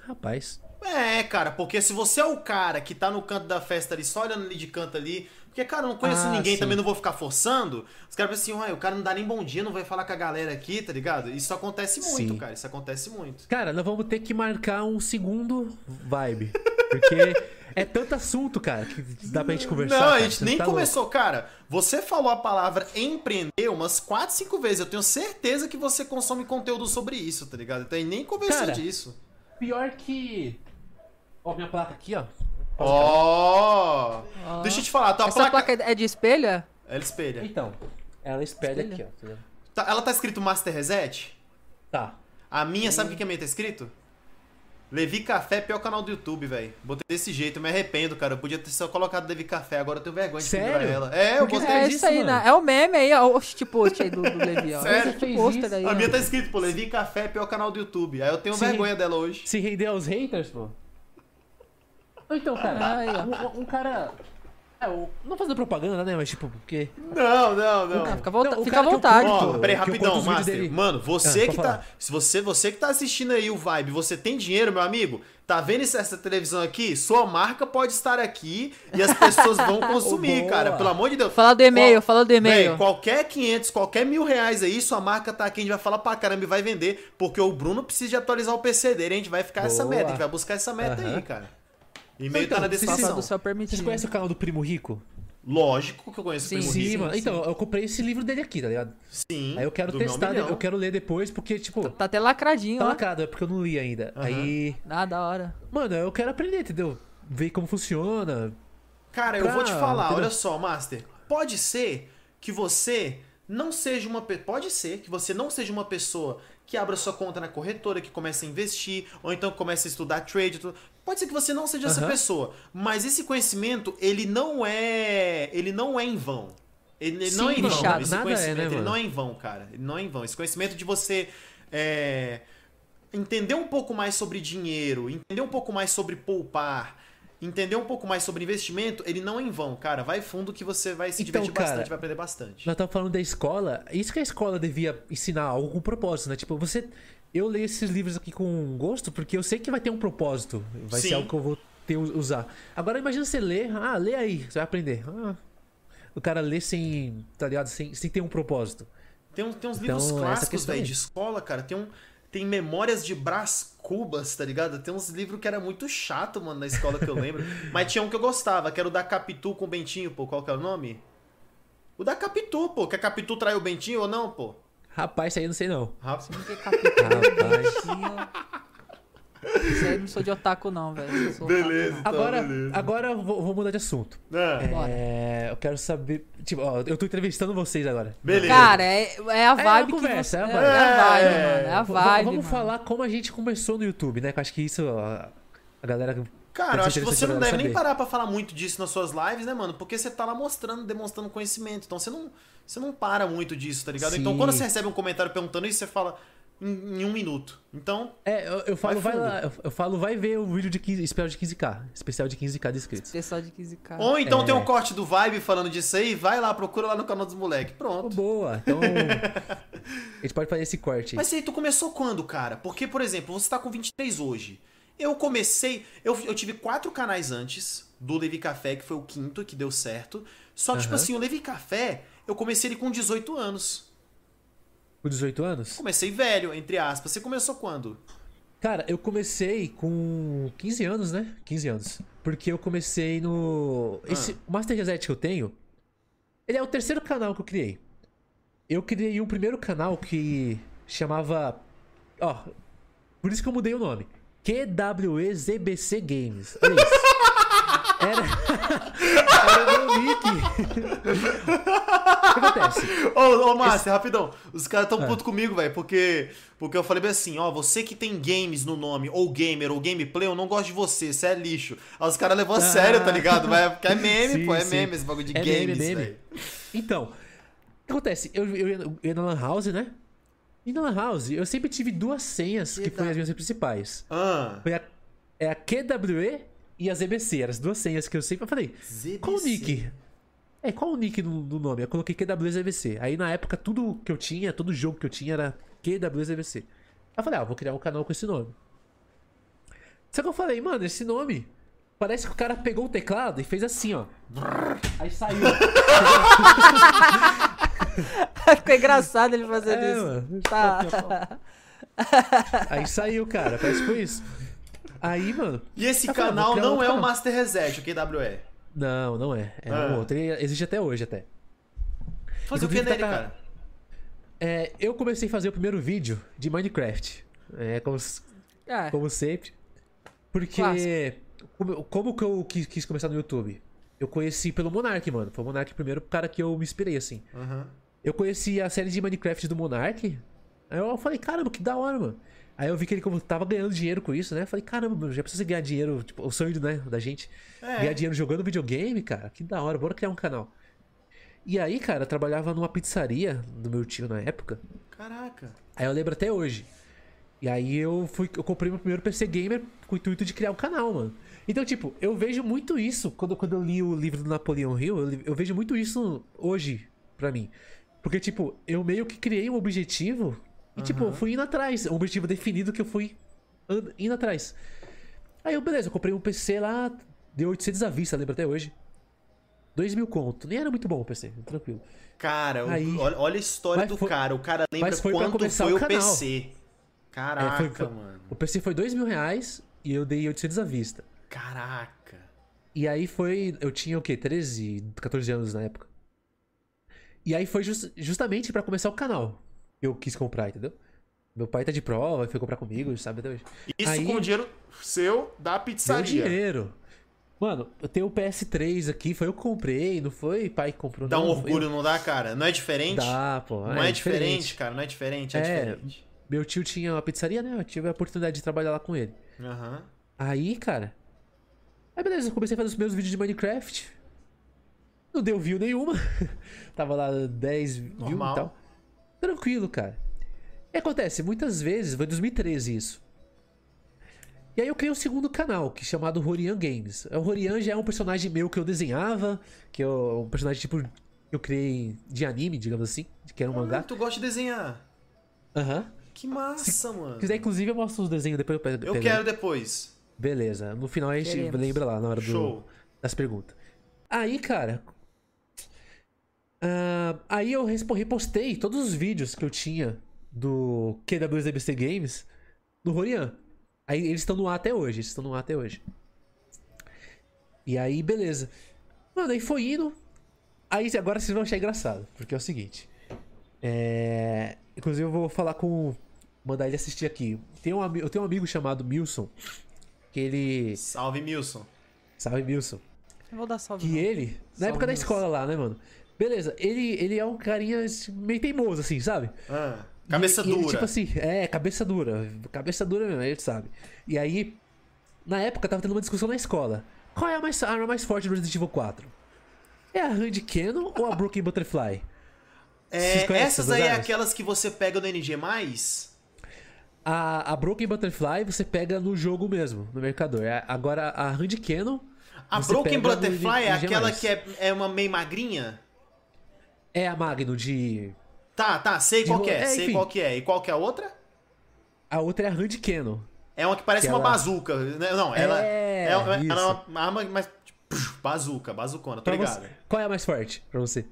Rapaz. É, cara, porque se você é o cara que tá no canto da festa ali, só olhando ali de canto ali, porque, cara, eu não conheço Ah, ninguém, sim. também não vou ficar forçando, os caras pensam assim, o cara não dá nem bom dia, não vai falar com a galera aqui, tá ligado? Isso acontece muito, Sim. cara, isso acontece muito. Cara, nós vamos ter que marcar um segundo vibe. Porque é tanto assunto, cara, que dá pra gente conversar. Não, a cara, gente você nem tá começou. Cara, você falou a palavra empreender umas 4, 5 vezes. Eu tenho certeza que você consome conteúdo sobre isso, tá ligado? Então, nem conversou Cara, disso. louco. Pior que. Ó, minha placa aqui, ó. Ó! Ó. Deixa eu te falar, tua Essa placa... placa é de espelho? Ela espelha. Então, ela espelha Espelha. aqui, ó. tá? Tá- ela tá escrito Master Reset? Tá. A minha, sabe o que que a minha tá escrito? Levi Café, pior canal do YouTube, velho. Botei desse jeito, eu me arrependo, cara. Eu podia ter só colocado Levi Café, agora eu tenho vergonha de Sério? pendurar ela. É, eu Por que botei. você É isso aí, mano? né? É o meme aí, ó. O post aí do, do Levi, ó. (laughs) Sério? Esse aí. A ó. minha tá escrito, pô, Levi Café, pior canal do YouTube. Aí eu tenho Sim. vergonha dela hoje. Se render aos haters, pô. Então, cara, Ai, ó. um, um cara. É, o- não fazendo propaganda, né? Mas tipo, porque. Não, não, não. Ah, fica, volta- Não, fica à vontade. Ó, peraí, rapidão, Master. dele. Mano, você Ah, que tá. Se você, você que tá assistindo aí o Vibe, você tem dinheiro, meu amigo, tá vendo essa essa televisão aqui? Sua marca pode estar aqui e as pessoas vão (laughs) consumir, Boa. cara. Pelo amor de Deus. Fala do e-mail, Qual- fala do e-mail. Véi, qualquer 500, qualquer mil reais aí, sua marca tá aqui, a gente vai falar pra caramba e vai vender, porque o Bruno precisa de atualizar o PC dele, a gente vai ficar essa Boa. meta, a gente vai buscar essa meta Aham. aí, cara. E-mail Então, tá na descrição. do céu permitido. Vocês conhecem o canal do Primo Rico? Lógico que eu conheço Sim, o Primo Sim, Rico. mano. Então, eu comprei esse livro dele aqui, tá ligado? Sim. Aí eu quero testar, milhão. eu quero ler depois, porque, tipo, Tá até lacradinho, tá ó. lacrado, é porque eu não li ainda. Aham. Aí. Ah, da hora. Mano, eu quero aprender, entendeu? Ver como funciona. Cara, eu pra- vou te falar, entendeu? olha só, Master. Pode ser que você não seja uma pe- pode ser que você não seja uma pessoa que abra sua conta na corretora, que comece a investir, ou então comece a estudar trade, tudo. Pode ser que você não seja essa Aham. pessoa, mas esse conhecimento, ele não é, ele não é em vão. Ele, ele não é em Sim, vão. Esse é, conhecimento, né, ele não é em vão, cara. Ele não é em vão. Esse conhecimento de você é, entender um pouco mais sobre dinheiro, entender um pouco mais sobre poupar, entender um pouco mais sobre investimento, ele não é em vão, cara. Vai fundo que você vai se Então, divertir cara, bastante, vai aprender bastante. Nós tava falando da escola. Isso que a escola devia ensinar algo com propósito, né? Tipo, você. Eu leio esses livros aqui com gosto porque eu sei que vai ter um propósito. Vai Sim. ser algo que eu vou ter usar. Agora imagina você ler. Ah, lê aí, você vai aprender. Ah, o cara lê sem. Tá ligado? Sem, sem ter um propósito. Tem, uns- tem uns Então, livros clássicos, velho, de escola, cara. Tem um. Tem Memórias de Brás Cubas, tá ligado? Tem uns livros que era muito chato, mano, na escola que eu lembro. (laughs) Mas tinha um que eu gostava, que era o da Capitu com o Bentinho, pô. Qual que é o nome? O da Capitu, pô. Que a Capitu traiu o Bentinho ou não, pô? Rapaz, isso aí eu não sei não. Rapaz. Não tem capítulo. Rapaz. Isso aí eu não sou de otaku, não, velho. Beleza. otaku, Agora, beleza. agora eu vou, vou mudar de assunto. Bora. É, eu quero saber. Tipo, ó, eu tô entrevistando vocês agora. não. beleza. Cara, é, é a uma vibe que conversa, você... é É, a é vibe. a vibe, É. mano. É a V- vibe, Vamos mano. falar como a gente começou no YouTube, né? Que eu acho que isso ó, a galera. Cara, eu acho que você não deve nem saber. parar pra falar muito disso nas suas lives, né, mano? Porque você tá lá mostrando, demonstrando conhecimento. Então você não, você não para muito disso, tá ligado? Então Sim. quando você recebe um comentário perguntando isso, você fala em, em um minuto. Então, É, eu, eu falo, Vai vai, lá, eu, eu falo, vai ver o vídeo de 15, especial de 15k. Especial de 15k de inscritos. Pessoal de 15k. ou então É. tem um corte do Vibe falando disso aí, vai lá, procura lá no canal dos moleques. Oh, Pronto. boa. Então. (laughs) a gente pode fazer esse corte aí. Mas aí, tu começou quando, cara? Porque, por exemplo, você tá com 23 hoje. Eu comecei. Eu, eu tive quatro canais antes do Levi Café, que foi o quinto, que deu certo. Só que, tipo Aham. assim, o Levi Café, eu comecei ele com 18 anos. Com 18 anos? Comecei velho, entre aspas. Você começou quando? Cara, eu comecei com 15 anos, né? 15 anos. Porque eu comecei no. Esse Ah. Master Reset que eu tenho. Ele é o terceiro canal que eu criei. Eu criei um primeiro canal que chamava. Ó. Por isso que eu mudei o nome. QWEZBC Games. Olha isso. (laughs) Era. Era meu nick. o que acontece? Ô, ô Márcio, rapidão. Os caras É. tão putos comigo, velho, porque, porque eu falei bem assim, ó, você que tem games no nome, ou gamer, ou gameplay, eu não gosto de você, você é lixo. Aí os caras levou a sério, tá ligado? Mas porque é meme, Ah. Sim, pô, é sim. meme esse bagulho de É meme, games, meme. velho. Então, o que acontece? Eu, eu, eu ia na Lan House, né? E na Lan House, eu sempre tive duas senhas que foram as minhas principais. Ah, Foi a, é a QWE e a ZBC. Eram as duas senhas que eu sempre falei. ZBC. Qual o nick? É, qual o nick do, do nome? Eu coloquei QWE e ZBC. Aí na época, tudo que eu tinha, todo jogo que eu tinha era QWE e ZBC. Aí eu falei, ah, vou criar um canal com esse nome. Só que eu falei, mano, esse nome. Parece que o cara pegou o teclado e fez assim, ó. Aí saiu. (laughs) (laughs) Ficou engraçado ele fazendo é, isso. Mano. Tá. (laughs) Aí saiu, cara. Parece que foi isso. Aí, mano. E esse canal não é o Master Reset, o QWE? Não, não é. É ah. um outro. Ele existe até hoje, até. Fazer o que nele, tá... cara? É, eu comecei a fazer o primeiro vídeo de Minecraft. É, como, ah. como sempre. Porque. Como, como, que eu quis, quis, começar no YouTube? Eu conheci pelo Monark, mano. Foi o Monark primeiro cara que eu me inspirei, assim. Uhum. Eu conheci a série de Minecraft do Monark. Aí eu falei, caramba, que da hora, mano. Aí eu vi que ele como tava ganhando dinheiro com isso, né? Falei, caramba, mano, já precisa ganhar dinheiro. Tipo, o sonho né, da gente. É. Ganhar dinheiro jogando videogame, cara. Que da hora, bora criar um canal. E aí, cara, eu trabalhava numa pizzaria do meu tio na época. Caraca. Aí eu lembro até hoje. E aí eu fui, eu comprei meu primeiro PC gamer com o intuito de criar um canal, mano. Então, tipo, eu vejo muito isso quando, quando eu li o livro do Napoleão Hill, eu, eu vejo muito isso hoje pra mim. Porque, tipo, eu meio que criei um objetivo e, uhum. tipo, eu fui indo atrás. Um objetivo definido que eu fui indo atrás. Aí eu, beleza, eu comprei um PC lá, deu 800 à vista, lembra até hoje. 2 mil conto. Nem era muito bom o PC, tranquilo. Cara, Aí, olha, olha, a história do foi, cara. O cara lembra foi quanto foi o, o PC. Caraca, é, foi, mano. O PC foi 2 mil reais e eu dei 800 à vista. Caraca. E aí foi. Eu tinha o quê? 13, 14 anos na época. E aí foi just, justamente para começar o canal. Eu quis comprar, entendeu? Meu pai tá de prova, foi comprar comigo, sabe até hoje. Isso aí, com o dinheiro seu da pizzaria. Meu dinheiro. Mano, eu tenho o PS3 aqui, foi eu que comprei, não foi pai que comprou. Dá não, um orgulho, eu... não dá, cara? Não é diferente? Dá, pô. Não é, é diferente. diferente. cara, não é diferente, é, é, diferente. Meu tio tinha uma pizzaria, né? Eu tive a oportunidade de trabalhar lá com ele. Aham. Uhum. Aí, cara. Aí beleza, eu comecei a fazer os meus vídeos de Minecraft. Não deu view nenhuma. (laughs) Tava lá 10 views e tal. Tranquilo, cara. E acontece, muitas vezes, foi em 2013 isso. E aí eu criei um segundo canal, que é chamado Rorian Games. O Rorian já é um personagem meu que eu desenhava, que é um personagem tipo eu criei de anime, digamos assim, que era um ah, mangá. Tu gosta de desenhar? Aham. Uhum. Que massa, Se mano. quiser, inclusive, eu mostro os desenhos depois eu pego. Eu quero depois. Beleza. No final a gente Queremos. lembra lá na hora do, das perguntas. Aí, cara. Uh, aí eu repostei todos os vídeos que eu tinha do QWZBC Games no Rorian. Aí eles estão no ar até hoje. Eles estão no ar até hoje. E aí, beleza. Mano, aí foi indo. Aí agora vocês vão achar engraçado. Porque é o seguinte. É... Inclusive eu vou falar com. Mandar ele assistir aqui. Tem um, eu tenho um amigo chamado Milson. Que ele. Salve, Milson. Salve, Milson. Eu vou dar salve. Que ele. Na salve época da escola lá, né, mano? Beleza, ele, ele é um carinha meio teimoso, assim, sabe? Ah, cabeça e, dura. E ele, tipo assim, é, cabeça dura. Cabeça dura mesmo, a gente sabe. E aí, na época, tava tendo uma discussão na escola. Qual é a, mais, a arma mais forte do Resident Evil 4? É a Hand Cannon ou a Broken Butterfly? É, essas aí é aquelas que você pega no NG+. A, a Broken Butterfly você pega no jogo mesmo, no mercador. É, agora a Hand Cannon. A Broken Butterfly é aquela que é, é uma meio magrinha? É a Magno de. Tá, tá, sei qual que é, é sei enfim. qual que é. E qual que é a outra? A outra é a Hand Cannon. É uma que parece que uma ela... bazuca. Né? Não, ela é, é, ela é uma arma mais. Tipo, bazuca, bazucona, tô pra ligado. Você, qual é a mais forte pra você?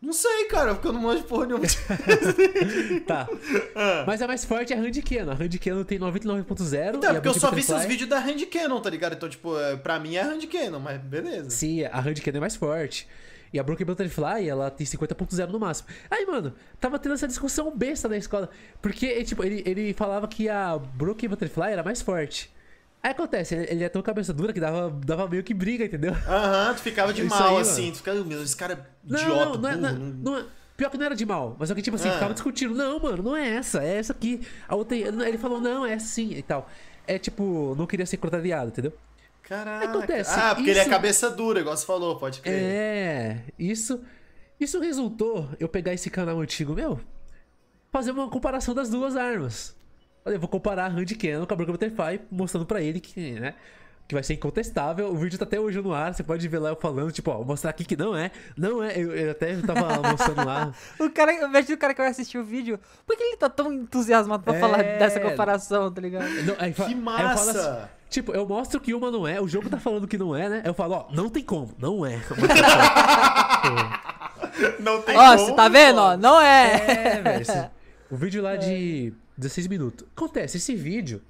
Não sei, cara, porque eu não manjo porra nenhuma. (laughs) tá. (laughs) Ah. Mas a mais forte é a Hand Cannon. A Hand Cannon tem 99.0. Então, porque eu só vi seus vídeos da Hand Cannon, tá ligado? Então, tipo, é, pra mim é a Hand Cannon, mas beleza. Sim, a Hand Cannon é mais forte. E a Broken Butterfly, ela tem 50.0 no máximo. Aí, mano, tava tendo essa discussão besta na escola. Porque, tipo, ele, ele falava que a Broken Butterfly era mais forte. Aí acontece, ele, é tão cabeça dura que dava, dava meio que briga, entendeu? Aham, tu ficava de mal, aí, assim. Tu ficava, meu, esse cara é idiota, não, não, não, é, não, não, é, Pior que não era de mal, mas só que, tipo assim, ah. ficava discutindo. Não, mano, não é essa, é essa aqui. A outra, ele falou, não, é assim e tal. É tipo, não queria ser contrariado, entendeu? Caraca. Acontece. Ah, porque isso... ele é cabeça dura, igual você falou, pode crer. É, isso. Isso resultou eu pegar esse canal antigo meu, fazer uma comparação das duas armas. Olha, eu vou comparar a Hand Cannon com a Broken Butterfly, mostrando pra ele que, né? que vai ser incontestável. O vídeo tá até hoje no ar, você pode ver lá eu falando, tipo, ó, vou mostrar aqui que não é. Não é, eu, eu até tava (laughs) mostrando lá. o cara, eu vejo o cara que vai assistir o vídeo, por que ele tá tão entusiasmado pra é... falar dessa comparação, tá ligado? Não, aí, que massa! Assim, tipo, eu mostro que uma não é, o jogo tá falando que não é, né? Eu falo, ó, não tem como, não é. (laughs) não tem ó, como. Ó, você tá vendo, ó, não é. É, velho. O vídeo lá de 16 minutos. Acontece, esse vídeo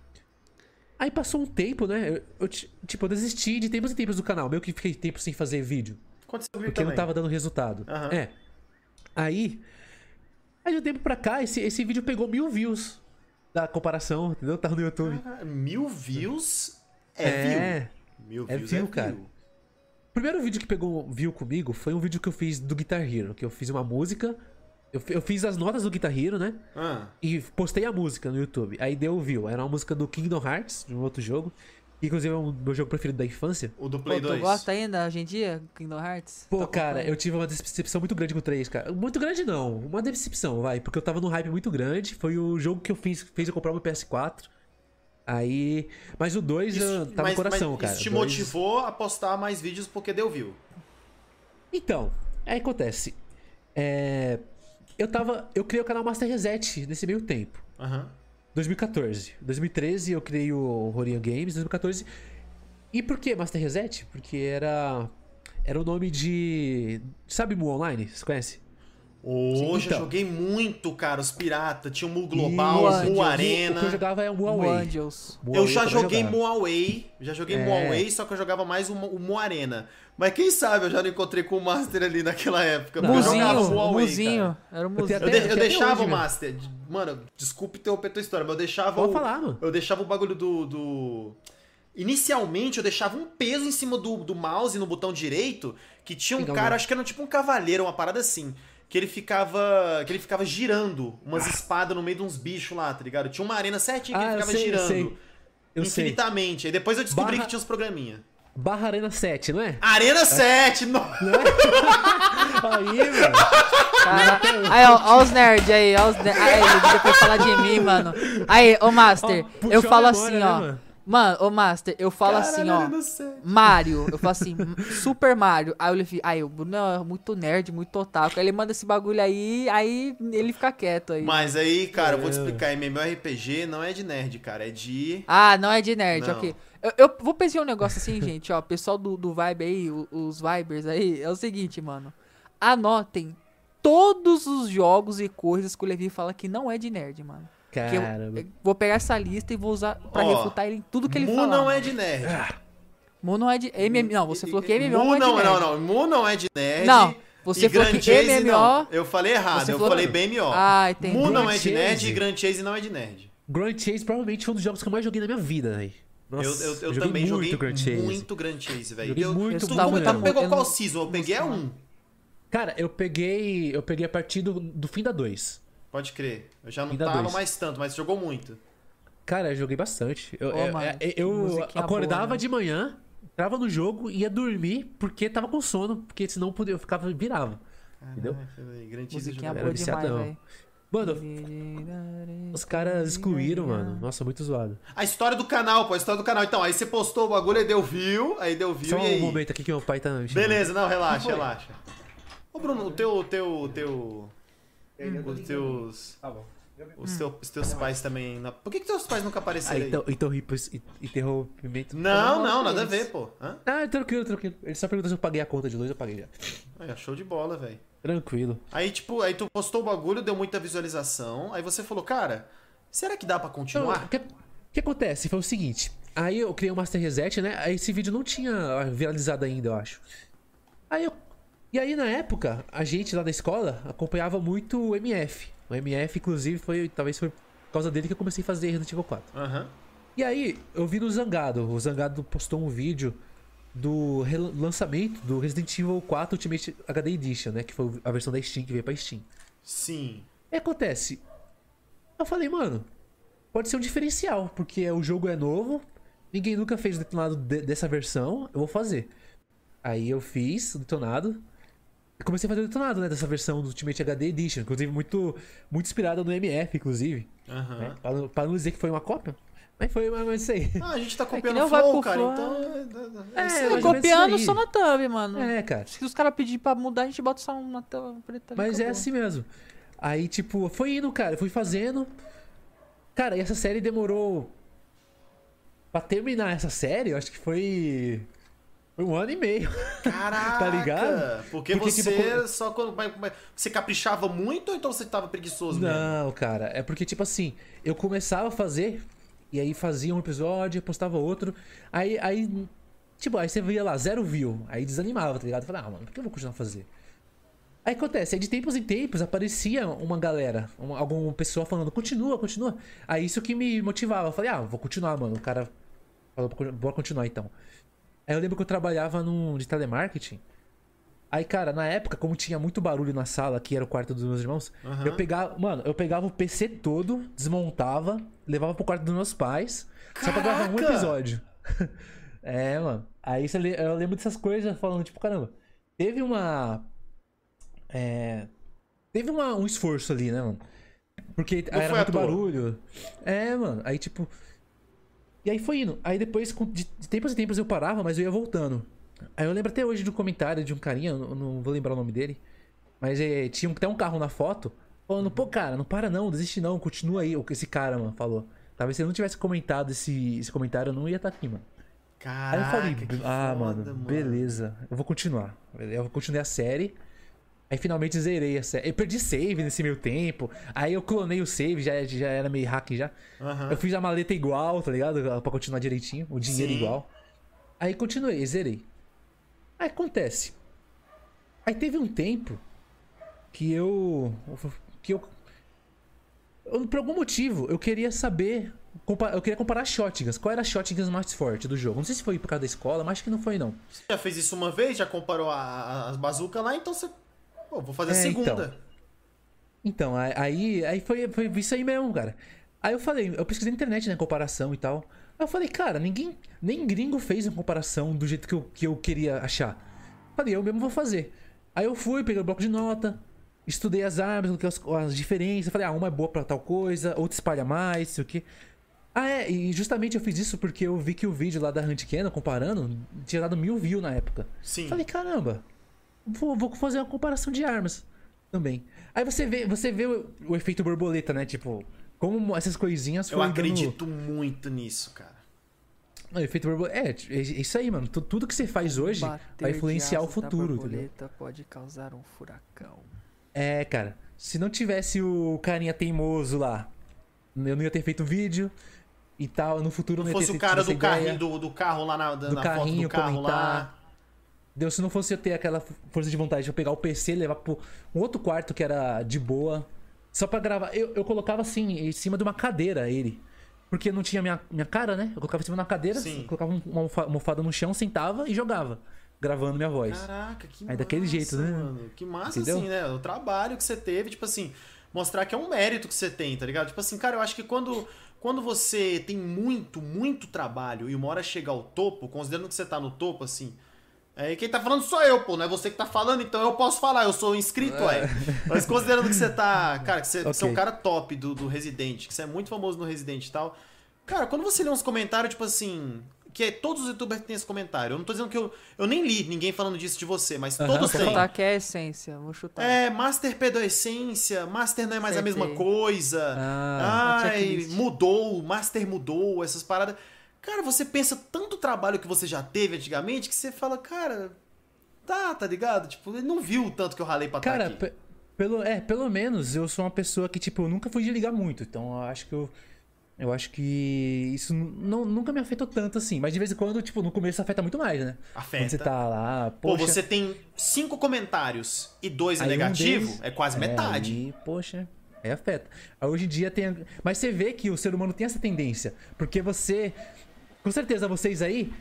Aí passou um tempo, né? Eu, eu, tipo, eu desisti de tempos em tempos do canal. Meio que fiquei tempo sem fazer vídeo. Aconteceu porque também. não tava dando resultado. Uhum. É. Aí. Aí de um tempo pra cá, esse, esse vídeo pegou mil views da comparação, entendeu? Tava no YouTube. Ah, mil views é, é view. Mil é views view, é cara. View. O primeiro vídeo que pegou view comigo foi um vídeo que eu fiz do Guitar Hero, que eu fiz uma música eu, eu fiz as notas do Guitar Hero, né? Ah. E postei a música no YouTube. Aí deu view. Era uma música do Kingdom Hearts, de um outro jogo. Que, inclusive é o meu jogo preferido da infância. O do Play Pô, 2. Tu gosta ainda hoje em dia, Kingdom Hearts? Pô, tá cara, eu tive uma decepção muito grande com o 3, cara. Muito grande não, uma decepção, vai. Porque eu tava num hype muito grande. Foi o jogo que eu fiz, fez eu comprar o PS4. Aí. Mas o 2 tá mas, no coração, mas cara. Isso te dois... motivou a postar mais vídeos porque deu view. Então, aí acontece. É eu tava. Eu criei o canal Master Reset nesse meio tempo. Aham. Uhum. 2014. 2013 eu criei o Rorian Games, 2014. E por que Master Reset? Porque era. Era o nome de. Sabe Mu Online? Você conhece? Hoje então. eu joguei muito, cara, os piratas. Tinha o Mu Global, o Mu Arena. O que eu jogava é o Mu Away. Eu já joguei Mu Away. Já joguei é. Mu Away, só que eu jogava mais o, o Mu Arena. Mas quem sabe eu já não encontrei com o Master ali naquela época. Muzinho, o Muzinho. Era o Muzinho. Eu, de, eu deixava o Master. Mano, desculpe interromper tua história, mas eu deixava Pode o. falar, mano. Eu deixava o bagulho do... do... Inicialmente eu deixava um peso em cima do, do mouse no botão direito, que tinha um Legal, cara, acho que era tipo um cavaleiro, uma parada assim que ele ficava. que ele ficava girando umas ah. espadas no meio de uns bichos lá, tá ligado? Tinha uma arena certinha que ah, ele ficava sei, girando. Sei. Eu infinitamente. Sei. Aí depois eu descobri Barra... que tinha uns programinha. Barra Arena 7, não é? Arena é. 7! Não... não é? (laughs) aí, mano. Cara, aí, ó, ó os nerds aí, ó os nerds. Aí, depois falar de mim, mano. Aí, ô Master, ó, eu falo assim, ó. Né, Mano, ô Master, eu falo Caralho, assim, ó. Mario, eu falo assim, (laughs) Super Mario. Aí eu falei, aí o Bruno é muito nerd, muito otaku. Aí ele manda esse bagulho aí, aí ele fica quieto aí. Mas aí, cara, eu vou te é. explicar, MMORPG não é de nerd, cara, é de. Ah, não é de nerd, não. ok. Eu, eu, vou pensar um negócio assim, (laughs) gente, ó. Pessoal do, do Vibe aí, os Vibers aí, é o seguinte, mano. Anotem todos os jogos e coisas que o Levi fala que não é de nerd, mano. Cara. vou pegar essa lista e vou usar pra Ó, refutar ele em tudo que ele fala. Mu não é de nerd. Ah. Mu não é de. MM, não, você falou que MMO não é de nerd. Não, não, Mu não é de nerd. Não. Você falou que MMO. Não. Eu falei errado, eu falei BMO. Ah, entendi. Mu não é de nerd e Grand Chase não é de nerd. Grand Chase provavelmente foi um dos jogos que eu mais joguei na minha vida, velho. Nossa, eu, eu, eu, eu também muito joguei Grand Chase. muito Grand Chase, velho. Joguei muito, tu, tu pegou qual season? Eu peguei a 1. Cara, eu peguei. Eu peguei a partir do, do fim da 2. Pode crer. Eu já não tava dois. mais tanto, mas jogou muito. Cara, eu joguei bastante. Eu, oh, mano, eu, eu acordava boa, né? de manhã, entrava no jogo, ia dormir porque tava com sono, porque senão eu ficava virava. entendeu? Musiquinha boa demais, Mano, os caras excluíram, mano. Nossa, muito zoado. A história do canal, pô, a história do canal. Então, aí você postou o bagulho, aí deu view, aí deu view Só um aí... momento aqui que meu pai tá... Beleza, não, relaxa, relaxa. Ô, Bruno, o teu, teu, teu... Os teus. Tá bom. Os, teu, os teus pais também. Não... Por que, que teus pais nunca apareceram? Ah, então, então interrompimento. Não, não, nada a ver, pô. Hã? Ah, tranquilo, tranquilo. Ele só perguntou se eu paguei a conta de luz, eu paguei já. Aí, show de bola, velho. Tranquilo. Aí, tipo, aí tu postou o bagulho, deu muita visualização. Aí você falou, cara, será que dá pra continuar? O que, que acontece? Foi o seguinte. Aí eu criei o um Master Reset, né? Aí esse vídeo não tinha viralizado ainda, eu acho. Aí eu e aí, na época, a gente lá da escola acompanhava muito o MF. O MF, inclusive, foi. Talvez foi por causa dele que eu comecei a fazer Resident Evil 4. Uhum. E aí, eu vi no Zangado. O Zangado postou um vídeo do lançamento do Resident Evil 4 Ultimate HD Edition, né? Que foi a versão da Steam que veio pra Steam. Sim. E acontece. Eu falei, mano, pode ser um diferencial, porque o jogo é novo, ninguém nunca fez o detonado de, dessa versão, eu vou fazer. Aí eu fiz o detonado, comecei a fazer o detonado, né? Dessa versão do Ultimate HD Edition. Inclusive, muito, muito inspirada no MF, inclusive. Uhum. Né? Pra, pra, não dizer que foi uma cópia. Mas foi mais isso aí. Ah, a gente tá copiando é o Flow, cara, então... É, é, é copiando só na thumb, mano. É, cara. Se os caras pedirem pra mudar, a gente bota só na tela preta. Mas é assim mesmo. Aí, tipo, foi indo, cara. Fui fazendo. Cara, e essa série demorou... Pra terminar essa série, eu acho que foi... Foi um ano e meio. (laughs) Caraca! tá ligado? Porque, Porque você tipo, só quando. Você caprichava muito ou então você tava preguiçoso mesmo? Não, cara. É porque, tipo assim, eu começava a fazer, e aí fazia um episódio, postava outro. Aí, aí. Tipo, aí você via lá, zero view. Aí desanimava, tá ligado? Falei, ah, mano, por que eu vou continuar a fazer? Aí acontece, aí de tempos em tempos aparecia uma galera, uma, alguma pessoa falando, continua, continua. Aí isso que me motivava. Eu falei, ah, vou continuar, mano. O cara falou, bora continuar então. Aí eu lembro que eu trabalhava num, de telemarketing. Aí, cara, na época, como tinha muito barulho na sala, que era o quarto dos meus irmãos, uhum. eu pegava. Mano, eu pegava o PC todo, desmontava, levava pro quarto dos meus pais, Caraca! só pra gravar um episódio. (laughs) é, mano. Aí eu lembro dessas coisas falando, tipo, caramba, teve uma. É. Teve uma, um esforço ali, né, mano? Porque Não era muito barulho. É, mano. Aí, tipo. E aí foi indo. Aí depois, de, tempos em tempos eu parava, mas eu ia voltando. Aí eu lembro até hoje de um comentário de um carinha, não vou lembrar o nome dele. Mas é, tinha até um carro na foto, falando, pô, cara, não para não, desiste não, continua aí. O que esse cara, mano, falou. Talvez se ele não tivesse comentado esse, esse comentário, eu não ia estar tá aqui, mano. Caraca, aí eu falei, ah, foda, mano, mano, beleza. Eu vou continuar. Eu vou continuar a série. Aí finalmente zerei a série. Eu perdi save nesse meio tempo. Aí eu clonei o save, já, já era meio hack já. Uhum. Eu fiz a maleta igual, tá ligado? Pra continuar direitinho. O dinheiro Sim. igual. Aí continuei, zerei. Aí acontece. Aí teve um tempo que eu. Que eu. eu por algum motivo, eu queria saber. Eu queria comparar shotguns. Qual era a shotguns mais forte do jogo? Não sei se foi por causa da escola, mas acho que não foi, não. Você já fez isso uma vez? Já comparou as bazucas lá? Então você Pô, vou fazer a é, segunda. Então, então aí, aí foi, foi isso aí mesmo, cara. Aí eu falei, eu pesquisei na internet, né, comparação e tal. Aí eu falei, cara, ninguém, nem gringo fez uma comparação do jeito que eu, que eu queria achar. Falei, eu mesmo vou fazer. Aí eu fui, peguei o bloco de nota, estudei as armas, as, as diferenças. Falei, ah, uma é boa pra tal coisa, outra espalha mais, sei o que. Ah, é, e justamente eu fiz isso porque eu vi que o vídeo lá da Hunt Cannon, comparando, tinha dado mil views na época. Sim. Falei, caramba, vou, vou fazer uma comparação de armas também. Aí você vê, você vê o, o efeito borboleta, né? Tipo, como essas coisinhas Eu acredito dando... muito nisso, cara. O efeito borboleta. É, é isso aí, mano. Tudo que você faz hoje Bater vai influenciar o futuro. borboleta entendeu? pode causar um furacão. É, cara. Se não tivesse o carinha teimoso lá, eu não ia ter feito vídeo e tal. No futuro não, não ia ter fosse o cara do carrinho, do, do, carro lá na, do na carrinho, foto do carro comentar. lá. Deu, se não fosse eu ter aquela força de vontade de eu pegar o PC e levar pro um outro quarto que era de boa, só pra gravar. Eu, eu colocava assim, em cima de uma cadeira ele. Porque não tinha minha, minha cara, né? Eu colocava em cima da cadeira, colocava uma almofada no chão, sentava e jogava. Gravando minha voz. Caraca, que Aí daquele jeito, né? Mano. Que massa, Entendeu? assim, né? O trabalho que você teve, tipo assim, mostrar que é um mérito que você tem, tá ligado? Tipo assim, cara, eu acho que quando, quando você tem muito, muito trabalho e uma hora chega ao topo, considerando que você tá no topo, assim, é, quem tá falando sou eu, pô, não é você que tá falando, então eu posso falar, eu sou inscrito, é. ué. Mas considerando que você tá. (laughs) Cara, que você, okay. você é um cara top do, do Resident, que você é muito famoso no Resident e tal. Cara, quando você lê uns comentários, tipo assim. Que é, todos os youtubers têm esse comentário. Eu não tô dizendo que eu. Eu nem li ninguém falando disso de você, mas uhum. todos têm. Vou chutar que é a essência, vou chutar. É, Master perdeu a essência, Master não é mais a mesma coisa. Ah, Ai, mudou, Master mudou, essas paradas. Cara, você pensa tanto trabalho que você já teve antigamente que você fala, cara, tá, tá ligado? Tipo, ele não viu o tanto que eu ralei pra cara, estar aqui. Pelo, é, pelo menos eu sou uma pessoa que, tipo, eu nunca fui de ligar muito. Então eu acho que eu. Eu acho que isso não, nunca me afetou tanto assim. Mas de vez em quando, tipo, no começo afeta muito mais, né? Afeta. Quando você tá lá. Poxa, Pô, você tem cinco comentários e dois é negativo, um deles, é quase é, metade. Aí, poxa, é afeta. Hoje em dia tem. Mas você vê que o ser humano tem essa tendência. Porque você com certeza vocês aí,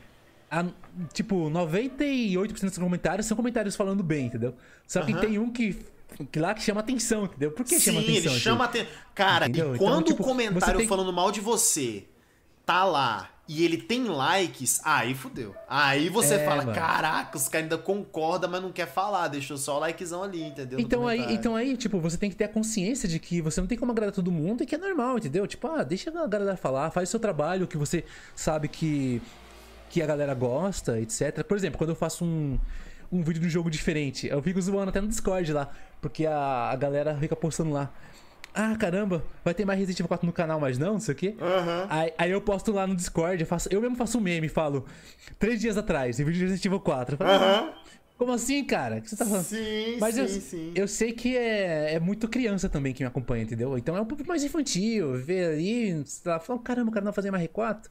a, tipo, 98% dos comentários são comentários falando bem, entendeu? Só que uhum. tem um que que lá que chama atenção, entendeu? Por que Sim, chama atenção? ele chama atenção. Cara, entendeu? e então, quando então, tipo, o comentário tem... falando mal de você tá lá e ele tem likes, aí fudeu. Aí você é, fala, mano. caraca, os caras ainda concordam, mas não quer falar, deixou só o likezão ali, entendeu? Então aí, então aí, tipo, você tem que ter a consciência de que você não tem como agradar todo mundo e que é normal, entendeu? Tipo, ah, deixa a galera falar, faz o seu trabalho que você sabe que, que a galera gosta, etc. Por exemplo, quando eu faço um, um vídeo de um jogo diferente, eu fico zoando até no Discord lá, porque a, a galera fica postando lá ah, caramba, vai ter mais Resident Evil 4 no canal, mas não, não sei o quê. Uhum. Aí, aí, eu posto lá no Discord, eu, faço, eu mesmo faço um meme e falo, três dias atrás, em vídeo de Resident Evil 4. Eu falo, uhum. Como assim, cara? O que você tá falando? Sim, Mas sim, eu, sim. Eu sei que é, é muito criança também que me acompanha, entendeu? Então é um pouco mais infantil, ver ali, sei lá, falar, caramba, o cara não vai fazer mais R4.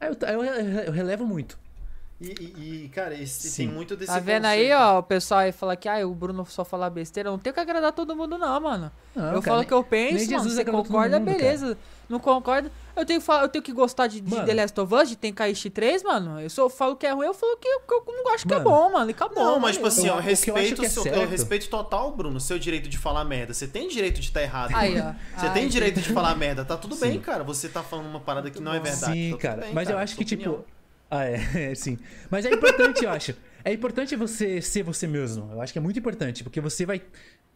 Aí eu, aí eu relevo muito. E, e, e, cara, esse, tem muito desse Tá vendo conceito. aí, ó, o pessoal aí fala que ah, o Bruno só fala besteira. Eu não tenho que agradar todo mundo, não, mano. Não, eu cara, falo o que eu penso, mano. Você concorda, mundo, beleza. Cara. Não concorda. Eu tenho, eu tenho que gostar de, de The Last of Us, de Tenkaichi 3, mano. Eu só falo que é ruim, eu falo que, que eu não acho que é bom, mano. E acabou. Não, mas tipo assim, eu, ó, respeito, eu, seu, é eu respeito total, Bruno, seu direito de falar merda. Você tem direito de estar tá errado. Aí, ó. Você Ai, tem direito de falar merda. Tá tudo Sim. bem, cara. Você tá falando uma parada que não é verdade. Sim, tá cara. Bem, mas cara, eu acho que, opinião. tipo ah, (laughs) é, sim. Mas é importante, eu acho. É importante você ser você mesmo. Eu acho que é muito importante, porque você vai.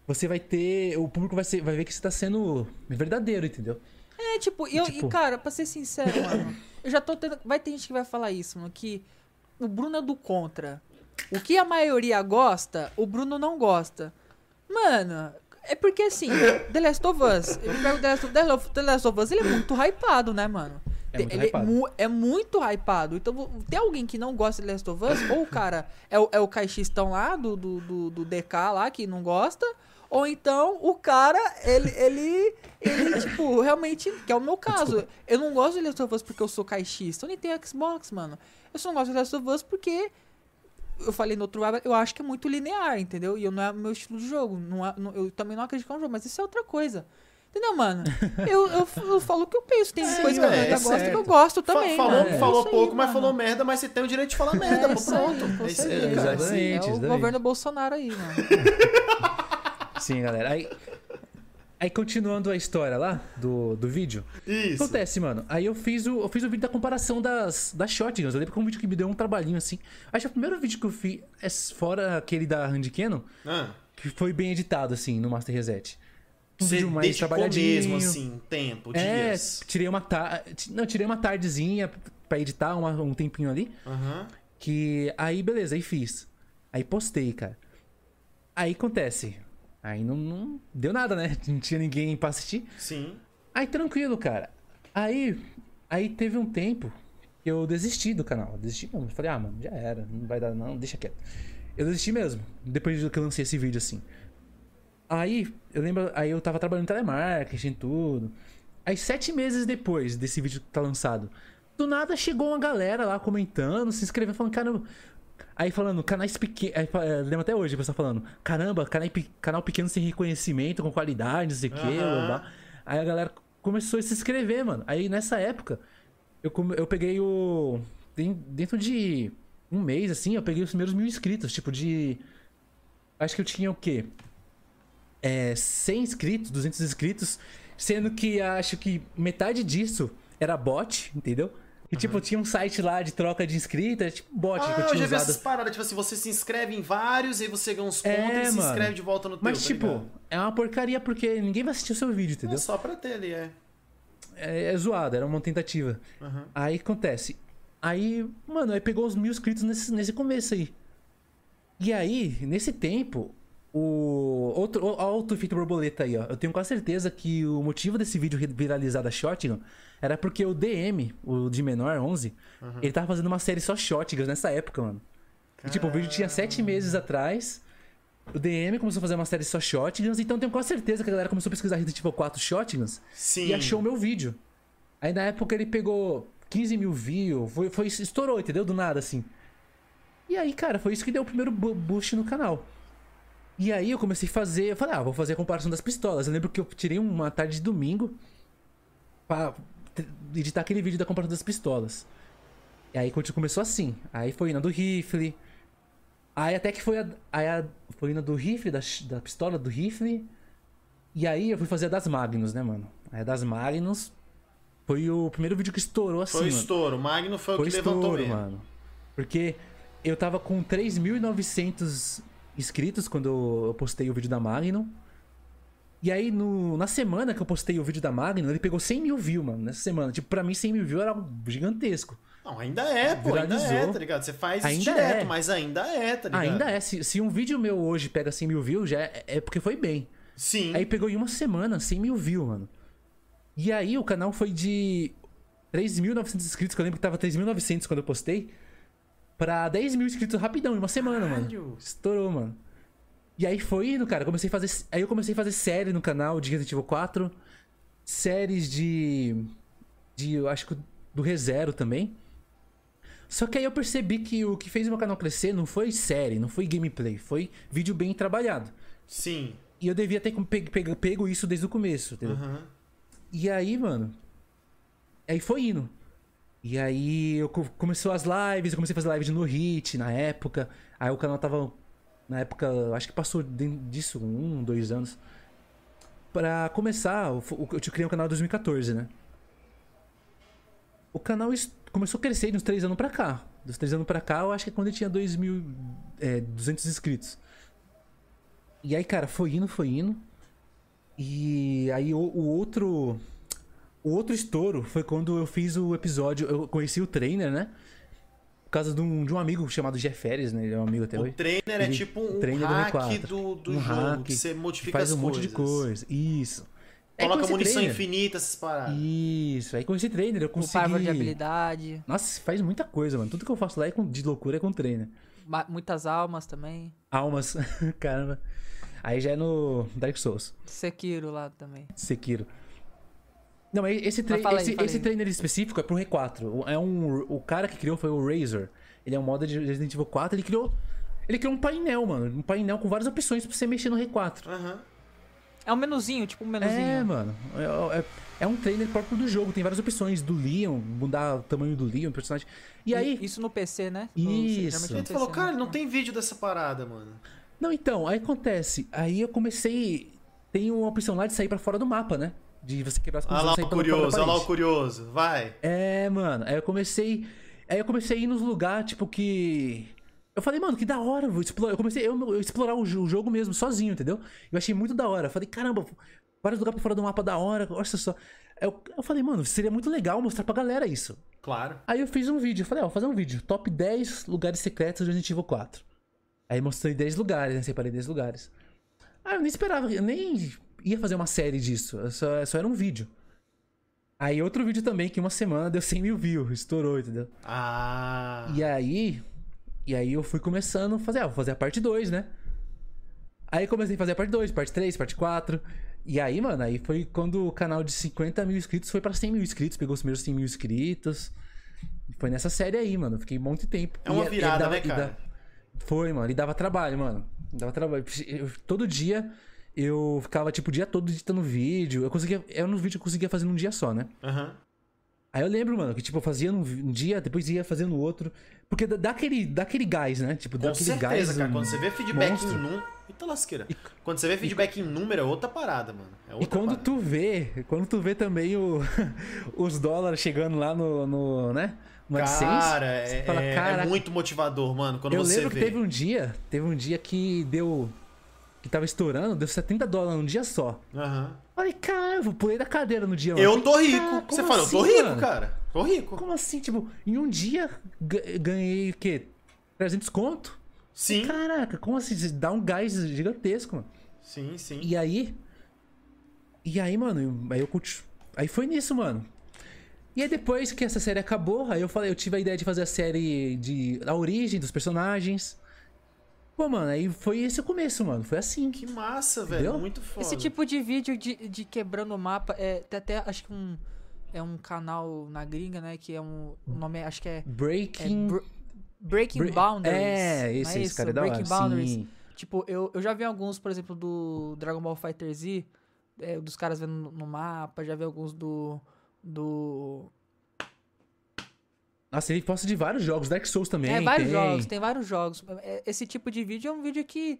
Você vai ter. O público vai, ser, vai ver que você tá sendo verdadeiro, entendeu? É, tipo, eu, tipo... e cara, pra ser sincero, mano, eu já tô tendo. Vai ter gente que vai falar isso, mano, que o Bruno é do contra. O que a maioria gosta, o Bruno não gosta. Mano, é porque assim, The Last of Us, eu pego The Last of, The Last of Us, ele é muito hypado, né, mano? É muito, ele hypado. É, muito hypado. Então, tem alguém que não gosta de Last of Us, ou o cara (laughs) é o, é o caixistão lá do, do, do, do DK lá que não gosta, ou então o cara, ele, ele, ele (laughs) tipo, realmente, que é o meu caso. Desculpa. Eu não gosto de Last of Us porque eu sou caixista, eu nem tenho Xbox, mano. Eu só não gosto de Last of Us porque eu falei no outro eu acho que é muito linear, entendeu? E eu não é meu estilo de jogo. Não, é, não eu também não acredito que é um jogo, mas isso é outra coisa. Entendeu, mano? Eu, eu, eu falo o que eu penso. Tem Sim, coisa que eu é, gosto que eu gosto também. Falou, é. falou pouco, mas falou merda, mas você tem o direito de falar merda. É, pronto. É aí, Exatamente. É o governo Bolsonaro aí, mano. (laughs) Sim, galera. Aí, aí continuando a história lá do, do vídeo. Isso. Acontece, mano. Aí eu fiz o, eu fiz o vídeo da comparação das, das shotguns. Eu lembro que é um vídeo que me deu um trabalhinho assim. Acho que o primeiro vídeo que eu fiz, é fora aquele da Handicano, ah. que foi bem editado, assim, no Master Reset um Você mais trabalhadinho. mesmo, assim, tempo, é, dias? tirei uma tarde... Não, tirei uma tardezinha pra editar uma, um tempinho ali. Uhum. Que... Aí, beleza, aí fiz. Aí postei, cara. Aí acontece. Aí não, não deu nada, né? (laughs) Não tinha ninguém pra assistir. Sim. Aí tranquilo, cara. Aí... Aí teve um tempo que eu desisti do canal. Eu desisti mesmo. Falei, ah, mano, já era. Não vai dar não, deixa quieto. Eu desisti mesmo. Depois que eu lancei esse vídeo, assim. Aí, eu lembro, aí eu tava trabalhando em telemarketing e tudo. Aí, sete meses depois desse vídeo que tá lançado, do nada chegou uma galera lá comentando, se inscrevendo, falando, caramba. Aí falando, canais pequenos. Eh, lembro até hoje o pessoal falando, caramba, canal, canal pequeno sem reconhecimento, com qualidade, não sei o uhum. quê, blá, blá. Aí a galera começou a se inscrever, mano. Aí nessa época, eu, eu peguei o. Dentro de um mês, assim, eu peguei os primeiros mil inscritos, tipo de. Acho que eu tinha o quê? É, 100 inscritos, 200 inscritos, sendo que acho que metade disso era bot, entendeu? E, uhum. tipo, tinha um site lá de troca de inscritos, tipo bot ah, que eu tinha eu já usado. vi essas paradas, tipo assim, você se inscreve em vários, aí você ganha uns pontos é, e se mano. inscreve de volta no teu, Mas, tá tipo, ligado? é uma porcaria porque ninguém vai assistir o seu vídeo, entendeu? É só pra ter ali, é. É, é zoado, era uma tentativa. Uhum. Aí acontece. Aí, mano, aí pegou os mil inscritos nesse, nesse começo aí. E aí, nesse tempo, o outro, outro efeito borboleta aí, ó. Eu tenho quase certeza que o motivo desse vídeo viralizar da Shotgun era porque o DM, o de menor 11, uhum. ele tava fazendo uma série só Shotguns nessa época, mano. E, tipo, o vídeo tinha sete meses atrás. O DM começou a fazer uma série só Shotguns, então eu tenho quase certeza que a galera começou a pesquisar Resident Evil 4 Shotguns Sim. e achou o meu vídeo. Aí na época ele pegou 15 mil views, foi, foi, estourou, entendeu? Do nada, assim. E aí, cara, foi isso que deu o primeiro boost no canal. E aí eu comecei a fazer, eu falei, ah, vou fazer a comparação das pistolas. Eu lembro que eu tirei uma tarde de domingo pra editar aquele vídeo da comparação das pistolas. E aí começou assim. Aí foi na do rifle. Aí até que foi a, aí a foi na do rifle, da, da pistola do rifle. E aí eu fui fazer a das Magnus, né, mano? Aí a das Magnus. Foi o primeiro vídeo que estourou assim. Foi estouro. O Magno foi, foi o que estouro, levantou mesmo. mano. Porque eu tava com 3.900 inscritos quando eu postei o vídeo da Magnum. E aí, no, na semana que eu postei o vídeo da Magnum, ele pegou 100 mil views, mano. Nessa semana. Tipo, pra mim, 100 mil views era gigantesco. Não, ainda é, pô. Viralizou. Ainda é, tá ligado? Você faz ainda direto, é. mas ainda é, tá ligado? Ainda é. Se, se um vídeo meu hoje pega 100 mil views, já é, é porque foi bem. Sim. Aí pegou em uma semana 100 mil views, mano. E aí o canal foi de 3.900 inscritos, que eu lembro que tava 3.900 quando eu postei, pra 10 mil inscritos rapidão, em uma semana, Caralho. mano. Estourou, mano. E aí foi indo, cara. Comecei a fazer. Aí eu comecei a fazer série no canal de Resident Evil 4. Séries de. De. Eu acho que do ReZero também. Só que aí eu percebi que o que fez meu canal crescer não foi série, não foi gameplay, foi vídeo bem trabalhado. Sim. E eu devia ter pego, pego isso desde o começo, entendeu? Uhum. E aí, mano. Aí foi indo. E aí eu começou as lives, eu comecei a fazer live no Hit na época. Aí o canal tava. Na época, acho que passou disso um, dois anos. Pra começar, eu criei um canal em 2014, né? O canal começou a crescer de uns três anos pra cá. Dos três anos pra cá, eu acho que é quando ele tinha 2.200 é, inscritos. E aí, cara, foi indo, foi indo. E aí o, o, outro. O outro estouro foi quando eu fiz o episódio. Eu conheci o trainer, né? Por causa de um, de um amigo chamado Jeff Ferris, né? Ele é um amigo até o hoje. O trainer é Ele, é tipo um trainer hack do, do, um jogo, hack, que você modifica faz um monte de coisa. Isso. Coloca munição trainer. infinita, essas paradas. Isso. Aí com esse trainer eu consegui... O de habilidade. Nossa, faz muita coisa, mano. Tudo que eu faço lá é com... de loucura é com trainer. Muitas almas também. Almas. (laughs) Caramba. Aí já é no Dark Souls. Sekiro lá também. Sekiro. Não, mas esse, tra mas esse, esse trainer específico é pro R4. É um, o cara que criou foi o Razer. Ele é um mod de Resident Evil 4. Ele criou, ele criou um painel, mano. Um painel com várias opções pra você mexer no R4. Uhum. É um menuzinho, tipo um menuzinho. É, mano. É, é, é, um trainer próprio do jogo. Tem várias opções do Leon, mudar o tamanho do Leon, personagem. E aí. Isso no PC, né? Isso. No, gente falou, cara, né? não tem vídeo dessa parada, mano. Não, então, aí acontece. Aí eu comecei. Tem uma opção lá de sair para fora do mapa, né? De você quebrar as coisas. Olha lá o curioso, olha lá o curioso. Vai. É, mano. Aí eu comecei. Aí eu comecei a ir nos lugares, tipo, que. Eu falei, mano, que da hora, vou explorar. Eu comecei a eu, eu explorar o, o, jogo mesmo, sozinho, entendeu? Eu achei muito da hora. Eu falei, caramba, vários lugares pra fora do mapa da hora, olha só. Eu, eu falei, mano, seria muito legal mostrar pra galera isso. Claro. Aí eu fiz um vídeo, eu falei, ó, vou fazer um vídeo. Top 10 lugares secretos do Resident Evil 4. Aí mostrei 10 lugares, né? Separei 10 lugares. Ah, eu nem esperava, eu nem ia fazer uma série disso. Só, só era um vídeo. Aí outro vídeo também, que uma semana deu 100 mil views, estourou, entendeu? Ah. E aí. E aí eu fui começando a fazer, ah, vou fazer a parte 2, né? Aí comecei a fazer a parte 2, parte 3, parte 4. E aí, mano, aí foi quando o canal de 50 mil inscritos foi pra 100 mil inscritos, pegou os primeiros 100 mil inscritos. Foi nessa série aí, mano. Fiquei um monte de tempo. É uma e, virada, e dava, né, cara? Foi, mano. E dava trabalho, mano. Dava trabalho. Eu, todo dia eu ficava, tipo, o dia todo editando vídeo. Eu conseguia. Era um vídeo que eu conseguia fazer num dia só, né? Uhum. Aí eu lembro, mano, que tipo, eu fazia num um dia, depois ia fazendo no outro. Porque dá aquele, dá aquele gás, né? Tipo, dá Com aquele certeza, gás. cara. Quando você vê feedback monstro. em número. Eita lasqueira. E... Quando você vê feedback e... em número, é outra parada, mano. É outra e quando parada. tu vê, quando tu vê também o, (laughs) os dólares chegando lá no, no né? No cara, é, fala, é, cara, é muito motivador, mano, quando eu você lembro vê. que teve um dia, teve um dia que deu que tava estourando, deu 70 dólares num dia só. Aham. Falei, cara, eu pulei da cadeira no dia. Eu tô rico. Você assim, fala, eu tô rico, mano? cara. Tô rico. Como assim? Tipo, em um dia ganhei o quê? 300 conto? Sim. Caraca, como assim? Dá um gás gigantesco, mano. Sim, sim. E aí. E aí, mano, aí eu. Aí foi nisso, mano. E aí depois que essa série acabou, aí eu falei, eu tive a ideia de fazer a série de a origem dos personagens. Pô, mano, aí foi esse o começo, mano. Foi assim. Que massa, velho. Muito foda. Esse tipo de vídeo de, de quebrando o mapa, é, tem até, acho que um. É um canal na gringa, né? Que é um. O nome é, acho que é. Breaking. É, Breaking Bre Boundaries. É, esse, é esse cara é da Breaking Boundaries. Sim. Tipo, eu, eu já vi alguns, por exemplo, do Dragon Ball Fighter Z, é, dos caras vendo no mapa, já vi alguns do do. Nossa, ele posta de vários jogos, Dark Souls também. É, vários tem. jogos, tem vários jogos. É, esse tipo de vídeo é um vídeo que.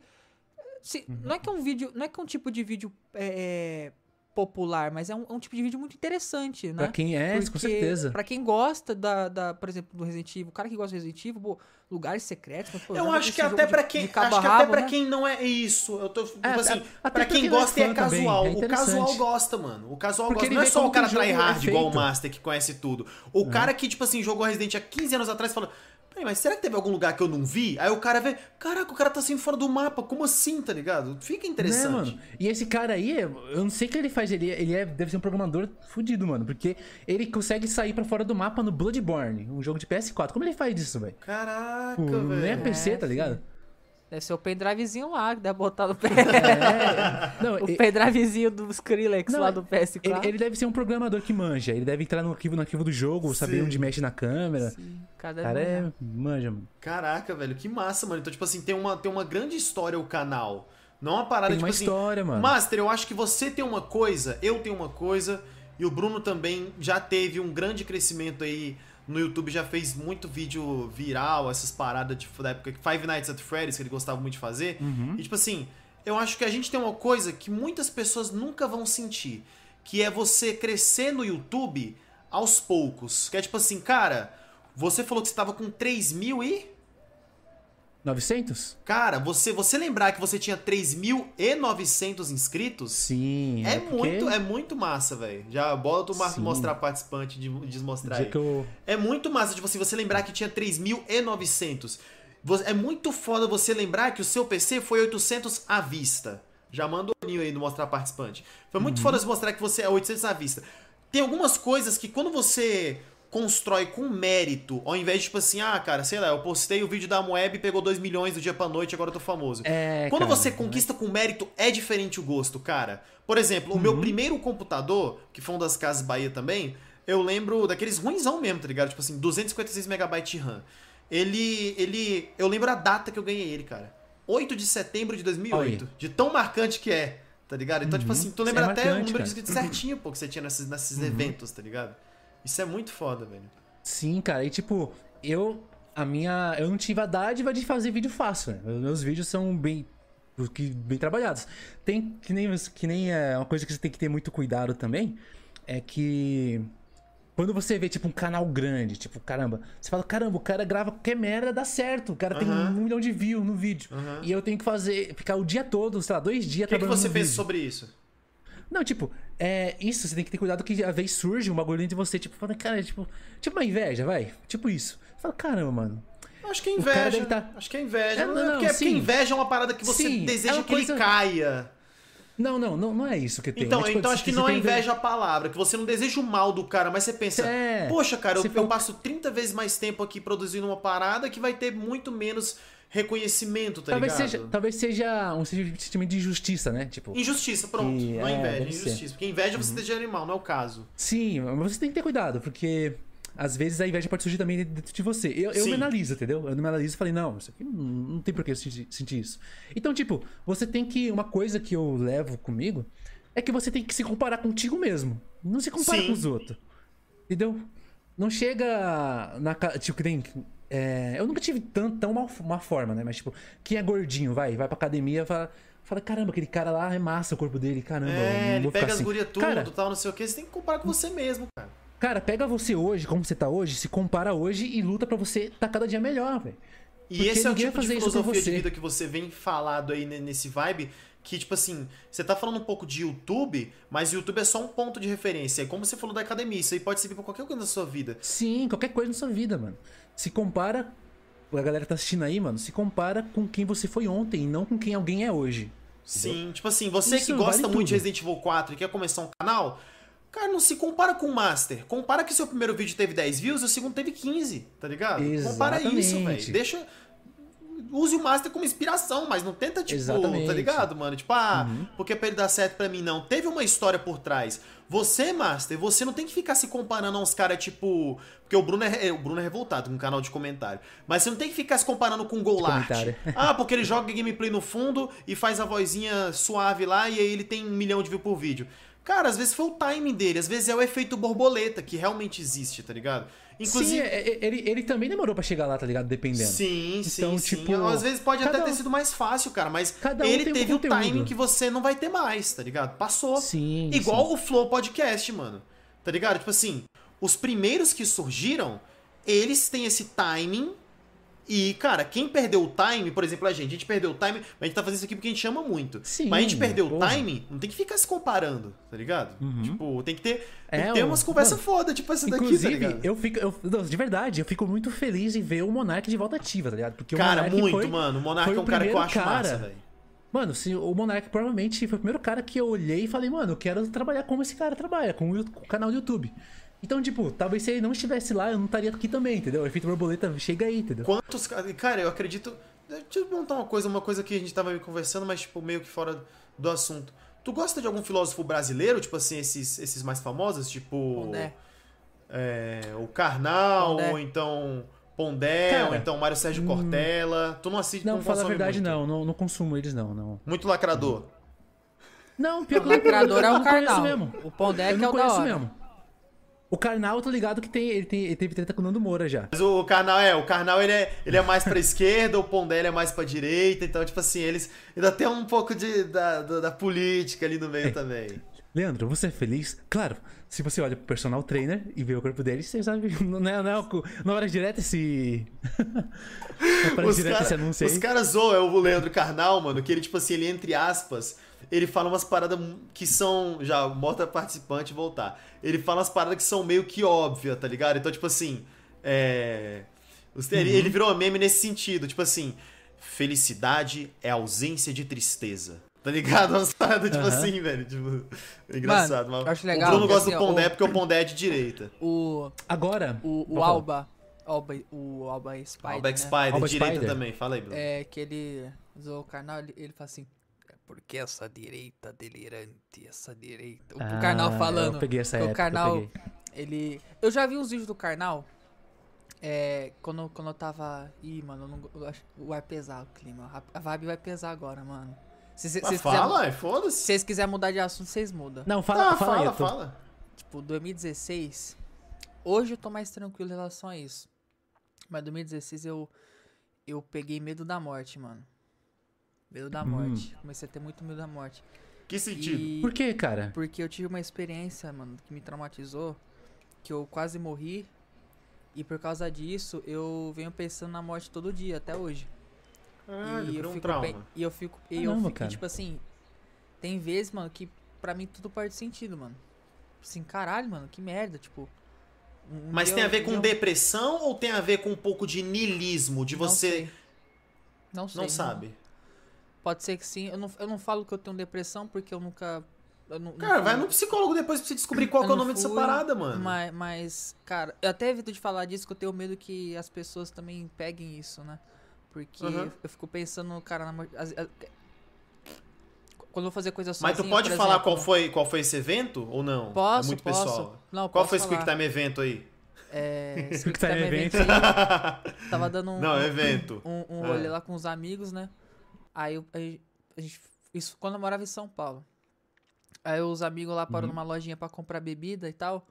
Se, uhum. Não é que é um vídeo. Não é que é um tipo de vídeo. É, popular, mas é um, é um, tipo de vídeo muito interessante, né? Pra quem é, Porque, com certeza. Pra quem gosta da, da, por exemplo, do Resident Evil, o cara que gosta do Resident Evil, pô, lugares secretos. Pô, eu acho que até para quem, acho que até para né? quem não é isso, eu tô tipo é, assim, para quem gosta é casual. É o casual gosta, mano. O casual Porque gosta. Não é só o cara tryhard é igual o Master que conhece tudo. O uhum. cara que tipo assim jogou Resident há 15 anos atrás mas será que teve algum lugar que eu não vi? Aí o cara vê, caraca, o cara tá assim fora do mapa, como assim, tá ligado? Fica interessante. Né, mano? E esse cara aí, eu não sei o que ele faz, ele, ele é, deve ser um programador fudido, mano, porque ele consegue sair para fora do mapa no Bloodborne, um jogo de PS4. Como ele faz isso, velho? Caraca, velho. Não é PC, é, tá ligado? Deve ser o pendrivezinho lá que deve botar no (laughs) PS. É. Não, o pendrivezinho do Skrillex não, lá do PS4. Ele, ele, deve ser um programador que manja. Ele deve entrar no arquivo, no arquivo do jogo, Sim. saber onde mexe na câmera. Sim. Cada cara é manja, mano. Caraca, velho, que massa, mano. Então, tipo assim, tem uma, tem uma grande história o canal. Não uma parada tem tipo uma assim, história, mano. Master, eu acho que você tem uma coisa, eu tenho uma coisa, e o Bruno também já teve um grande crescimento aí no YouTube já fez muito vídeo viral, essas paradas tipo, da época Five Nights at Freddy's, que ele gostava muito de fazer. Uhum. E tipo assim, eu acho que a gente tem uma coisa que muitas pessoas nunca vão sentir, que é você crescer no YouTube aos poucos. Que é tipo assim, cara, você falou que você tava com 3 mil e... 900? Cara, você você lembrar que você tinha 3.900 inscritos? Sim. É, é porque... muito é muito massa, velho. Já bota o mostrar participante de desmostrar aí. Eu... É muito massa, tipo assim, você lembrar que tinha 3.900. É muito foda você lembrar que o seu PC foi 800 à vista. Já manda o aí no mostrar participante. Foi muito uhum. foda você mostrar que você é 800 à vista. Tem algumas coisas que quando você constrói com mérito, ao invés de tipo assim, ah, cara, sei lá, eu postei o vídeo da Moeb e pegou 2 milhões do dia pra noite agora eu tô famoso. É, Quando cara, você conquista com mérito, é diferente o gosto, cara. Por exemplo, uhum. o meu uhum. primeiro computador, que foi um das casas Bahia também, eu lembro daqueles ruimzão mesmo, tá ligado? Tipo assim, 256 MB de RAM. Ele, ele, eu lembro a data que eu ganhei ele, cara. 8 de setembro de 2008. Oi. De tão marcante que é, tá ligado? Então, tipo uhum. tipo assim, tu lembra é até marcante, o número de inscritos certinho, pô, que você tinha nesses, nesses uhum. eventos, tá ligado? Isso é muito foda, velho. Sim, cara. E tipo, eu. A minha. Eu não tive a dádiva de fazer vídeo fácil, né? Meus vídeos são bem. bem trabalhados. Tem que nem, que nem é uma coisa que você tem que ter muito cuidado também. É que. Quando você vê, tipo, um canal grande, tipo, caramba, você fala, caramba, o cara grava qualquer merda, dá certo. O cara uhum. tem um milhão de views no vídeo. Uhum. E eu tenho que fazer, ficar o dia todo, sei lá, dois dias O que, que você pensa sobre isso? Não, tipo, é isso, você tem que ter cuidado que às vezes surge um bagulho dentro de você, tipo, fala, cara, tipo, tipo uma inveja, vai. Tipo isso. Você fala, caramba, mano. Acho que é inveja. Tá... Acho que é inveja. É, não, não, porque, porque inveja é uma parada que você sim, deseja é que coisa... ele caia. Não, não, não, não é isso que tem. Então, é, tipo, então acho que não é inveja a palavra, que você não deseja o mal do cara, mas você pensa, é, poxa, cara, eu, eu passo 30 vezes mais tempo aqui produzindo uma parada que vai ter muito menos reconhecimento, tá talvez ligado? Seja, talvez seja um sentimento de injustiça, né? Tipo, injustiça, pronto. Que, não é inveja, injustiça. Ser. Porque inveja você uhum. de animal, não é o caso. Sim, mas você tem que ter cuidado, porque às vezes a inveja pode surgir também dentro de você. Eu, eu me analiso, entendeu? Eu me analiso e falei, não, isso aqui não, não tem por que eu sentir, sentir isso. Então, tipo, você tem que. Uma coisa que eu levo comigo é que você tem que se comparar contigo mesmo. Não se compara Sim. com os outros. Entendeu? Não chega na. Tipo, que tem é, eu nunca tive tão, tão mal, uma forma, né? Mas, tipo, quem é gordinho, vai, vai pra academia fala, fala, caramba, aquele cara lá é massa o corpo dele, caramba. É, ele pega as assim. gurias tudo, cara, tal, não sei o que. Você tem que comparar com você mesmo, cara. Cara, pega você hoje, como você tá hoje, se compara hoje e luta para você tá cada dia melhor, velho. E Porque esse é o tipo de filosofia de vida que você vem falado aí nesse vibe, que, tipo assim, você tá falando um pouco de YouTube, mas o YouTube é só um ponto de referência. É como você falou da academia, isso aí pode servir pra qualquer coisa na sua vida. Sim, qualquer coisa na sua vida, mano se compara. A galera tá assistindo aí, mano. Se compara com quem você foi ontem e não com quem alguém é hoje. Sim, entendeu? tipo assim, você Isso que gosta vale muito tudo. de Resident Evil 4 e quer começar um canal, cara, não se compara com o Master. Compara que seu primeiro vídeo teve 10 views e o segundo teve 15, tá ligado? Exatamente. Compara isso, velho. Deixa use o Master como inspiração, mas não tenta, tipo, Exatamente. tá ligado, mano? Tipo, ah, uhum. porque pra ele dar certo pra mim, não. Teve uma história por trás. Você, Master, você não tem que ficar se comparando a uns caras, tipo. Porque o Bruno é, o Bruno é revoltado com o canal de comentário. Mas você não tem que ficar se comparando com o Golart. (laughs) Ah, porque ele joga gameplay no fundo e faz a vozinha suave lá e aí ele tem um milhão de views por vídeo. Cara, às vezes foi o timing dele, às vezes é o efeito borboleta que realmente existe, tá ligado? Inclusive, sim, é, é, ele, ele também demorou para chegar lá, tá ligado? Dependendo. Sim, então, sim, tipo, sim. Às vezes pode até ter sido mais fácil, cara, mas um ele teve um o timing que você não vai ter mais, tá ligado? Passou. Sim. Igual sim. o Flow Podcast, mano. Tá ligado? Tipo assim, os primeiros que surgiram, eles têm esse timing e, cara, quem perdeu o time, por exemplo, a gente, a gente perdeu o time, mas a gente tá fazendo isso aqui porque a gente chama muito. Sim, mas a gente perdeu porra. o time, não tem que ficar se comparando, tá ligado? Uhum. Tipo, tem que ter, tem é, que ter umas conversas foda, tipo essa daqui, tá eu fico, eu, de verdade, eu fico muito feliz em ver o Monark de volta ativa, tá ligado? Porque cara, o Monark muito, foi, mano. O Monark é um cara que eu acho cara, massa, velho. Mano, se, o Monark provavelmente foi o primeiro cara que eu olhei e falei, mano, eu quero trabalhar como esse cara trabalha, com o, com o canal do YouTube. Então, tipo, talvez se ele não estivesse lá, eu não estaria aqui também, entendeu? O efeito borboleta chega aí, entendeu? Quantos. Cara, eu acredito. Deixa eu montar uma coisa, uma coisa que a gente tava conversando, mas, tipo, meio que fora do assunto. Tu gosta de algum filósofo brasileiro, tipo assim, esses, esses mais famosos, tipo. Pondé. É, o Karnal, Pondé. ou então. Pondé, Cara, ou então Mário Sérgio hum... Cortella. Tu não assiste Não, não fala a verdade, muito. não, não. Não consumo eles, não. não. Muito lacrador. Não, pior que o lacrador é o Karnal. Mesmo. O Pondé que é o da hora. mesmo. O Karnal, eu tô ligado que tem, ele, tem, ele teve treta com o Nando Moura já. Mas o Karnal é, o Karnal ele é, ele é mais pra (laughs) esquerda, o Pondé é mais pra direita, então, tipo assim, eles ainda tem um pouco de, da, da, da política ali no meio é. também. Leandro, você é feliz? Claro, se você olha pro personal trainer e vê o corpo dele, você sabe, (laughs) não é, não é, (laughs) não é hora direta esse. não é hora direta esse anúncio aí. Os caras zoam o Leandro Carnal, mano, que ele, tipo assim, ele entre aspas ele fala umas paradas que são. Já, bota participante voltar. Ele fala umas paradas que são meio que óbvias, tá ligado? Então, tipo assim. É. Ele, uhum. ele virou um meme nesse sentido, tipo assim. Felicidade é ausência de tristeza. Tá ligado? (laughs) Umas paradas, tipo uhum. assim, velho. Tipo, é engraçado. Mano, acho legal. O Bruno gosta assim, do Pondé o... porque o Pondé é de direita. O. Agora. O, o Alba. Alba. O Alba Spider. Alba né? Spider, Alba direita Spider. também. Fala aí, Bruno. É que ele o canal, ele, ele fala assim: porque essa direita delirante, essa direita. O, ah, Karnal falando. Eu peguei essa época, o Karnal, eu ele. Eu já vi uns vídeos do Karnal. É, quando, quando eu tava. Ih, mano, não, eu acho, vai pesar o clima. A, vibe vai pesar agora, mano. Se, se, fala, quiser, foda-se. Se vocês quiserem mudar de assunto, vocês mudam. Não, fala, ah, fala, fala, aí, tô... fala. Tipo, 2016. Hoje eu tô mais tranquilo em relação a isso. Mas 2016 eu. Eu peguei medo da morte, mano. Medo da morte. Hum. Comecei a ter muito medo da morte. Que sentido? E... Por que, cara? Porque eu tive uma experiência, mano, que me traumatizou. Que eu quase morri. E por causa disso, eu venho pensando na morte todo dia, até hoje. Ah, e, eu um fico trauma. e eu fico. E eu fico, cara. tipo assim. Tem vezes, mano, que pra mim tudo perde sentido, mano. Assim, caralho, mano, que merda, tipo. Um Mas tem a ver com depressão ou tem a ver com um pouco de nilismo? De você. Não sei. Não, sei, não sabe. Pode ser que sim. Eu não, eu não falo que eu tenho depressão porque eu nunca. Eu não, cara, não vai no psicólogo depois pra você descobrir (laughs) qual é o nome fui, dessa parada, mano. Mas, mas, cara, eu até evito de falar disso que eu tenho medo que as pessoas também peguem isso, né? Porque uhum. eu fico pensando, cara, na, as, as, quando eu vou fazer coisa sozinha, Mas tu pode falar exemplo, qual foi qual foi esse evento ou não? Posso, é muito posso. pessoal. Não, qual foi esse Quick Time Evento aí? É, (laughs) esse Quick Time Evento aí, tava dando um, não, evento. um, um, um é. rolê lá com os amigos, né? Aí eu, a gente, isso quando eu morava em São Paulo. Aí os amigos lá pararam uhum. numa lojinha para comprar bebida e tal.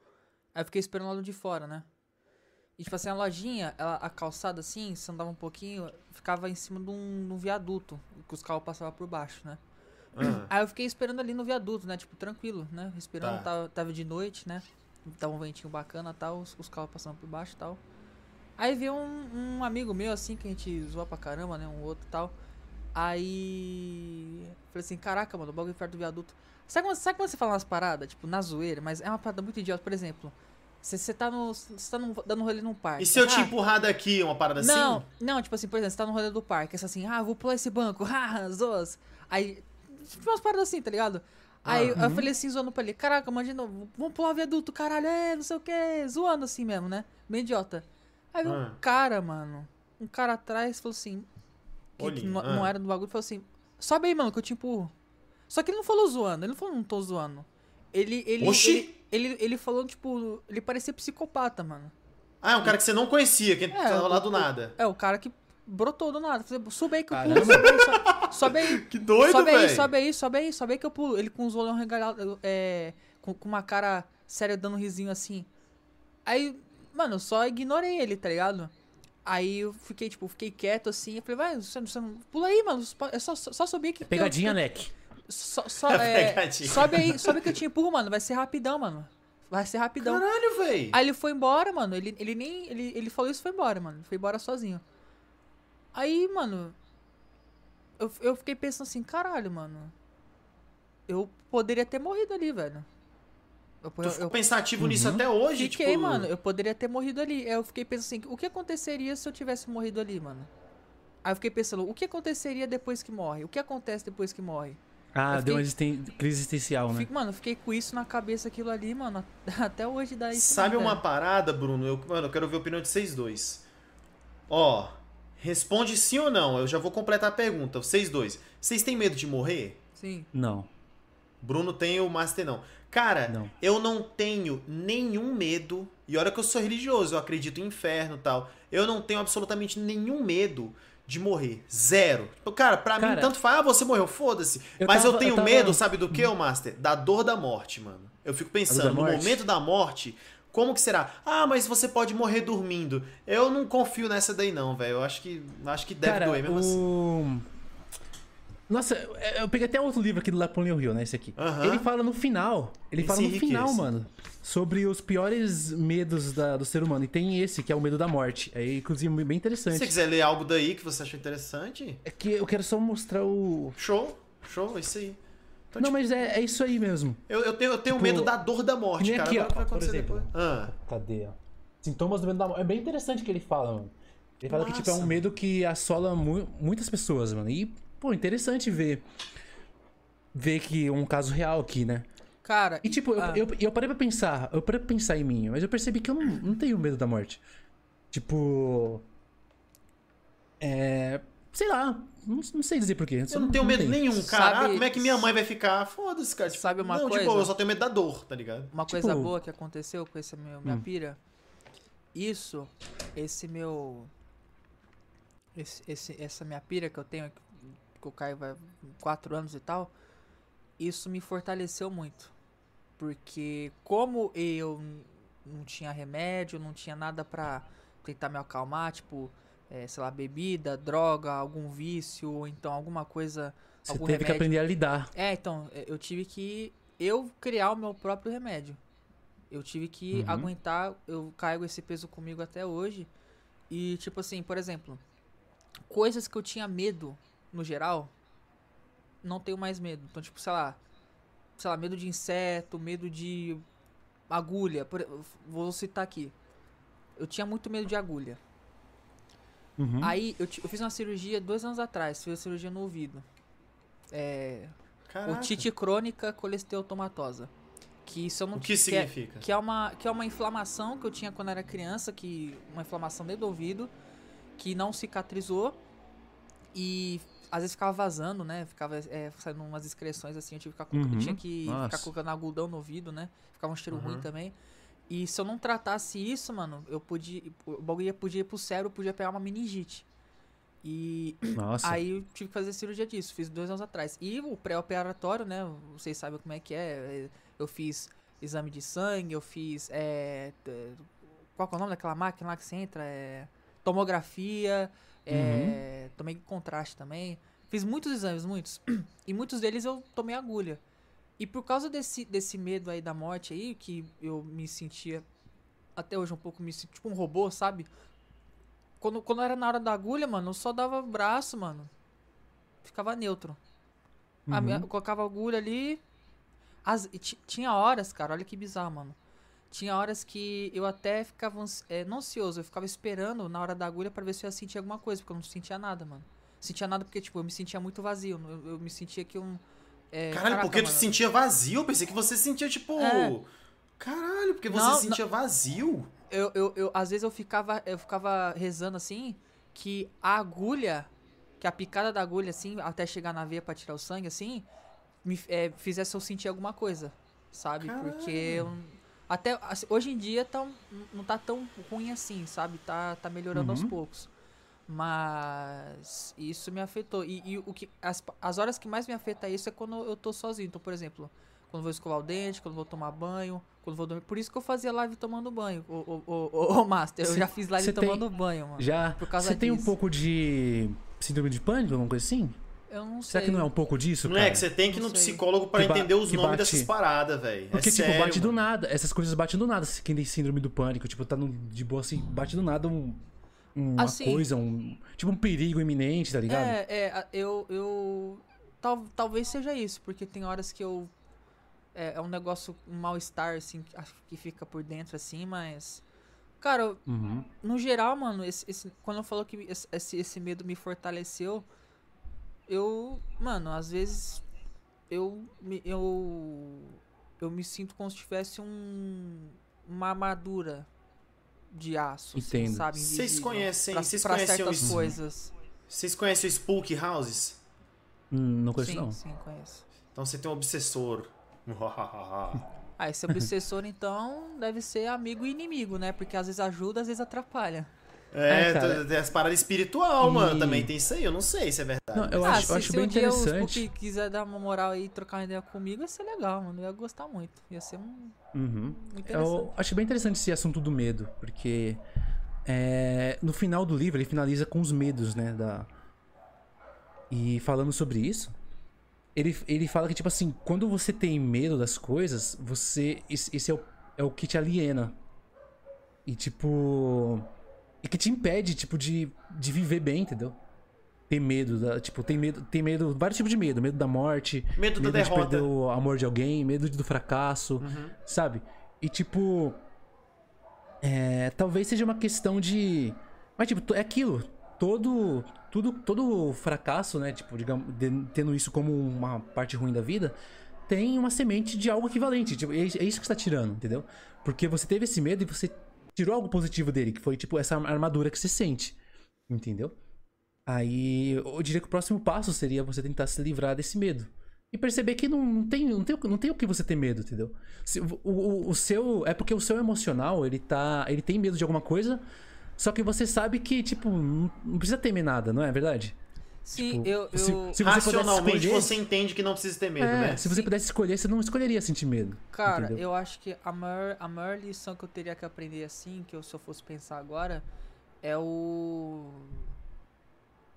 Aí eu fiquei esperando lá de fora, né? E tipo assim, a lojinha, ela, a calçada assim, se andava um pouquinho, ficava em cima de um, de um viaduto, que os carros passavam por baixo, né? Uhum. Aí eu fiquei esperando ali no viaduto, né? Tipo, tranquilo, né? Esperando, tá. tava, tava de noite, né? Tava um ventinho bacana tal, os, os carros passando por baixo e tal. Aí veio um, um, amigo meu, assim, que a gente zoa pra caramba, né? Um outro tal. Aí. Falei assim: caraca, mano, o bagulho perto do viaduto. Sabe quando, sabe quando você fala umas paradas, tipo, na zoeira, mas é uma parada muito idiota, por exemplo. Você tá no. Você tá no, dando rolê num parque. E se eu te empurrar daqui, uma parada não, assim? Não, tipo assim, por exemplo, você tá no rolê do parque, é assim, ah, vou pular esse banco, (laughs) haha, zoas. Aí. Tipo umas paradas assim, tá ligado? Aí uhum. eu falei assim, zoando pra ele, caraca, imagina, vamos pular viaduto, caralho, é, não sei o que, zoando assim mesmo, né? Bem idiota. Aí um cara, mano, um cara atrás falou assim, que, não, ah. não, era do bagulho, falou assim: sobe aí, mano, que eu te empurro. Só que ele não falou zoando, ele não falou, não tô zoando. Ele. ele Oxi! Ele, ele, ele falou, tipo, ele parecia psicopata, mano. Ah, é um cara que você não conhecia, que é, tava lá do nada. É, o cara que brotou do nada. Falei, sube aí que eu pulo, sobe aí, sobe, sobe aí. (laughs) Que doido, Sobe aí, velho. sobe aí, sobe aí, sobe aí que eu pulo. Ele com os olhos regalados, é, com, com uma cara séria dando um risinho assim. Aí, mano, eu só ignorei ele, tá ligado? Aí eu fiquei, tipo, fiquei quieto assim. Eu falei, vai, você, você não. Pula aí, mano. É só, só, só subir aqui. eu- Pegadinha, eu- Leque. Só, só, (laughs) é, Pegadinha. sobe aí, sobe que eu te empurro, mano. Vai ser rapidão, mano. Vai ser rapidão. Caralho, velho. Aí ele foi embora, mano. Ele, ele nem. Ele, ele falou isso e foi embora, mano. Foi embora sozinho. Aí, mano. Eu, eu fiquei pensando assim, caralho, mano. Eu poderia ter morrido ali, velho. Eu, Tu eu, ficou eu pensativo nisso até hoje, fiquei, tipo... mano. Eu poderia ter morrido ali. Eu fiquei pensando assim, o que aconteceria se eu tivesse morrido ali, mano? Aí eu fiquei pensando, o que aconteceria depois que morre? O que acontece depois que morre? Ah, Eu deu uma fiquei- existen- crise existencial, né? Fico, mano, eu fiquei com isso na cabeça, aquilo ali, mano. (laughs) Até hoje dá isso. Sabe né, uma parada, Bruno? Eu, mano, eu quero ver a opinião de vocês dois. Ó, responde sim ou não. Eu já vou completar a pergunta. Vocês dois. Vocês têm medo de morrer? Sim. Não. Bruno tem, o Master não. Cara, Não. eu não tenho nenhum medo. E olha que eu sou religioso, eu acredito em inferno e tal. Eu não tenho absolutamente nenhum medo de morrer. Zero. Tipo, Cara, pra mim, Cara, tanto faz, ah, você morreu, foda-se. eu Mas eu tava- tenho eu tava- medo, sabe do que, ô Master? Da dor da morte, mano. Eu fico pensando, no momento da morte, como que será? Ah, mas você pode morrer dormindo. Eu não confio nessa daí, não, velho. Eu acho que, acho que deve Cara, doer mesmo assim. Nossa, eu peguei até outro livro aqui do Napoleon Hill, né? Esse aqui. Ele fala no final. Ele Esse fala no enriquece. final, mano. Sobre os piores medos da- do ser humano. E tem esse, que é o medo da morte. É, inclusive, bem Se interessante. você quiser ler algo daí que você achou interessante, É que eu quero só mostrar o. show. Show, isso aí. Então, Não, tipo, mas é, é isso aí mesmo. Eu, eu tenho, eu tenho Tipo, medo da dor da morte, cara. aqui, ó, vai por acontecer exemplo. depois. Ah, Cadê, ó? Sintomas do medo da morte. É bem interessante o que ele fala, mano. Ele fala que, tipo, é um medo que assola mu- muitas pessoas, mano. E, pô, interessante ver. Ver que um caso real aqui, né? Cara, E tipo, eu- ah, eu, eu, parei pra pensar, eu parei pra pensar em mim, mas eu percebi que eu não, não tenho medo da morte. Tipo. É. Sei lá, não, não sei dizer porquê. eu não tenho medo nenhum, cara. Sabe- Ah, como é que minha mãe vai ficar? Foda-se, cara. Tipo, Sabe uma não, coisa? tipo, eu só tenho medo da dor, tá ligado? Uma tipo- coisa boa que aconteceu com esse meu, minha Hum. pira. Isso, esse meu. Esse, esse- essa minha pira que eu tenho, que eu caio vai quatro anos e tal. Isso me fortaleceu muito. Porque como eu não tinha remédio, não tinha nada pra tentar me acalmar, tipo, é, sei lá, bebida, droga, algum vício, ou então alguma coisa. Você algum teve que remédio. aprender a lidar. É, então, é, eu tive que eu criar o meu próprio remédio. Eu tive que Uhum. aguentar, eu carrego esse peso comigo até hoje. E tipo assim, por exemplo, coisas que eu tinha medo no geral, não tenho mais medo. Então, tipo, sei lá, sei lá, medo de inseto, medo de agulha, por- vou citar aqui. Eu tinha muito medo de agulha. Uhum. Aí eu, eu fiz uma cirurgia dois anos atrás, fiz uma cirurgia no ouvido. É, Caraca. Otite crônica colesteatomatosa. Que isso eu não O que que significa? É, que é uma que é uma inflamação que eu tinha quando era criança, que uma inflamação dentro do ouvido, que não cicatrizou e às vezes ficava vazando, né? Ficava é, saindo umas excreções assim, eu tive que ficar, Uhum. tinha que ficar Nossa. colocando algodão no ouvido, né? Ficava um cheiro ruim Uhum. também. E se eu não tratasse isso, mano, eu podia o bagulho ia- podia ir pro cérebro, podia pegar uma meningite. E Nossa. Aí eu tive que fazer cirurgia disso, fiz dois anos atrás. E o pré-operatório, né? Vocês sabem como é que é. Eu fiz exame de sangue, eu fiz. É, qual que é o nome daquela máquina lá que você entra? É, tomografia, é, tomei contraste também. Fiz muitos exames, muitos. (clears throat) E muitos deles eu tomei agulha. E por causa desse, desse medo aí da morte aí, que eu me sentia. Até hoje um pouco me tipo um robô, sabe? Quando, quando era na hora da agulha, mano, eu só dava braço, mano. Ficava neutro. A Uhum. eu colocava a agulha ali. As- ti- tinha horas, cara, olha que bizarro, mano. Tinha horas que eu até ficava é, não ansioso, eu ficava esperando na hora da agulha pra ver se eu ia sentir alguma coisa, porque eu não sentia nada, mano. Sentia nada porque, tipo, eu me sentia muito vazio. Eu, eu me sentia que um. É, Caralho, caraca, porque tu mano. se sentia vazio? Eu pensei que você se sentia, tipo... É. Caralho, porque você Não, se sentia vazio? eu, eu, eu, às vezes eu ficava, eu ficava rezando assim, que a agulha, que a picada da agulha, assim, até chegar na veia pra tirar o sangue, assim, me é, fizesse eu sentir alguma coisa, sabe? Porque eu, até assim, hoje em dia tá, não tá tão ruim assim, sabe? Tá, tá melhorando aos Uhum. poucos. Mas isso me afetou. E, e, o que as, as horas que mais me afeta isso é quando eu tô sozinho. Então, por exemplo, quando vou escovar o dente, quando vou tomar banho, quando vou dormir. Por isso que eu fazia live tomando banho. O, o, o, o Master, eu já fiz live tomando tem, banho, mano. Já. Você tem um pouco de síndrome de pânico, alguma coisa assim? Eu não sei. Será que não é um pouco disso, Não é que você tem que ir no psicólogo para entender os nomes bate... dessas paradas, velho. Porque, é tipo, sério, bate mano. do nada. Essas coisas batem do nada. Quem tem síndrome do pânico, tipo, tá no, de boa assim, bate do nada um, uma assim, coisa, um. Tipo, um perigo iminente, tá ligado? É, é, eu. eu tal, talvez seja isso, porque tem horas que eu. É, é um negócio, um mal-estar, assim, que fica por dentro, assim, mas. Cara, uhum. no geral, mano, esse, esse, quando eu falo que esse, esse medo me fortaleceu eu, mano, às vezes eu eu eu me sinto como se tivesse um uma armadura de aço, assim, sabe? Vocês conhecem, pra, vocês conhecem certas coisas. Vocês conhecem o Spook Houses? Hum, não conheço sim, não. Sim, conheço. Então você tem um obsessor. ah, esse obsessor então deve ser amigo e inimigo, né? Porque às vezes ajuda, às vezes atrapalha. É, é tem as paradas espiritual, e... mano. Também tem isso aí. Eu não sei se é verdade. Não, eu ah, acho, se, eu acho se bem um interessante. Se quiser dar uma moral aí e trocar uma ideia comigo, ia ser legal, mano. Eu ia gostar muito. Ia ser um. Uhum. Eu acho bem interessante esse assunto do medo, porque é, no final do livro ele finaliza com os medos, né? Da... E falando sobre isso, ele, ele fala que, tipo assim, quando você tem medo das coisas, você. Esse, esse é, o, é o que te aliena. E tipo e que te impede, tipo, de, de viver bem, entendeu? Tem medo, da, tipo, tem medo, tem medo, vários tipos de medo. Medo da morte, medo, medo da de perder o amor de alguém, medo do fracasso, uhum. sabe? E tipo. É, talvez seja uma questão de. Mas, tipo, é aquilo. Todo. Tudo, todo fracasso, né? Tipo, digamos, tendo isso como uma parte ruim da vida, tem uma semente de algo equivalente. Tipo, é, é isso que você tá tirando, entendeu? Porque você teve esse medo e você tirou algo positivo dele, que foi, tipo, essa armadura que se sente. Entendeu? Aí eu diria que o próximo passo seria você tentar se livrar desse medo. E perceber que não, não, tem, não, tem, não tem o que você ter medo, entendeu? Se, o, o, o, seu. É porque o seu emocional, ele tá. Ele tem medo de alguma coisa. Só que você sabe que, tipo, não precisa temer nada, não é verdade? Sim, tipo, eu, eu... Se, se Racionalmente escolher, você entende que não precisa ter medo, é, né? Se você Sim. pudesse escolher, você não escolheria sentir medo. Cara, entendeu? eu acho que a maior, a maior lição que eu teria que aprender assim, que eu se eu fosse pensar agora, é o.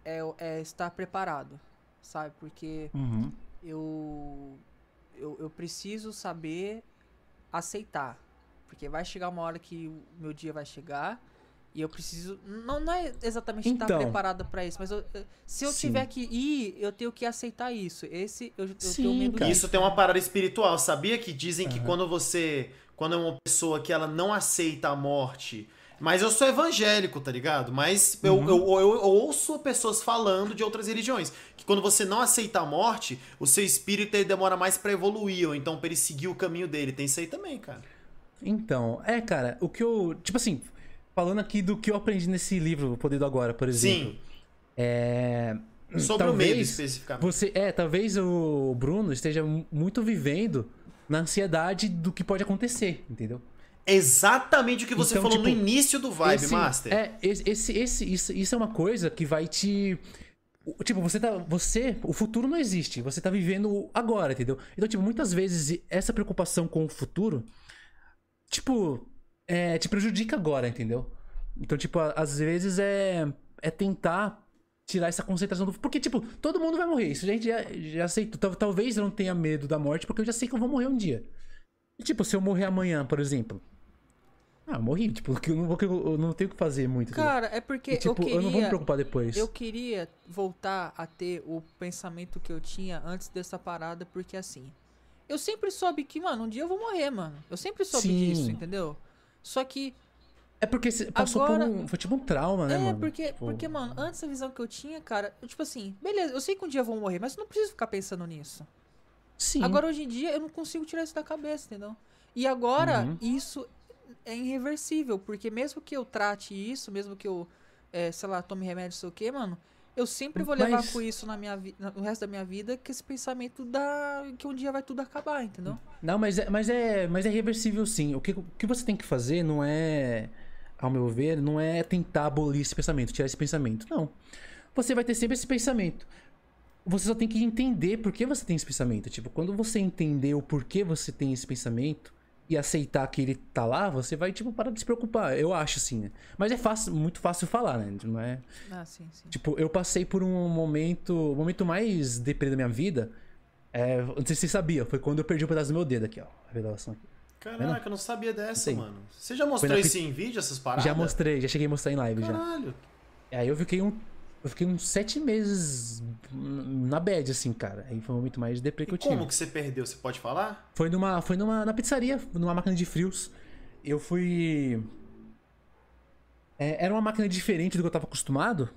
É, é estar preparado, sabe? Porque uhum. eu, eu. Eu preciso saber aceitar. Porque vai chegar uma hora que o meu dia vai chegar e eu preciso. Não, não é exatamente então, estar preparada para isso, mas eu, se eu sim. tiver que ir, eu tenho que aceitar isso. Esse eu, eu sim, tenho medo Isso tem uma parada espiritual. Sabia que dizem uhum. que quando você. Quando é uma pessoa que ela não aceita a morte. Mas eu sou evangélico, tá ligado? Mas eu, uhum. eu, eu, eu, ouço pessoas falando de outras religiões. Que quando você não aceita a morte, o seu espírito ele demora mais para evoluir, ou então pra ele seguir o caminho dele. Tem isso aí também, cara. Então, é, cara, o que eu. Tipo assim, falando aqui do que eu aprendi nesse livro, O Poder do Agora, por exemplo. Sim. É. Sobre talvez o medo especificamente. Você, é, talvez o Bruno esteja muito vivendo na ansiedade do que pode acontecer, entendeu? Exatamente o que você então, falou tipo, no início do Vibe esse, Master. É, esse, esse, isso, isso é uma coisa que vai te. Tipo, você tá. Você. O futuro não existe. Você tá vivendo agora, entendeu? Então, tipo, muitas vezes essa preocupação com o futuro. Tipo, é, te prejudica agora, entendeu? Então, tipo, às vezes é, é tentar tirar essa concentração do. Porque, tipo, todo mundo vai morrer. Isso a gente já, já aceitou. Talvez eu não tenha medo da morte, porque eu já sei que eu vou morrer um dia. E, tipo, se eu morrer amanhã, por exemplo. Ah, eu morri, tipo, eu não, eu não tenho o que fazer muito. Cara, é porque. E, tipo, eu, queria, eu não vou me preocupar depois. Eu queria voltar a ter o pensamento que eu tinha antes dessa parada, porque assim. Eu sempre soube que, mano, um dia eu vou morrer, mano. Eu sempre soube Sim. disso, entendeu? Só que. É porque você passou agora, por um. Foi tipo um trauma, né, é, mano? É, porque, tipo... porque, mano, antes a visão que eu tinha, cara, eu, tipo assim, beleza, eu sei que um dia eu vou morrer, mas eu não preciso ficar pensando nisso. Sim. Agora, hoje em dia, eu não consigo tirar isso da cabeça, entendeu? E agora, uhum. isso é irreversível, porque mesmo que eu trate isso, mesmo que eu, é, sei lá, tome remédio, sei o quê, mano, eu sempre vou levar Mas... com isso na minha no resto da minha vida, que esse pensamento da que um dia vai tudo acabar, entendeu? Não, mas é, mas é, mas é reversível sim. O que, o que você tem que fazer não é ao meu ver, não é tentar abolir esse pensamento, tirar esse pensamento. Não. Você vai ter sempre esse pensamento. Você só tem que entender por que você tem esse pensamento. Tipo, quando você entender o porquê você tem esse pensamento e aceitar que ele tá lá, você vai, tipo, parar de se preocupar. Eu acho, assim, né? Mas é fácil, muito fácil falar, né? Não é... Ah, sim, sim. Tipo, eu passei por um momento... O momento mais deprê da minha vida... É, não sei se você sabia, foi quando eu perdi o um pedaço do meu dedo aqui, ó. A revelação aqui. Caraca, eu não sabia dessa, mano. Você já mostrou isso em vídeo, essas paradas? Já mostrei, já cheguei a mostrar em live Caralho. já. Caralho. Aí eu fiquei um. Eu fiquei uns sete meses na bad, assim, cara. Aí foi o momento mais deprê que eu tive. Como que você perdeu? Você pode falar? Foi numa. Foi numa. Na pizzaria, numa máquina de frios. Eu fui. É, era uma máquina diferente do que eu tava acostumado.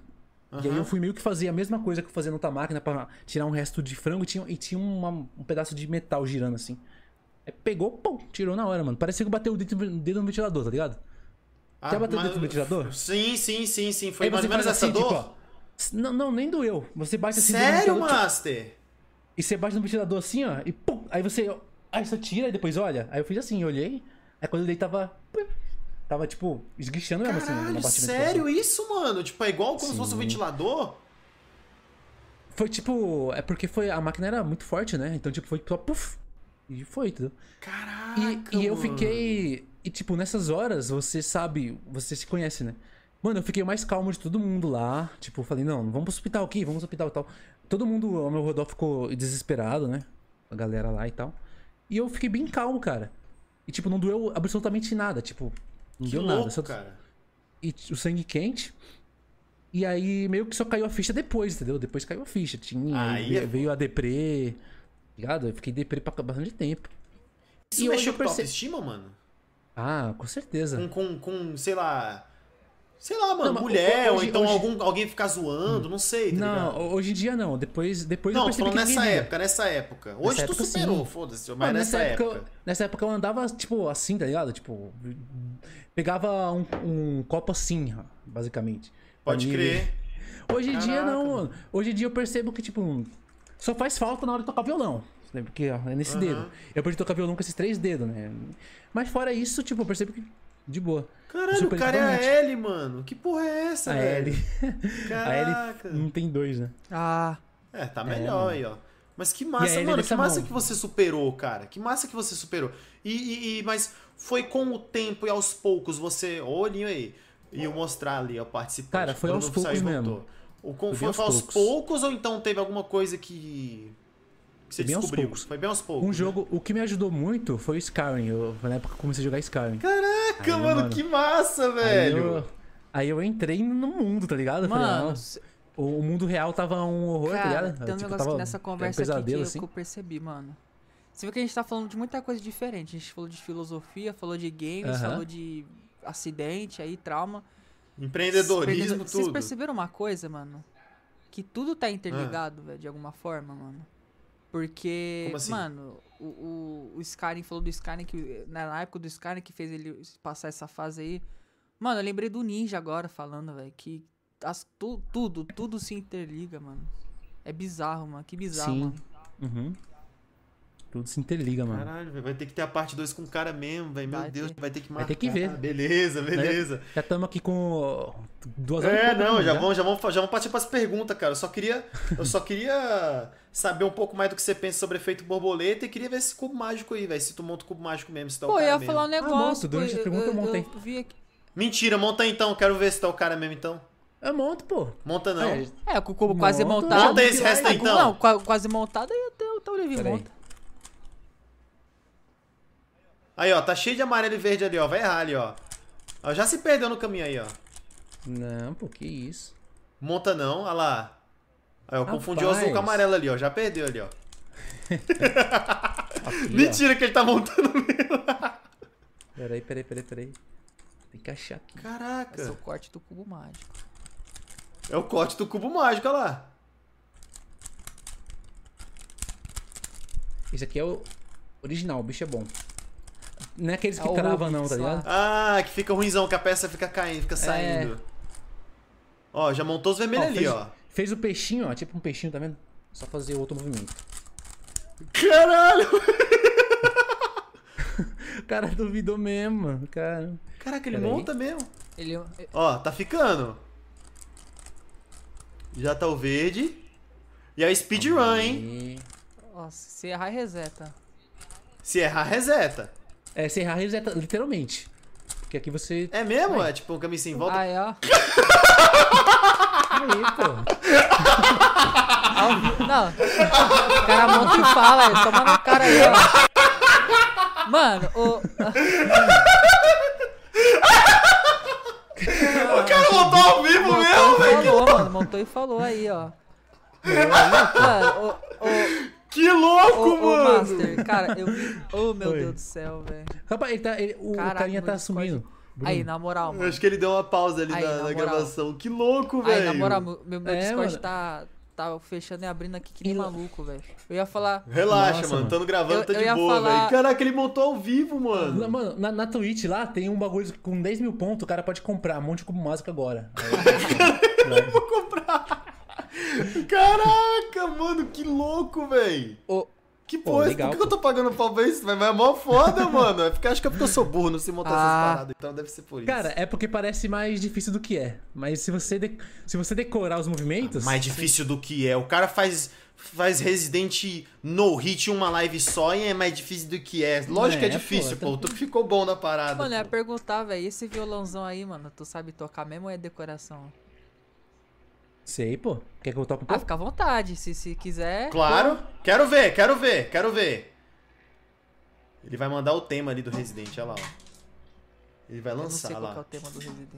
Uhum. E aí eu fui meio que fazer a mesma coisa que eu fazia na outra máquina pra tirar um resto de frango e tinha, e tinha uma, um pedaço de metal girando assim. Aí pegou, pum, tirou na hora, mano. Parecia que bateu o dedo, dedo no ventilador, tá ligado? Ah, Já bateu o dedo no ventilador? Sim, sim, sim, sim. Foi mais ou menos essa assim, dor? Tipo, não, não, nem doeu. Você bate assim Sério, Master? Tipo, e você bate no ventilador assim, ó, e pum, aí você. Aí você tira e depois olha. Aí eu fiz assim, olhei. Aí quando ele tava. Tava, tipo, esguichando mesmo Caralho, assim. Sério isso, mano? Tipo, é igual como Sim. se fosse um ventilador? Foi tipo. É porque foi. A máquina era muito forte, né? Então, tipo, foi só puff. E foi, entendeu? Caraca! E, e eu fiquei. E, tipo, nessas horas, você sabe, você se conhece, né? Mano, eu fiquei o mais calmo de todo mundo lá. Tipo, falei, não, vamos pro hospital aqui, vamos pro hospital e tal. Todo mundo ao meu redor ficou desesperado, né? A galera lá e tal. E eu fiquei bem calmo, cara. E, tipo, não doeu absolutamente nada. Tipo, não que deu louco, nada. Só... cara. E o sangue quente. E aí, meio que só caiu a ficha depois, entendeu? Depois caiu a ficha. Tinha, aí veio, é... veio a deprê. Ligado? Eu fiquei deprê pra bastante tempo. Isso e mexeu com perce... autoestima, mano? Ah, com certeza. Com, com, com sei lá. Sei lá, mano, não, mulher, hoje, ou então hoje... algum, alguém ficar zoando, hum. não sei, tá Não, ligado? hoje em dia não. Depois, depois não, eu percebi falando nessa época, nessa época. Hoje nessa tu época, superou, foda-se, mas não, nessa, nessa época. época. Nessa época eu andava, tipo, assim, tá ligado? Tipo, pegava um, um copo assim, basicamente. Pode crer. Hoje em dia não, mano. Hoje em dia eu percebo que, tipo, só faz falta na hora de tocar violão. Porque ó, é nesse uhum. dedo. Eu aprendi tocar violão com esses três dedos, né? Mas fora isso, tipo, eu percebo que de boa. Caralho, o cara é a L, mano. Que porra é essa, a velho? (laughs) L. Caraca. a L não tem dois, né? Ah. É, tá melhor é, aí, ó. Mas que massa, mano. Que massa mão. que você superou, cara. Que massa que você superou. E, e, e, mas foi com o tempo e aos poucos você. Olha aí. E eu mostrar ali, ó, participante. Cara, foi aos poucos mesmo. O, foi, foi aos, aos poucos. poucos ou então teve alguma coisa que que você bem descobriu? Aos poucos. Foi bem aos poucos. Um né? jogo, o que me ajudou muito foi o Skyrim. Eu, na época eu comecei a jogar Skyrim. Caraca, aí, mano, que massa, velho! Aí eu, aí eu, entrei no mundo, tá ligado? Mano, falei, o, o, mundo real tava um horror, tá cara, tá ligado? Tem um tipo, negócio nessa conversa um aqui que, assim. eu percebi, mano. Você vê que a gente tá falando de muita coisa diferente. A gente falou de filosofia, falou de games, uh -huh. falou de acidente aí, trauma. Empreendedorismo, tudo. Vocês perceberam uma coisa, mano? Que tudo tá interligado, ah. velho, de alguma forma, mano. Porque, assim? mano, o, o, o Skyrim falou do Skyrim que. Na época do Skyrim que fez ele passar essa fase aí. Mano, eu lembrei do Ninja agora falando, velho, que as, tu, tudo, tudo se interliga, mano. É bizarro, mano. Que bizarro, Sim. mano. Uhum. Tudo se interliga, mano. Caralho, vai ter que ter a parte 2 com o cara mesmo, velho. Meu Deus, ter. vai ter que marcar. Vai ter que ver. beleza, beleza. Já estamos aqui com duas horas. É, não, já, já, Vamos, já, vamos, já vamos partir para as perguntas, cara. Eu só queria, eu só queria saber um pouco mais do que você pensa sobre efeito borboleta e queria ver esse cubo mágico aí, velho. Se tu monta o cubo mágico mesmo, se tá Pô, o cara eu ia mesmo. falar um negócio. Ah, monto, durante a pergunta eu, eu montei. Eu vi aqui. Mentira, monta aí então. Quero ver se tá o cara mesmo então. Eu monto, pô. Monta não. É, é com o cubo quase montado. Monta esse resto aí então. Não, quase montado aí até, até o Levi monta. Aí, ó, tá cheio de amarelo e verde ali, ó. Vai errar ali, ó. ó já se perdeu no caminho aí, ó. Não, pô, que isso. Monta não, olha lá. Aí, eu confundi o azul com o amarelo ali, ó. Já perdeu ali, ó. (laughs) Aqui, Mentira ó. que ele tá montando (laughs) mesmo. peraí, peraí, peraí, peraí. Tem que achar aqui. Caraca. Esse é o corte do cubo mágico. É o corte do cubo mágico, olha lá. Esse aqui é o original, o bicho é bom. Não é aqueles que é trava não, tá ligado? Ah, que fica ruimzão, que a peça fica caindo, fica é. saindo. É. Ó, já montou os vermelhos ali, fez, ó. Fez o peixinho, ó, tipo um peixinho, tá vendo? Só fazer outro movimento. Caralho! (laughs) o cara duvidou mesmo, mano. Cara. Caraca, ele monta aí. mesmo. Ele... Ó, tá ficando. Já tá o verde. E a speedrun, hein? Nossa, se errar, reseta. Se errar, reseta. É, se errar, reseta, literalmente. Porque aqui você. É mesmo? Ai. É tipo um caminho sem volta? Aí, ó. (laughs) Aí, pô. Não. O cara monta e fala, aí, toma no cara aí, ó. Mano, o. o cara montou ao vivo montou mesmo, velho. Falou, mano. Montou e falou aí, ó. Mano, o, o, que louco, ô, mano! Ô, Master, cara, eu vi. Oh, (laughs) meu Oi. Deus do céu, velho. Rapaz, ele tá, ele, o Caraca, carinha tá sumindo. Aí, na moral, mano. Eu acho que ele deu uma pausa ali aí, na, na, na gravação. Que louco, velho. Aí, na moral, meu, meu é, Discord tá, tá fechando e abrindo aqui que nem maluco, velho. Eu ia falar. Relaxa, Nossa, mano. Tamo gravando, eu, tá de boa, falar... velho. Caraca, ele montou ao vivo, mano. Na, mano, na, na Twitch lá tem um bagulho com 10 mil pontos, o cara pode comprar um monte de cubo mágico agora. (laughs) eu vou comprar. Caraca, mano, que louco, velho. Que porra, legal, por que, eu tô pagando pau pra isso? Mas é mó foda, (laughs) mano. É acho que é porque eu sou burro, não sei montar ah. essas paradas, então deve ser por isso. Cara, é porque parece mais difícil do que é. Mas se você, de... se você decorar os movimentos. Mais difícil do que é. O cara faz faz Resident no hit uma live só e é mais difícil do que é. Lógico é, que é difícil, pô. Tu ficou bom na parada. Mano, eu ia perguntar, velho, esse violãozão aí, mano, tu sabe tocar mesmo ou é decoração? Sei, pô. Quer que eu toque um pouco? Ah, fica à vontade, se, se quiser. Claro. Pô. Quero ver, quero ver, quero ver. Ele vai mandar o tema ali do Resident, olha lá, ó. Ele vai lançar eu não sei lá. Qual é o tema do Resident.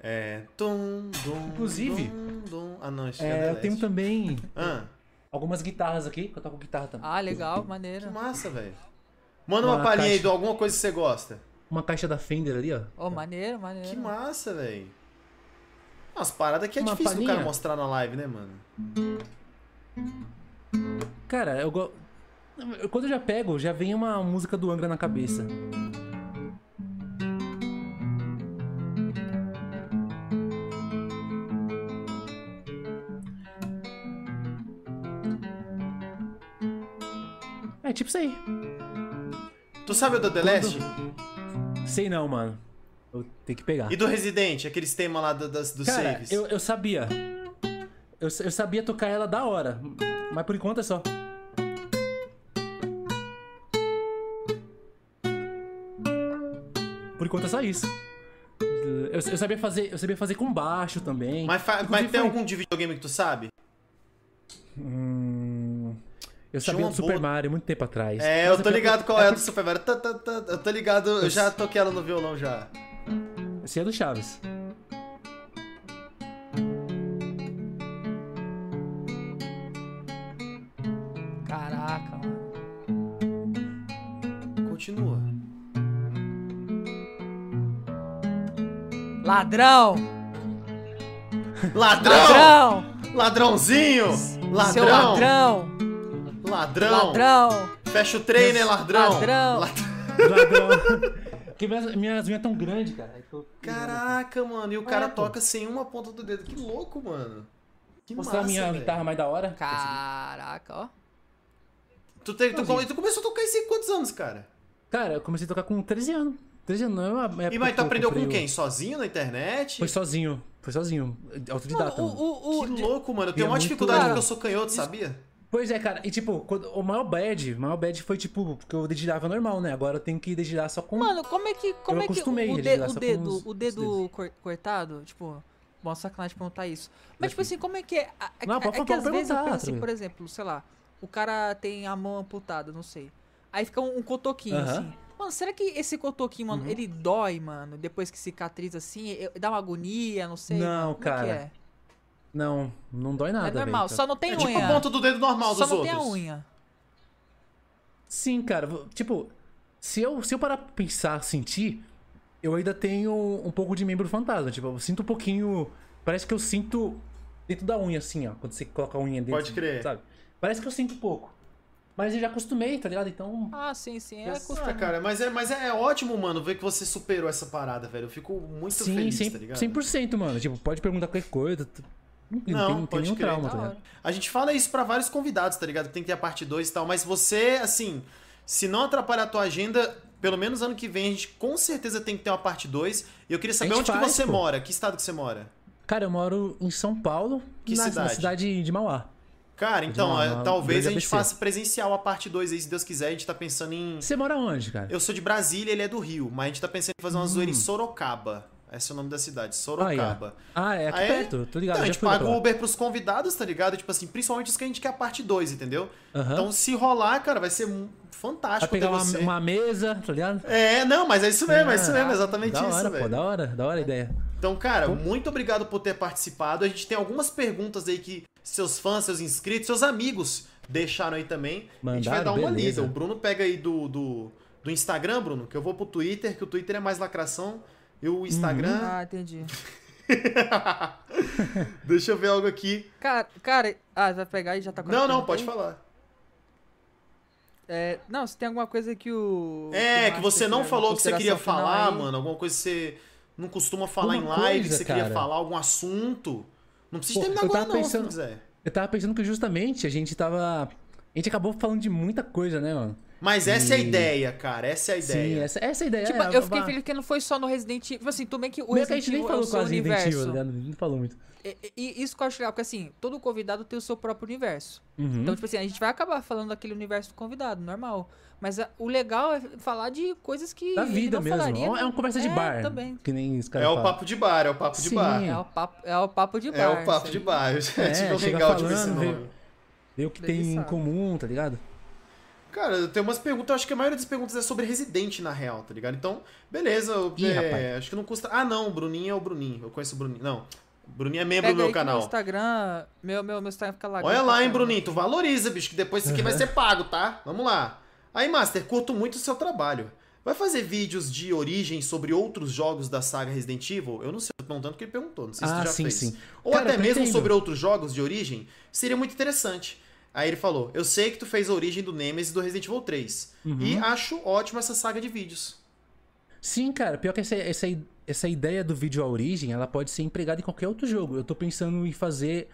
É. Tum, dum, Inclusive. Dum, dum. Ah, não, isso é, é eu tenho também. Ah. Algumas guitarras aqui, que eu toco guitarra também. Ah, legal, maneiro. Que massa, velho. Manda uma, uma palhinha caixa... aí de alguma coisa que você gosta. Uma caixa da Fender ali, ó. Ô, oh, maneiro, maneiro. Que massa, velho. Umas paradas que é Uma difícil do cara mostrar na live, né, mano? Cara, eu gosto. Quando eu já pego, já vem uma música do Angra na cabeça. É tipo isso aí. Tu sabe o do The Last? Sei não, mano. Eu tenho que pegar. E do Resident, aqueles temas lá do, das, dos Cara, saves? Eu, eu sabia. Eu, eu sabia tocar ela da hora. Mas por enquanto é só. Por enquanto é só isso. Eu, eu, sabia fazer, eu sabia fazer com baixo também. Mas, mas tem foi... algum de videogame que tu sabe? Hum, eu sabia do Super boa... Mario muito tempo atrás. É, eu tô ligado qual é, é do Super Mario. Eu tô ligado, eu já toquei ela no violão já. Esse é do Chaves. Caraca, mano. Continua. Ladrão! Ladrão! Ladrão! Ladrãozinho! Ladrão! Seu ladrão! Ladrão! Ladrão! Fecha o trainer, ladrão! Ladrão! ladrão. (laughs) Porque minhas, minhas unhas tão grandes, cara. Tô... Caraca, mano. E o cara é, toca sem uma ponta do dedo. Que louco, mano. Que Mostrar massa, a minha véio. guitarra mais da hora. Caraca, ó. Tu, te, tu, tu, começou a tocar isso em quantos anos, cara? Cara, eu comecei a tocar com 13 anos. 13 anos, não é uma E mas tu aprendeu com quem? Sozinho na internet? Foi sozinho. Foi sozinho. Autodidata. Mano, o, o, que louco, mano. Eu tenho uma dificuldade porque eu sou canhoto, sabia? Pois é, cara. E tipo, quando, o maior bad, o maior bad foi tipo, porque eu dedilhava normal, né? Agora eu tenho que dedilar só com. Mano, como é que. Como eu é que o, de, o dedo, os, o dedo cortado, tipo. Bom, sacanagem perguntar isso. Mas, tipo assim, como é que é? é não, é, é que às vezes eu penso assim, por exemplo, sei lá, o cara tem a mão amputada, não sei. Aí fica um, um cotoquinho, uh -huh. assim. Mano, será que esse cotoquinho, mano, uhum. ele dói, mano, depois que cicatriza assim? Dá uma agonia, não sei. Não, mano, cara. É? Não, não dói nada. É normal, véio, só não tem é unha. Tipo o ponto do dedo normal só dos outros. Só não tem a unha. Sim, cara. Tipo, se eu, se eu parar pra pensar, sentir, eu ainda tenho um pouco de membro fantasma. Tipo, eu sinto um pouquinho. Parece que eu sinto dentro da unha, assim, ó. Quando você coloca a unha dentro. Pode crer. Sabe? Parece que eu sinto um pouco. Mas eu já acostumei, tá ligado? Então. Ah, sim, sim. É ah, cara, mas é, mas é ótimo, mano, ver que você superou essa parada, velho. Eu fico muito sim, feliz, 100, tá ligado? 100%, mano. Tipo, pode perguntar qualquer coisa. Não, não tem, pode tem trauma, tá A gente fala isso para vários convidados, tá ligado? Tem que ter a parte 2 e tal, mas você, assim, se não atrapalhar a tua agenda, pelo menos ano que vem, a gente com certeza tem que ter uma parte 2. E eu queria saber onde faz, que você pô. mora, que estado que você mora? Cara, eu moro em São Paulo, que na cidade? na cidade de Mauá. Cara, então, Mauá, talvez a gente faça presencial a parte 2 aí, se Deus quiser. A gente tá pensando em. Você mora onde, cara? Eu sou de Brasília, ele é do Rio, mas a gente tá pensando em fazer uma hum. zoeira em Sorocaba. Esse é o nome da cidade, Sorocaba. Ah, é, ah, é aqui Aí, perto, tô ligado. Então, a gente paga o Uber pros convidados, tá ligado? Tipo assim, principalmente os que a gente quer a parte 2, entendeu? Uhum. Então, se rolar, cara, vai ser fantástico. Vai pegar uma, uma, mesa, tá ligado? É, não, mas é isso mesmo, é, é isso mesmo, exatamente da isso, hora, velho. Pô, da hora, da hora a ideia. Então, cara, pô. muito obrigado por ter participado. A gente tem algumas perguntas aí que seus fãs, seus inscritos, seus amigos deixaram aí também. Mandaram, a gente vai dar uma beleza. lida. O Bruno pega aí do, do, do Instagram, Bruno, que eu vou pro Twitter, que o Twitter é mais lacração. E o Instagram. Uhum. Ah, entendi. (laughs) Deixa eu ver algo aqui. Cara, cara, ah, vai pegar e já tá Não, não, pode aí? falar. É, não, se tem alguma coisa que o. É, que, que você não falou que você queria falar, aí... mano. Alguma coisa que você não costuma falar em live, coisa, que você cara. queria falar, algum assunto. Não precisa Pô, terminar agora, não, pensando, se quiser. Eu tava pensando que justamente a gente tava. A gente acabou falando de muita coisa, né, mano? Mas essa e... é a ideia, cara. Essa é a ideia. Sim, essa, essa é a ideia. Tipo, é, eu fiquei feliz que não foi só no Resident Evil. Tipo assim, tudo bem que o Resident Evil. a gente nem falou quase Resident Evil, né? Não falou muito. E, e, isso que eu acho legal, porque assim, todo convidado tem o seu próprio universo. Uhum. Então, tipo assim, a gente vai acabar falando daquele universo do convidado, normal. Mas a, o legal é falar de coisas que. Da vida mesmo. Falaria, é uma conversa de é, bar. Também. Que nem os caras. É o papo de bar, é o papo de Sim, bar. É o papo, é o papo de bar. É o papo de bar. (laughs) É, é tipo legal falando, de ver esse nome. Ver o que tem em comum, tá ligado? Cara, tem umas perguntas, eu acho que a maioria das perguntas é sobre Resident na real, tá ligado? Então, beleza, Ih, é, acho que não custa. Ah, não, o Bruninho é o Bruninho. Eu conheço o Bruninho. Não. Bruninho é membro Pega do meu canal. Meu Instagram, meu, meu, meu Instagram fica lá. Olha lá, hein, Bruninho, tu valoriza, bicho, que depois isso aqui vai ser pago, tá? Vamos lá. Aí, Master, curto muito o seu trabalho. Vai fazer vídeos de origem sobre outros jogos da saga Resident Evil? Eu não sei, eu tô perguntando que ele perguntou, não sei se ah, tu já sim, fez. Sim. Ou Cara, até mesmo sobre outros jogos de origem, seria muito interessante. Aí ele falou: Eu sei que tu fez a origem do Nemesis do Resident Evil 3. Uhum. E acho ótimo essa saga de vídeos. Sim, cara. Pior que essa, essa, essa ideia do vídeo à origem, ela pode ser empregada em qualquer outro jogo. Eu tô pensando em fazer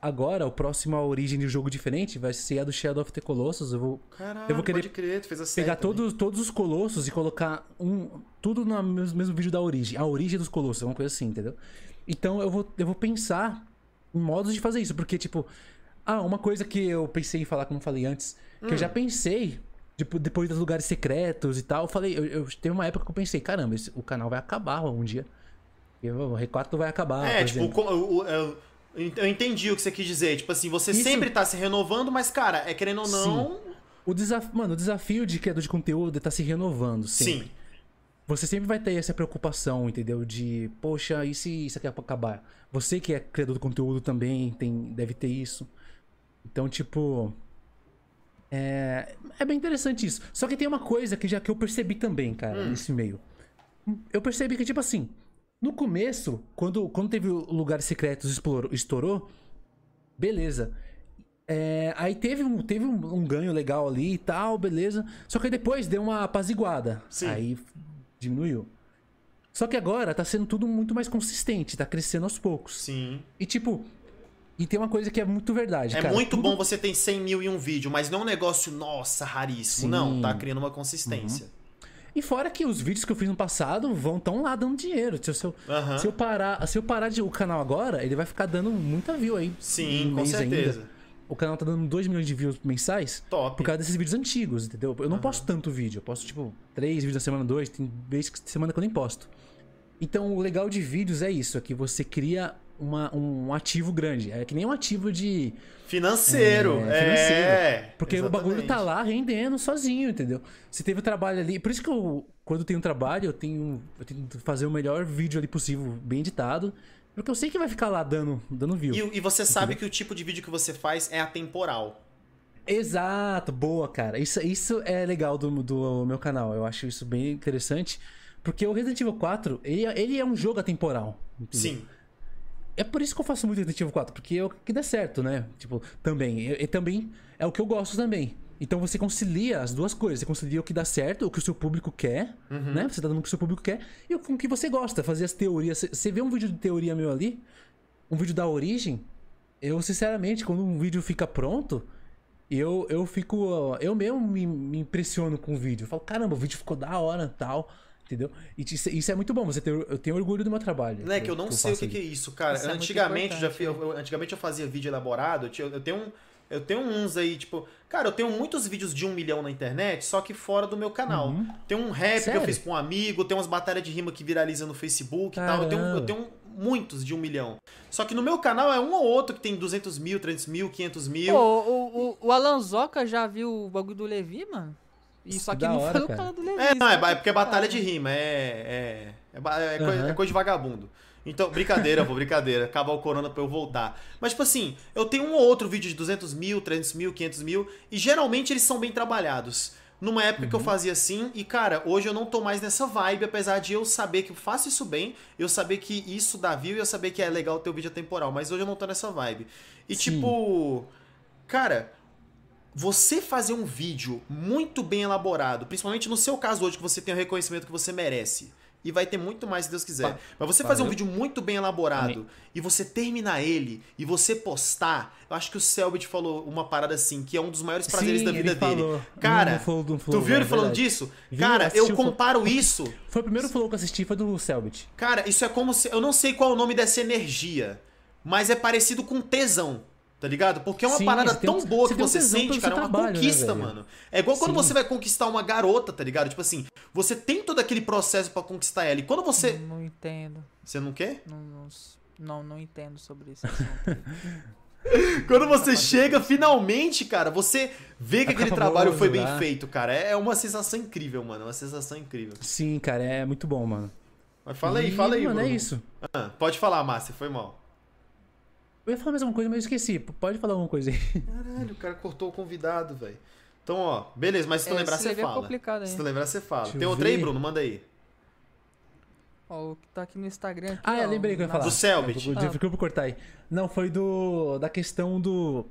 agora, o próximo a origem de um jogo diferente vai ser a do Shadow of the Colossus. Eu vou, Caralho, eu vou querer crer, pegar todos, todos os colossos e colocar um, tudo no mesmo, mesmo vídeo da origem. A origem dos colossos, uma coisa assim, entendeu? Então eu vou, eu vou pensar em modos de fazer isso, porque, tipo, ah, uma coisa que eu pensei em falar, como falei antes, que hum. eu já hum. pensei, tipo, depois dos lugares secretos e tal, eu falei, eu, eu teve uma época que eu pensei, caramba, esse, o canal vai acabar um dia. O R4 vai acabar. É, tipo, o, o, eu, eu entendi o que você quis dizer. Tipo assim, você Isso... sempre tá se renovando, mas, cara, é querendo ou não. Sim. O desafio, mano, o desafio de criador de conteúdo é tá se renovando sempre. Sim. Você sempre vai ter essa preocupação, entendeu? De, poxa, e se isso aqui acabar? Você que é criador de conteúdo também tem, deve ter isso. Então, tipo. É, é bem interessante isso. Só que tem uma coisa que já que eu percebi também, cara, hum. nesse meio. Eu percebi que, tipo assim, no começo, quando, quando teve o Lugares Secretos explorou, estourou, beleza. É, aí teve, um, teve um, um, ganho legal ali e tal, beleza. Só que depois deu uma apaziguada. Sim. Aí diminuiu. Só que agora tá sendo tudo muito mais consistente, tá crescendo aos poucos. Sim. E tipo, e tem uma coisa que é muito verdade. É cara, muito tudo... bom você ter 100 mil em um vídeo, mas não é um negócio, nossa, raríssimo. Sim. Não, tá criando uma consistência. Uhum. E fora que os vídeos que eu fiz no passado vão tão lá dando dinheiro. Se eu, uhum. se eu parar, se eu parar de, o canal agora, ele vai ficar dando muita view aí. Sim, com certeza. Ainda. O canal tá dando 2 milhões de views mensais. Top. Por causa desses vídeos antigos, entendeu? Eu não uhum. posto tanto vídeo. Eu posto, tipo, 3 vídeos na semana, 2. Tem vezes que semana que eu nem posto. Então, o legal de vídeos é isso. É que você cria uma, um ativo grande. É que nem um ativo de. Financeiro. É. financeiro. é porque exatamente. o bagulho tá lá rendendo sozinho, entendeu? Se teve o trabalho ali. Por isso que eu, quando eu tenho trabalho, eu tenho, eu tenho que fazer o melhor vídeo ali possível, bem editado. Porque eu sei que vai ficar lá dando, dando view. E, e você entendeu? sabe que o tipo de vídeo que você faz é atemporal. Exato, boa, cara. Isso, isso é legal do, do meu canal. Eu acho isso bem interessante. Porque o Resident Evil 4, ele, ele é um jogo atemporal. Entendeu? Sim. É por isso que eu faço muito Resident Evil 4, porque é o que dá certo, né? Tipo, também. E, e, também é o que eu gosto também. Então você concilia as duas coisas. Você concilia o que dá certo, o que o seu público quer, uhum. né? Você tá dando o que o seu público quer, e com o que você gosta, fazer as teorias. Você vê um vídeo de teoria meu ali, um vídeo da origem, eu, sinceramente, quando um vídeo fica pronto, eu, eu fico. Eu mesmo me, me impressiono com o vídeo. Eu falo, caramba, o vídeo ficou da hora tal. Entendeu? E isso é muito bom, você tem, eu tenho orgulho do meu trabalho. Não é que eu não que sei eu o que, que, é isso, cara. Isso é antigamente, é já, eu, eu, antigamente eu fazia vídeo elaborado, eu, eu tenho um. Eu tenho uns aí, tipo. Cara, eu tenho muitos vídeos de um milhão na internet, só que fora do meu canal. Uhum. Tem um rap Sério? que eu fiz com um amigo, tem umas batalhas de rima que viraliza no Facebook e tal. Eu tenho, eu tenho muitos de um milhão. Só que no meu canal é um ou outro que tem 200 mil, 300 mil, 500 mil. Pô, o, o, o Alan Zoca já viu o bagulho do Levi, mano? E só que não hora, foi o canal do Levi. É, não, é, é porque é batalha de rima, é. É, é, é, uhum. coisa, é coisa de vagabundo. Então, brincadeira, pô, brincadeira. Acabar o corona pra eu voltar. Mas, tipo assim, eu tenho um ou outro vídeo de 200 mil, 300 mil, 500 mil, e geralmente eles são bem trabalhados. Numa época uhum. que eu uhum. fazia assim, e cara, hoje eu não tô mais nessa vibe, apesar de eu saber que eu faço isso bem, eu saber que isso dá view e eu saber que é legal ter o vídeo temporal, mas hoje eu não tô nessa vibe. E Sim. tipo, cara, você fazer um vídeo muito bem elaborado, principalmente no seu caso hoje que você tem o reconhecimento que você merece e vai ter muito mais se Deus quiser. Pa Mas você fazer um vídeo muito bem elaborado Amém. e você terminar ele e você postar, eu acho que o Selbit falou uma parada assim, que é um dos maiores prazeres Sim, da vida dele. Falou. Cara, flow, flow, tu viu ele é falando disso? Cara, eu comparo isso. Foi o primeiro flow que eu assisti, foi do Selbit. Cara, isso é como se. Eu não sei qual é o nome dessa energia, mas é parecido com tesão. Tá ligado? Porque é uma Sim, parada tão um, boa que você, sente, cara. É uma trabalho, né, conquista, né, mano. É igual quando Sim. você vai conquistar uma garota, tá ligado? Tipo assim, você tem todo aquele processo para conquistar ela. E quando você. Não, não entendo. Você não quer? Não, não, não, não entendo sobre isso. (laughs) Quando você chega, finalmente, cara, você vê que aquele trabalho foi bem feito, cara. É, é uma sensação incrível, mano. É uma sensação incrível. Sim, cara, é muito bom, mano. Mas fala aí, fala aí, mano. É isso. Ah, pode falar, Márcia, foi mal. Eu ia falar mais alguma coisa, mas eu esqueci. Pode falar alguma coisa aí. Caralho, o cara cortou o convidado, velho. Então, ó, beleza, mas se tu é, lembrar, você fala. Complicado, se tu lembrar, você fala. Deixa Tem outro aí, Bruno? Manda aí. Ó, o que tá aqui no Instagram. Aqui, ah, ó, eu lembrei que eu ia falar. Do Selbit. Ah. Vou cortar aí. Não, foi do. Da questão do.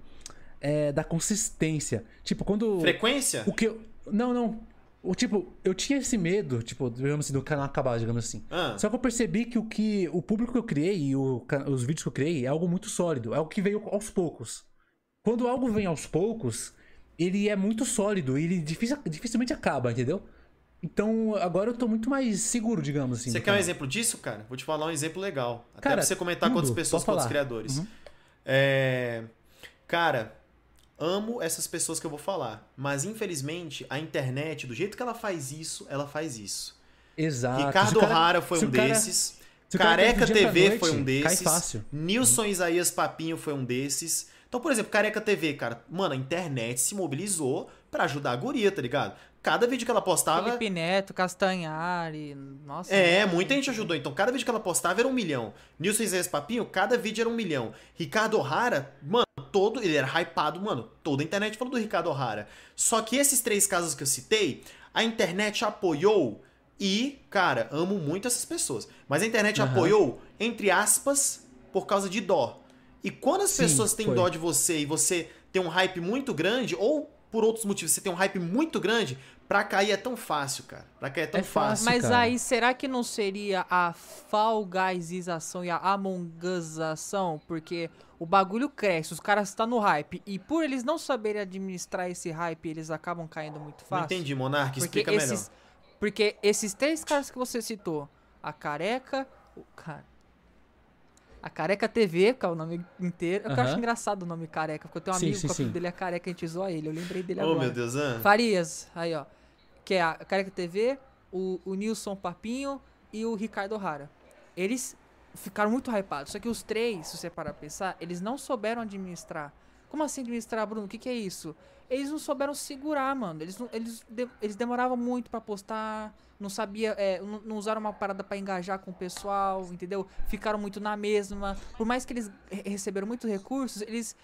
É, da consistência. Tipo, quando. Frequência? O que eu, Não, não. O, tipo, eu tinha esse medo, tipo, digamos assim, do canal acabar, digamos assim. Ah. Só que eu percebi que o que o público que eu criei e o, os vídeos que eu criei é algo muito sólido, é algo que veio aos poucos. Quando algo vem aos poucos, ele é muito sólido e ele dificil, dificilmente acaba, entendeu? Então, agora eu tô muito mais seguro, digamos assim. Você quer um exemplo disso, cara? Vou te falar um exemplo legal. Até cara, pra você comentar tudo, com outras pessoas, com outros criadores. Uhum. É... Cara, amo essas pessoas que eu vou falar. Mas, infelizmente, a internet, do jeito que ela faz isso, ela faz isso. Exato. Ricardo O'Hara foi um cara, desses. Careca TV noite, foi um desses. Cai fácil. Nilson Isaías Papinho foi um desses. Então, por exemplo, Careca TV, cara, mano, a internet se mobilizou para ajudar a guria, tá ligado? Cada vídeo que ela postava. Felipe Neto, Castanhari. Nossa. É, muita gente ajudou. Então, cada vídeo que ela postava era um milhão. Nilson Isaías Papinho, cada vídeo era um milhão. Ricardo O'Hara, mano, todo. Ele era hypado, mano. Toda a internet falou do Ricardo O'Hara. Só que esses três casos que eu citei, a internet apoiou. E, cara, amo muito essas pessoas. Mas a internet uhum. apoiou, entre aspas, por causa de dó. E quando as Sim, pessoas têm foi. dó de você e você tem um hype muito grande, ou por outros motivos você tem um hype muito grande, pra cair é tão fácil, cara. Pra cair é tão é fácil. Mas cara. aí, será que não seria a falgaizização e a amongazação? Porque o bagulho cresce, os caras estão tá no hype. E por eles não saberem administrar esse hype, eles acabam caindo muito fácil. Não entendi, Monark, explica esses, melhor. Porque esses três caras que você citou, a careca, o cara. A Careca TV, que é o nome inteiro. Eu acho engraçado o nome Careca, porque eu tenho um sim, amigo sim, que o filho dele é Careca, a gente zoa ele. Eu lembrei dele oh, agora. Oh, meu Deus, ah. Farias, aí ó. Que é a Careca TV, o, o Nilson Papinho e o Ricardo Rara. Eles ficaram muito hypados. Só que os três, se você parar pra pensar, eles não souberam administrar. Como assim administrar, Bruno? O que, que é isso? Eles não souberam segurar, mano. Eles, não, eles, de, eles demoravam muito para postar não sabia, é, não, não, usaram uma parada para engajar com o pessoal, entendeu? Ficaram muito na mesma. Por mais que eles receberam muitos recursos, eles.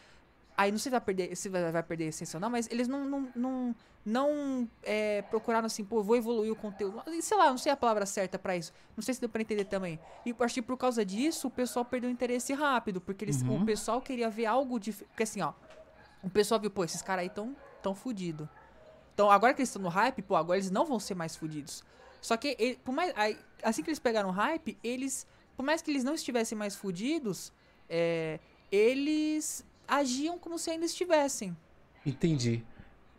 Aí não sei se vai perder, se vai, perder a essência ou não, mas eles não, não, não, não é, procuraram assim, pô, vou evoluir o conteúdo. Sei lá, não sei a palavra certa para isso. Não sei se deu pra entender também. E acho que por causa disso o pessoal perdeu interesse rápido, porque eles, uhum. o pessoal queria ver algo diferente. Porque assim, ó, o pessoal viu, pô, esses caras aí tão, tão fudidos. Então agora que eles estão no hype, pô, agora eles não vão ser mais fudidos. Só que, ele, por mais, assim que eles pegaram hype, eles, por mais que eles não estivessem mais fudidos, é, eles agiam como se ainda estivessem. Entendi.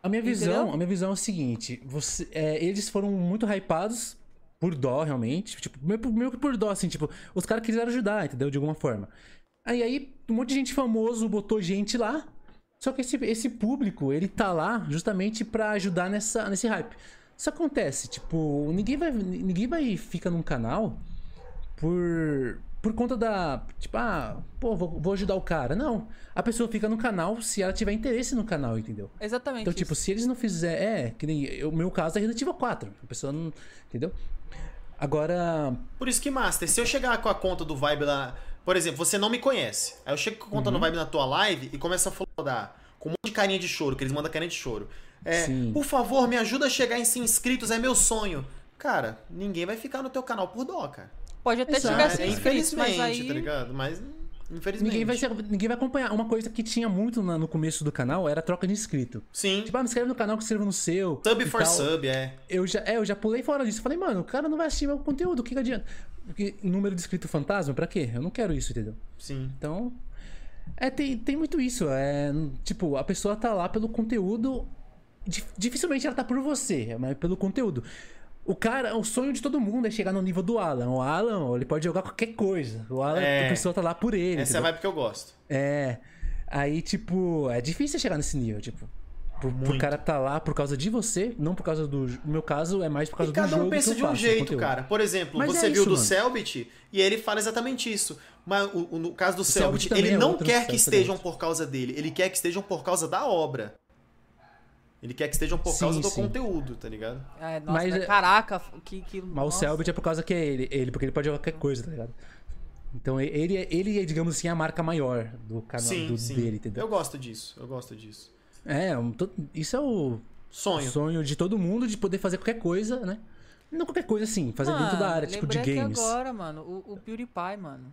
A minha visão, a minha visão é o seguinte: você, é, eles foram muito hypados por dó, realmente. Tipo, meio que por dó, assim, tipo, os caras quiseram ajudar, entendeu? De alguma forma. Aí, aí, um monte de gente famoso botou gente lá. Só que esse, esse público, ele tá lá justamente para ajudar nessa, nesse hype. Isso acontece, tipo, ninguém vai, ninguém vai ficar num canal por, por conta da. Tipo, ah, pô, vou, vou, ajudar o cara. Não. A pessoa fica no canal se ela tiver interesse no canal, entendeu? Exatamente. Então, tipo, se eles não fizerem. É, que nem. O meu caso é Resident Evil 4. A pessoa não. Entendeu? Agora. Por isso que, Master, se eu chegar com a conta do Vibe lá. Por exemplo, você não me conhece. Aí eu chego com a conta uhum. no Vibe na tua live e começo a falar com um monte de carinha de choro, que eles mandam carinha de choro. É, por favor, me ajuda a chegar em 100 inscritos, é meu sonho. Cara, ninguém vai ficar no teu canal por dó, cara. Pode até Exato. chegar 100 é, inscritos, mas aí... tá ligado? Mas Infelizmente. Ninguém vai, ser, ninguém vai acompanhar. Uma coisa que tinha muito no começo do canal era a troca de inscrito. Sim. Tipo, ah, me inscreve no canal que escreva no seu. Sub for tal. sub, é. Eu já, é, eu já pulei fora disso. Falei, mano, o cara não vai assistir meu conteúdo, o que, que adianta? Porque número de inscrito fantasma, pra quê? Eu não quero isso, entendeu? Sim. Então. É, tem, tem muito isso. É, tipo, a pessoa tá lá pelo conteúdo. Dificilmente ela tá por você, mas pelo conteúdo. O cara, o sonho de todo mundo é chegar no nível do Alan. O Alan, ele pode jogar qualquer coisa. O Alan, é, a pessoa tá lá por ele. Essa entendeu? é a vibe que eu gosto. É. Aí, tipo, é difícil chegar nesse nível, tipo. Pro cara tá lá por causa de você, não por causa do. No meu caso, é mais por causa e do jogo. Cada um pensa de um jeito, cara. Por exemplo, Mas você é viu isso, do mano. Selbit e ele fala exatamente isso. Mas o, o, no caso do Selbit, ele é não quer que estejam por causa dele, ele quer que estejam por causa da obra. Ele quer que estejam por sim, causa do sim. conteúdo, tá ligado? É, nossa, mas, né? caraca, que, que. Mas nossa. o Selbit é por causa que é ele, ele, porque ele pode jogar qualquer coisa, tá ligado? Então ele, ele é, digamos assim, a marca maior do canal sim, do, sim. dele, entendeu? Eu gosto disso, eu gosto disso. É, isso é o sonho. O sonho de todo mundo de poder fazer qualquer coisa, né? Não qualquer coisa assim, fazer mano, dentro da área, tipo de games. agora, mano, o, o PewDiePie, mano.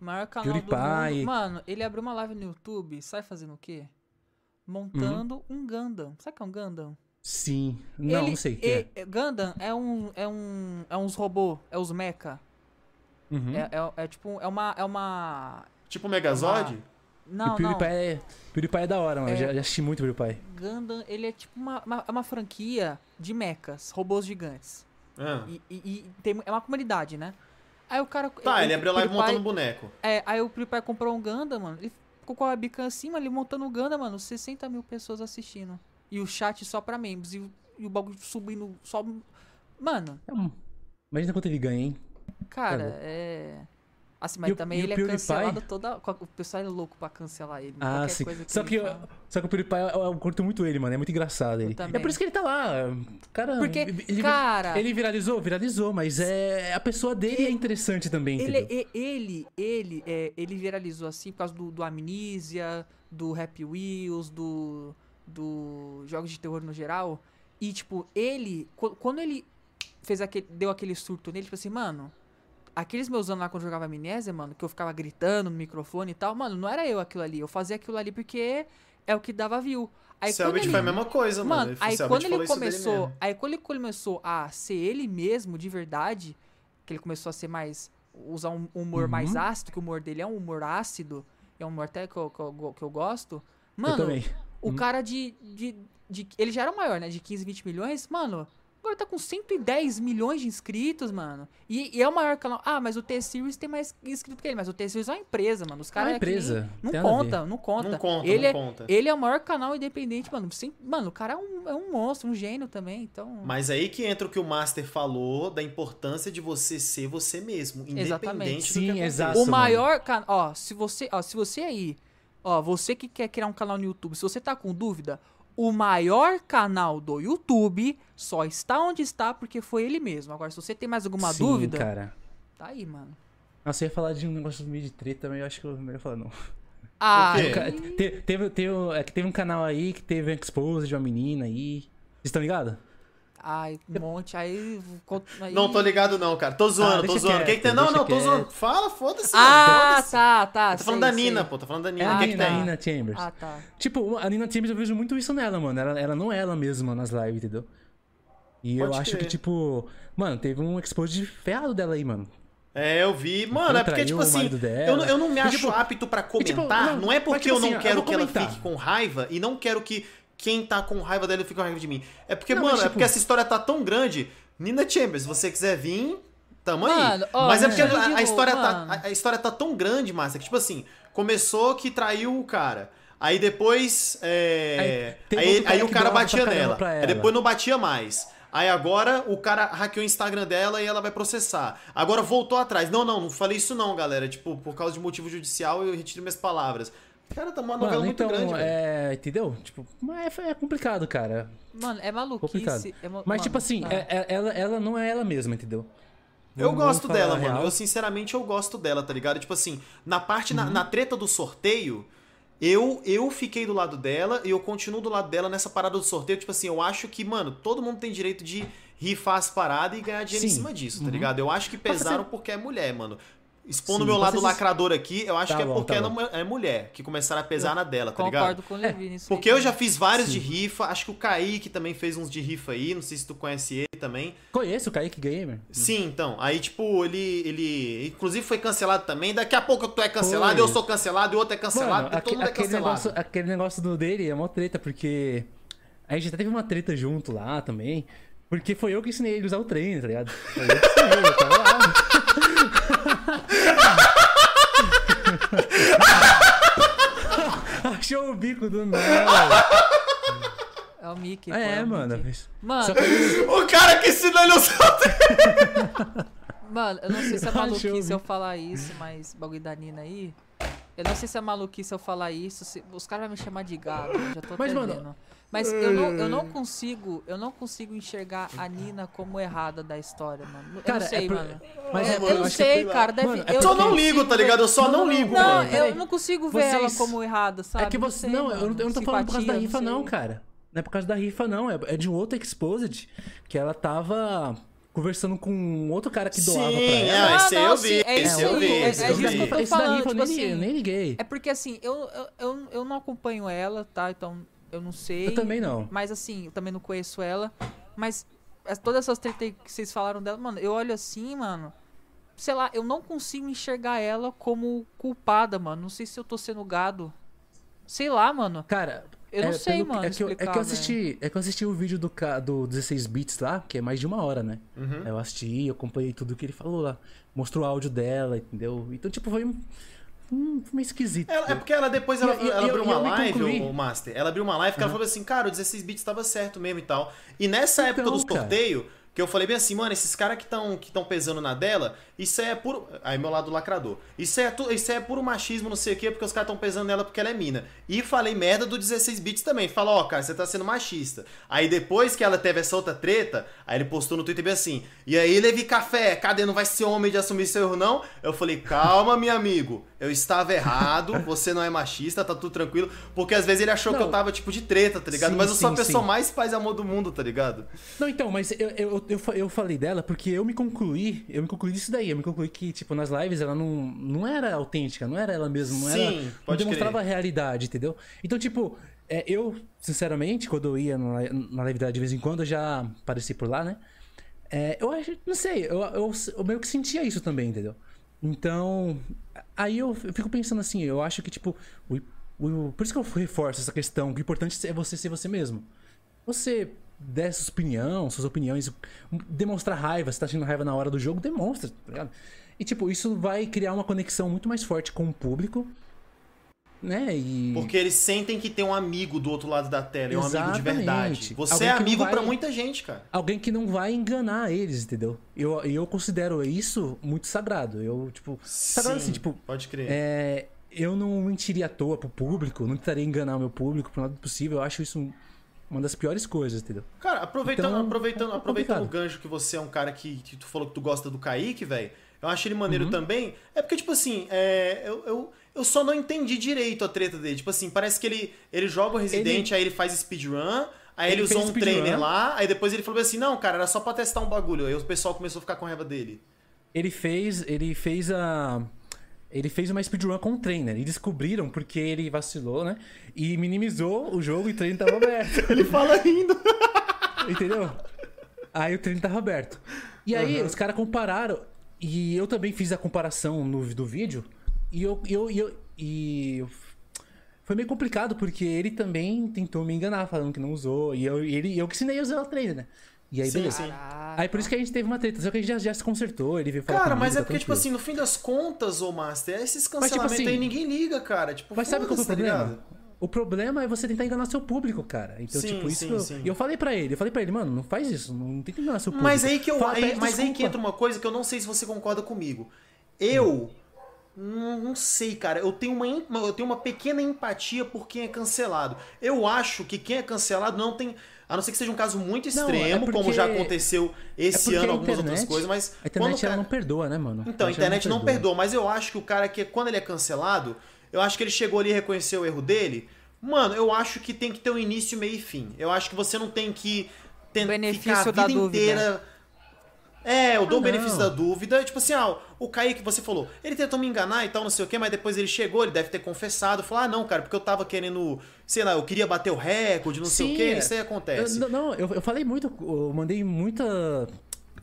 O maior canal PewDiePie. do mundo. Mano, ele abriu uma live no YouTube, sai fazendo o quê? Montando uhum. um Gundam. Sabe o que é um Gundam? Sim. Não, ele, não sei o que é. é. Gundam é um. É um. É uns robô, é os mecha. Uhum. É, é, é, tipo. É uma. É uma. Tipo Megazord? É uma... Não, e PewDiePie não. É, PewDiePie é da hora, mano. É, já, já assisti muito PewDiePie. Gundam, ele é tipo uma, uma, uma franquia de mechas, robôs gigantes. Ah. E, e, e, tem, é uma comunidade, né? Aí o cara. Tá, ele, ele abriu live montando um boneco. É, aí o PewDiePie comprou um Gundam, mano. Ele ficou com a webcam acima, ele montando o Gundam, mano. 60 mil pessoas assistindo. E o chat só pra membros. E, e o bagulho subindo só. Mano. É Imagina quanto ele ganha, hein? Cara, é. Assim, mas e também ele é cancelado toda. O pessoal é louco pra cancelar ele. Ah, sim. Que só, que, fala... só que o PewDiePie, eu, eu, curto muito ele, mano. É muito engraçado ele. É por isso que ele tá lá. Cara, Porque, ele, cara... Ele viralizou? Viralizou, mas é, a pessoa dele é ele, é interessante também, ele, entendeu? Ele, ele, é, ele viralizou assim por causa do, do Amnesia, do Happy Wheels, do, do jogos de terror no geral. E, tipo, ele... Quando ele fez aquele, deu aquele surto nele, tipo assim, mano aqueles meus anos lá quando eu jogava amnésia, mano, que eu ficava gritando no microfone e tal, mano, não era eu aquilo ali. Eu fazia aquilo ali porque é o que dava view. Aí Selbit foi a mesma coisa, mano. mano aí quando ele começou, aí quando ele começou a ser ele mesmo de verdade, que ele começou a ser mais usar um humor uhum. mais ácido, que o humor dele é um humor ácido, é um humor até que eu, que eu, que eu gosto. Mano, eu o uhum. cara de, de, de, ele já era maior, né, de 15, 20 milhões, mano, Agora tá com 110 milhões de inscritos, mano. E, e é o maior canal. Ah, mas o T-Series tem mais inscrito que ele. Mas o T-Series é uma empresa, mano. Os caras. É uma empresa. não conta, não conta. Não conta, ele não é, conta. Ele é o maior canal independente, mano. Sim, mano, o cara é um, é um monstro, um gênio também. Então. Mas aí que entra o que o Master falou da importância de você ser você mesmo. Independente Exatamente. do Sim, que exato. O maior canal. Ó, se você. Ó, se você aí. Ó, você que quer criar um canal no YouTube, se você tá com dúvida, o maior canal do YouTube só está onde está porque foi ele mesmo. Agora, se você tem mais alguma Sim, dúvida. cara. Tá aí, mano. Nossa, eu ia falar de um negócio meio de treta, mas eu acho que eu ia falar, não. Ah, teve, teve, teve, é que teve um canal aí que teve um expose de uma menina aí. Vocês estão ligados? Ai, um monte, aí, aí, Não tô ligado, não, cara. Tô zoando, ah, tô zoando. Quem que tem? Não, não, tô zoando. Fala, foda-se. Ah, foda tá, tá. Tô falando da Nina, sei. pô. Tô falando da Nina. É a que Nina, que Nina Chambers. Ah, tá. Tipo, a Nina Chambers eu vejo muito isso nela, mano. Ela, ela não é ela mesma nas lives, entendeu? E Pode eu acho que, tipo, mano, teve um expose ferrado dela aí, mano. É, eu vi. Mano, é porque, tipo assim, eu, eu não me acho tipo, apto para tipo, comentar. Tipo, não, não, é porque tipo eu não assim, quero eu que ela fique com raiva e não quero que quem tá com raiva dela fique com raiva de mim. É porque, não, mano, mas, é porque essa história tá tão grande. Nina Chambers, se você quiser vir, tamo aí. Mano, ó, mas é porque a, a, história tá, a, a, história tá tão grande, Márcia, que, tipo assim, começou que traiu o cara. Aí depois. É, aí, aí, aí o cara batia nela. Aí depois não batia mais. Aí agora o cara hackeou o Instagram dela e ela vai processar. Agora voltou atrás. Não, não, não falei isso não, galera. Tipo, por causa de motivo judicial eu retiro minhas palavras. Cara, tá uma novela Mano, muito então, grande, é, Entendeu? Tipo, é, é complicado, cara. Mano, é maluquice. É Mas, Mano, tipo assim, é, é, ela, ela não é ela mesma, entendeu? Eu gosto dela, mano. Eu, sinceramente, eu gosto dela, tá ligado? Tipo assim, na parte, uhum. na, na treta do sorteio, eu, eu fiquei do lado dela e eu continuo do lado dela nessa parada do sorteio. Tipo assim, eu acho que, mano, todo mundo tem direito de rifar as paradas e ganhar dinheiro Sim. em cima disso, tá uhum. ligado? Eu acho que pesaram porque é mulher, mano. Expondo o meu lado lacrador aqui, eu acho tá que é porque tá ela é mulher, que começaram a pesar eu na dela, tá ligado? Concordo com o Levi nisso. Porque eu já fiz vários Sim. de rifa, acho que o Kaique também fez uns de rifa aí, não sei se tu conhece ele também. Conheço o Kaique Gamer. Sim, então. Aí, tipo, ele. ele Inclusive foi cancelado também. Daqui a pouco tu é cancelado, foi. eu sou cancelado, e o outro é cancelado, Mano, todo mundo é cancelado. Negócio, aquele negócio do dele é uma treta, porque. A gente já teve uma treta junto lá também. Porque foi eu que ensinei ele a usar o trem, tá ligado? Foi eu que ensinei, eu tava lá. (laughs) Achou o bico do nada. É o Mickey. É, é mano. Mickey. Mano. O cara que ensinou ele a usar (laughs) Mano, eu não sei se é (laughs) maluquice eu falar isso, mas bagulho da Nina aí. Eu não sei se é maluquice eu falar isso. Se... Os caras vão me chamar de gato. Já tô mas, mano, vendo. Mas eu não, eu não consigo, eu não consigo enxergar a Nina como errada da história, mano. Eu cara, não sei, é por... mano. Mas eu, é, eu não sei, cara. Deve, mano, é eu só não ligo, tá ligado? Eu só não, não ligo, não, mano. eu não consigo ver Vocês... ela como errada, sabe? É que você. Não, sei, não eu, não tô falando por causa da rifa, não, cara. Não é por causa da rifa, não. É, é de um outro Exposed que ela tava conversando com um outro cara que doava sim, pra ela. Ah, esse não, eu vi, é esse eu vi. É, esse é, é isso que eu tô falando, tipo nem, assim, eu nem liguei. É porque assim, eu, eu, eu, eu não acompanho ela, tá? Então eu não sei. Eu também não. Mas assim, eu também não conheço ela. Mas todas essas tretas que vocês falaram dela, mano, eu olho assim, mano. Sei lá, eu não consigo enxergar ela como culpada, mano. Não sei se eu tô sendo gado. Sei lá, mano. Cara, eu não é, sei, mano. É que, eu, é que eu assisti. É que eu assisti o vídeo do, do 16 bits lá, que é mais de uma hora, né? Uhum. Eu assisti, eu acompanhei tudo que ele falou lá. Mostrou o áudio dela, entendeu? Então, tipo, foi um hum, meio esquisito. é porque ela depois ela, e, ela abriu uma live, o, Master. Ela abriu uma live que uhum. ela falou assim, cara, o 16 bits estava certo mesmo e tal. E nessa então, época do sorteio, cara. Que eu falei bem assim, mano, esses caras que estão que pesando na dela, isso é puro. Aí, meu lado lacrador. Isso é, tu... isso é puro machismo, não sei o quê, porque os caras estão pesando nela porque ela é mina. E falei merda do 16 bits também. Fala, ó, oh, cara, você tá sendo machista. Aí depois que ela teve essa outra treta, aí ele postou no Twitter bem assim: E aí, Levi Café, cadê? Não vai ser homem de assumir seu erro, não? Eu falei, calma, meu amigo. Eu estava errado, você não é machista, tá tudo tranquilo. Porque às vezes ele achou não. que eu tava tipo de treta, tá ligado? Sim, mas eu sou sim, a pessoa sim. mais paz e amor do mundo, tá ligado? Não, então, mas eu, eu, eu, eu falei dela porque eu me concluí, eu me concluí disso daí. Eu me concluí que, tipo, nas lives ela não, não era autêntica, não era ela mesma, não Sim, era. Não demonstrava crer. a realidade, entendeu? Então, tipo, é, eu, sinceramente, quando eu ia na, na live dela de vez em quando, eu já apareci por lá, né? É, eu acho, não sei, eu, eu, eu, meio que sentia isso também, entendeu? Então, aí eu, eu fico pensando assim, eu acho que, tipo, o, o, por isso que eu reforço essa questão, que o importante é você ser você mesmo. Você der sua opinião, suas opiniões, demonstrar raiva, se tá sentindo raiva na hora do jogo, demonstra, tá ligado? E, tipo, isso vai criar uma conexão muito mais forte com o público. Né? E... Porque eles sentem que tem um amigo do outro lado da tela, é um amigo de verdade. Você Alguém é amigo vai... para muita gente, cara. Alguém que não vai enganar eles, entendeu? Eu, eu considero isso muito sagrado. Eu, tipo, sagrado assim, tipo. Pode crer. É, eu não mentiria à toa pro público, não tentaria enganar o meu público por nada possível. Eu acho isso uma das piores coisas, entendeu? Cara, aproveitando, então, aproveitando, é aproveitando o gancho que você é um cara que, que tu falou que tu gosta do Kaique, velho. Eu acho ele maneiro uhum. também. É porque, tipo assim, é, eu, eu, eu só não entendi direito a treta dele. Tipo assim, parece que ele, ele joga o Resident, ele... aí ele faz speedrun. Aí ele, ele usou um trainer lá, aí depois ele falou assim: não, cara, era só pra testar um bagulho. Aí o pessoal começou a ficar com raiva dele. Ele fez. Ele fez a. Ele fez uma speedrun com o trainer. E descobriram porque ele vacilou, né? E minimizou o jogo e o trainer tava aberto. (laughs) ele fala rindo. Entendeu? Aí o trainer tava aberto. E aí uhum. os caras compararam e eu também fiz a comparação no, do vídeo. E eu, eu, eu, e foi meio complicado, porque ele também tentou me enganar, falando que não usou. E eu, ele, eu que ensinei a usar o trainer, né? E aí, sim, beleza. Sim. Aí por isso que a gente teve uma treta. Só que a gente já, já se consertou, ele veio falar Cara, mas é porque, tipo assim, no fim das contas, ô Master, esses cancelamentos mas, tipo assim, aí ninguém liga, cara. Tipo, mas sabe qual é o tá problema? O problema é você tentar enganar seu público, cara. Então, sim, tipo, isso. Sim, E eu falei para ele, eu falei para ele, mano, não faz isso, não tenta enganar seu público. Mas aí que eu. Fala, aí, mas aí que entra uma coisa que eu não sei se você concorda comigo. Eu. Não, não, sei, cara. Eu tenho, uma, eu tenho uma pequena empatia por quem é cancelado. Eu acho que quem é cancelado não tem. A não ser que seja um caso muito extremo, não, é porque... como já aconteceu esse é ano, algumas internet, outras coisas, mas. A internet cara... ela não perdoa, né, mano? Então, a internet, não, perdoa. perdoa. mas eu acho que o cara que, quando ele é cancelado, eu acho que ele chegou ali e reconheceu o erro dele. Mano, eu acho que tem que ter um início, meio e fim. Eu acho que você não tem que tentar ficar a vida inteira. É, eu dou ah, o benefício da dúvida. Tipo assim, ah, o Kaique, você falou, ele tentou me enganar e tal, não sei o quê, mas depois ele chegou, ele deve ter confessado. Falou, ah, não, cara, porque eu tava querendo, sei lá, eu queria bater o recorde, não Sim, sei o quê, é. isso aí acontece. Eu, não, eu, eu falei muito, eu mandei muita.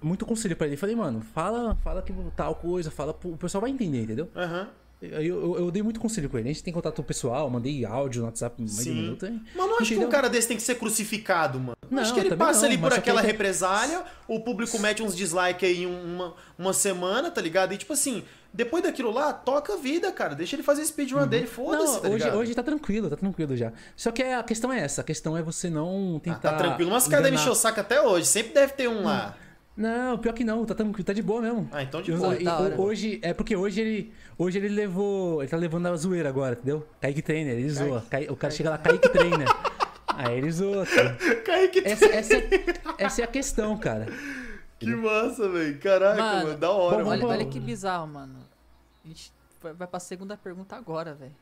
Muito conselho para ele. Falei, mano, fala, fala que tal coisa, fala, o pessoal vai entender, entendeu? Aham. Uhum. Eu, eu, eu, dei muito conselho com ele. A gente tem contato pessoal, mandei áudio no WhatsApp mais de um minuto. Hein? Mas não acho Entendeu? que um cara desse tem que ser crucificado, mano. Não, acho que ele passa não, ali por aquela represália, o público mete uns dislikes aí uma, uma semana, tá ligado? E tipo assim, depois daquilo lá, toca a vida, cara. Deixa ele fazer speedrun uhum. dele, foda-se, tá hoje, hoje tá tranquilo, tá tranquilo já. Só que a questão é essa, a questão é você não tentar. Ah, tá tranquilo, mas cara deve encher o saco até hoje. Sempre deve ter um lá. Hum. Não, pior que não, tá tranquilo, tá de boa mesmo. Ah, então de boa. Eu, hoje, é porque hoje ele. Hoje ele levou. Ele tá levando a zoeira agora, entendeu? Kaique Trainer, ele zoa. Kaique, o cara Kaique. chega lá, Kaique Trainer. (laughs) Aí ele zoa. Kaique essa, essa, essa é a questão, cara. Que massa, velho. Caraca, mano, mano, da hora, olha, mano. Olha que bizarro, mano. A gente vai pra segunda pergunta agora, velho.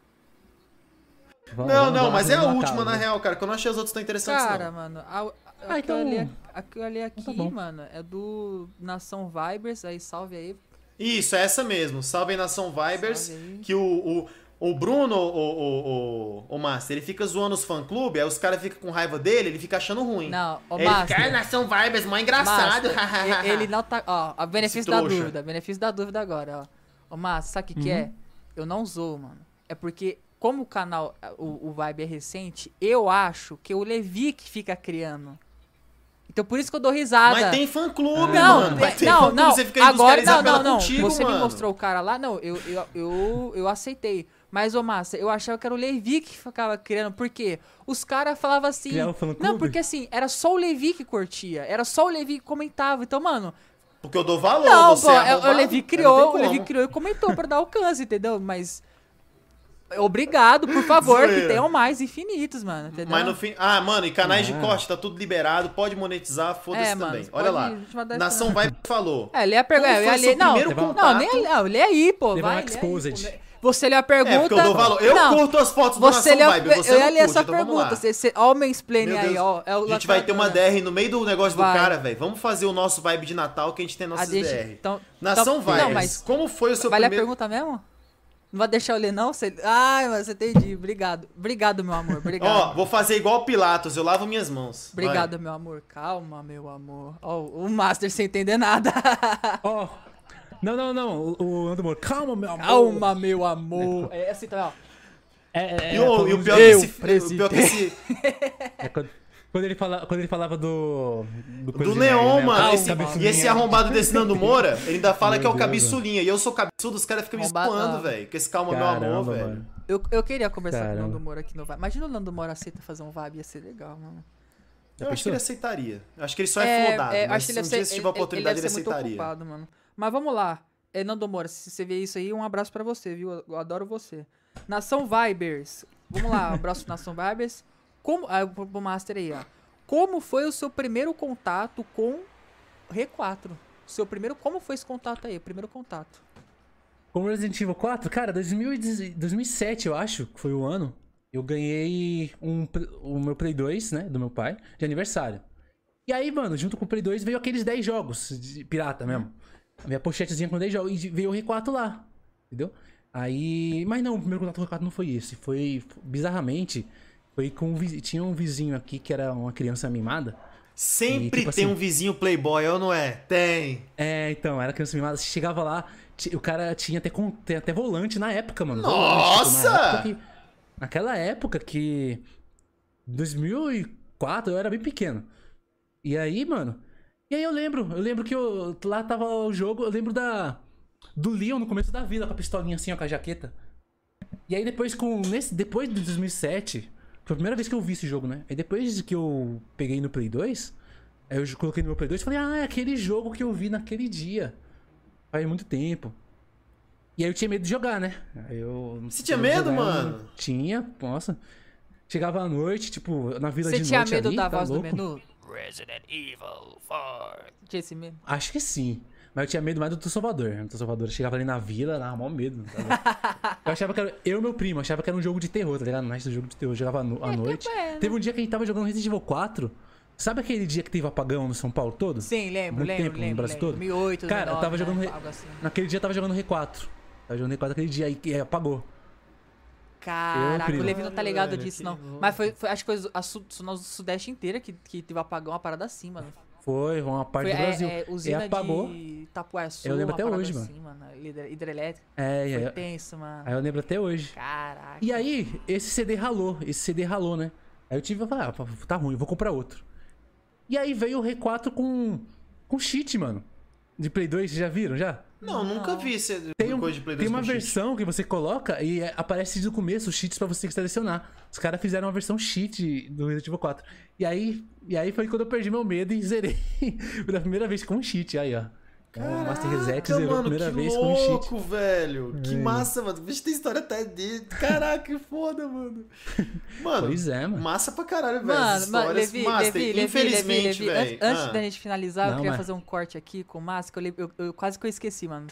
Não, não, mas é a última, na real, cara, que eu não achei as outras tão interessantes. Cara, não. mano, a, ah, então... ali, aquilo ali aqui, então tá mano, é do Nação Vibers, aí salve aí. Isso, é essa mesmo. Salve aí Nação Vibers. Que o, o, o Bruno, o, o, o, o Master, ele fica zoando os fã-clube, aí os caras ficam com raiva dele, ele fica achando ruim. Não, o ele Master. Fica, Nação Vibers, mó engraçado. Master, ele não tá. Ó, a benefício da dúvida, benefício da dúvida agora, ó. Ô, Master, sabe o que, uhum. que é? Uhum. Eu não zoo, mano. É porque como o canal, o, o Vibe é recente, eu acho que o Levi que fica criando. Então por isso que eu dou risada. Mas tem fã clube, não, mano. Mas tem não, não. Você fica Agora não, não, não. Contigo, você mano. me mostrou o cara lá, não, eu eu, eu, eu aceitei. Mas, ô Massa, eu achava que era o Levi que ficava criando. Por quê? Os caras falavam assim. Não, porque assim, era só o Levi que curtia. Era só o Levi que comentava. Então, mano. Porque eu dou valor, não, você pô, é, o Levi criou, o Levi criou e comentou pra dar alcance, entendeu? Mas Obrigado, por favor, que tenham mais infinitos, mano. Entendeu? Mas no fim. Ah, mano, e canais de corte, tá tudo liberado, pode monetizar, foda-se é, também. Olha lá. Nação vai falou. É, lê a pergunta. Eu ia ler. Não, não, nem não, lê aí, pô. Vai. Exposed. Você lê a pergunta. É, porque eu dou valor. Eu não, curto as fotos do você Nação Vibe, você Eu ia ler essa então pergunta. Você, você, ó, o mansplaining aí, ó. É o a gente vai ter uma DR no meio do negócio vai. do cara, velho. Vamos fazer o nosso vibe de Natal que a gente tem nossas DR. Então, Nação então, como foi o seu vai primeiro... Vai ler a pergunta mesmo? Não vai deixar eu ler, não? Você... Ai, mas você entendi. Obrigado. Obrigado, meu amor. Obrigado. Ó, vou fazer igual Pilatos, eu lavo minhas mãos. Obrigado, vai. meu amor. Calma, meu amor. Ó, o Master sem entender nada. (laughs) Ó. Não, não, não. O, o calma, meu amor. Calma, meu amor. É assim também, ó. É, é, é, e, o, e o pior eu, que esse, o pior que esse... É quando... Quando ele, fala, quando ele falava do. Do, do Neon, né? mano. Esse, e esse arrombado desse Nando Moura, ele ainda fala Meu que é o cabeçulinha. E eu sou cabeçudo, os caras ficam me expoando, velho. Com esse calma, Caramba, meu amor, velho. Eu, eu queria conversar Caramba. com o Nando Moura aqui no Vibe. Imagina o Nando Moura aceita fazer um Vibe, ia ser legal, mano. Eu acho que ele aceitaria. Eu acho que ele só é, é flodado. É, acho que ele um dia, se tiver a oportunidade, ele, ele, ele aceitaria. Ocupado, mano. Mas vamos lá. É, Nando Moura, se você vê isso aí, um abraço pra você, viu? Eu adoro você. Nação Vibers. Vamos lá, um abraço (laughs) Nação Vibers. Como. Ah, Master aí, ó. Como foi o seu primeiro contato com R4? Seu primeiro, como foi esse contato aí? Primeiro contato? Com Resident Evil 4? Cara, 2007 eu acho que foi o ano. Eu ganhei um, o meu Play 2, né, do meu pai, de aniversário. E aí, mano, junto com o Play 2 veio aqueles 10 jogos de pirata mesmo. A minha pochetezinha com 10 jogos. E veio o R4 lá. Entendeu? Aí. Mas não, o primeiro contato com o R4 não foi esse. Foi bizarramente foi com um, tinha um vizinho aqui que era uma criança mimada. Sempre e, tipo, tem assim, um vizinho playboy, ou não é? Tem. É, então, era criança mimada. Chegava lá, o cara tinha até, até volante na época, mano. Nossa! Volante, tipo, na época que, naquela época que... 2004, eu era bem pequeno. E aí, mano... E aí eu lembro, eu lembro que eu, lá tava o jogo, eu lembro da... Do Leon no começo da vida, com a pistolinha assim, ó, com a jaqueta. E aí depois com... Nesse, depois de 2007... Foi a primeira vez que eu vi esse jogo, né? Aí depois que eu peguei no Play 2, aí eu coloquei no meu Play 2 e falei, ah, é aquele jogo que eu vi naquele dia. Faz muito tempo. E aí eu tinha medo de jogar, né? Aí eu. Você tinha medo, jogar, mano? Tinha, nossa. Chegava à noite, tipo, na vila Você de noite. Você tinha medo ali, da tá voz louco? do menu? Resident Evil 4. Tinha esse medo? Acho que sim. Mas eu tinha medo mais do Tio Salvador. Salvador chegava ali na vila, dava maior medo. Tá (laughs) eu achava que era. Eu e meu primo, achava que era um jogo de terror, tá ligado? Não é esse jogo de terror. Eu jogava no, à é, noite. É, Teve um dia que a gente tava jogando Resident Evil 4. Sabe aquele dia que teve apagão no São Paulo todo? Sim, lembro, Muito lembro, tempo, lembro, no Brasil lembro. todo? 2008, Cara, 2009, eu tava jogando. Né? Re... Assim. Naquele dia eu tava jogando R4. Tava jogando R4 aquele dia aí que apagou. Caraca, o Levi não tá ligado disso, não. Mas foi, foi, acho que foi a, a, a Sudeste inteira que, que teve apagão, uma parada assim, mano. Foi, uma parte foi, do Brasil. É, é, usina e apagou. de Itapuaçu, eu lembro até hoje, assim, mano. Hidrelétrica. É, foi é. tenso, mano. Aí eu lembro até hoje. Caraca. E aí, esse CD ralou. Esse CD ralou, né? Aí eu tive ah, tá ruim, vou comprar outro. E aí veio o R4 com, com cheat, mano. De Play 2, vocês já viram, já? Não, nunca vi tem um, coisa de Play 2 Tem uma versão cheat. que você coloca e é, aparece desde o começo os cheats pra você selecionar. Os caras fizeram uma versão cheat do Resident Evil 4. E aí, e aí foi quando eu perdi meu medo e zerei (laughs) pela primeira vez com cheat. Aí, ó. Caraca, o Master Reset zerou mano, a primeira vez louco, com cheat. louco, velho. Que é. massa, mano. Vixe, tem história até de. Caraca, que foda, mano. Mano, pois é, mano. Massa pra caralho, velho. Mano, mano Levi, Master, Levi, infelizmente, Levi, Levi. velho. Antes ah. da gente finalizar, Não, eu queria mas... fazer um corte aqui com o Master. Eu, eu, eu, quase que eu esqueci, mano.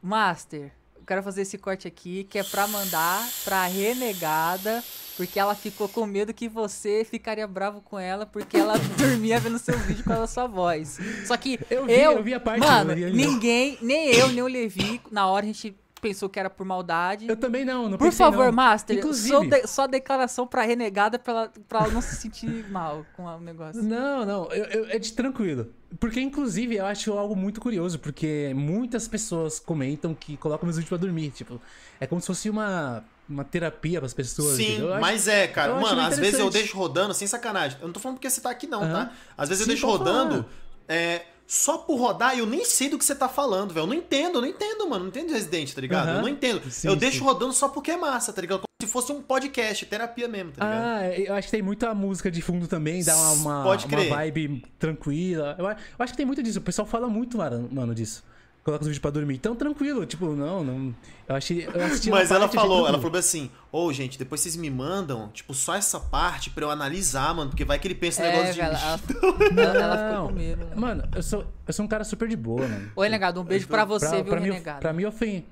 Master, quero fazer esse corte aqui, que é pra mandar pra renegada, porque ela ficou com medo que você ficaria bravo com ela, porque ela (laughs) dormia vendo seu vídeo com a sua voz. Só que eu, vi, eu, eu vi a parte mano, ninguém, nem eu, nem o Levi, na hora a gente pensou que era por maldade. Eu também não, não Por pensei, favor, não. Master, Inclusive... só, de, só declaração pra renegada pra ela, pra ela não se sentir (laughs) mal com o negócio. Não, não, eu, eu, é de tranquilo. Porque, inclusive, eu acho algo muito curioso, porque muitas pessoas comentam que colocam meus vídeos pra dormir. Tipo, é como se fosse uma, uma terapia pras pessoas. Sim, mas é, cara. Mano, às vezes eu deixo rodando, sem sacanagem. Eu não tô falando porque você tá aqui, não, uhum. tá? Às vezes Sim, eu deixo rodando. É, só por rodar, eu nem sei do que você tá falando, velho. Eu não entendo, eu não entendo, mano. Não entendo Resident, tá ligado? Uhum. Eu não entendo. Sim, eu sim. deixo rodando só porque é massa, tá ligado? Como se fosse um podcast, terapia mesmo, tá ligado? Ah, eu acho que tem muita música de fundo também, dá uma, uma, uma vibe tranquila. Eu, eu, acho que tem muito disso. O pessoal fala muito, mano, disso coloca os vídeos pra dormir. Então, tranquilo, tipo, não, não. Eu achei. Eu assisti Mas ela falou, ela falou assim, ô, oh, gente, depois vocês me mandam, tipo, só essa parte pra eu analisar, mano, porque vai que ele pensa é, negócio de. Ela, ela, ela ficou com medo. Né? Mano, eu sou, eu sou um cara super de boa, mano. Oi, negado, um beijo eu, pra você, pra, viu, pra renegado? Me, pra me ofender.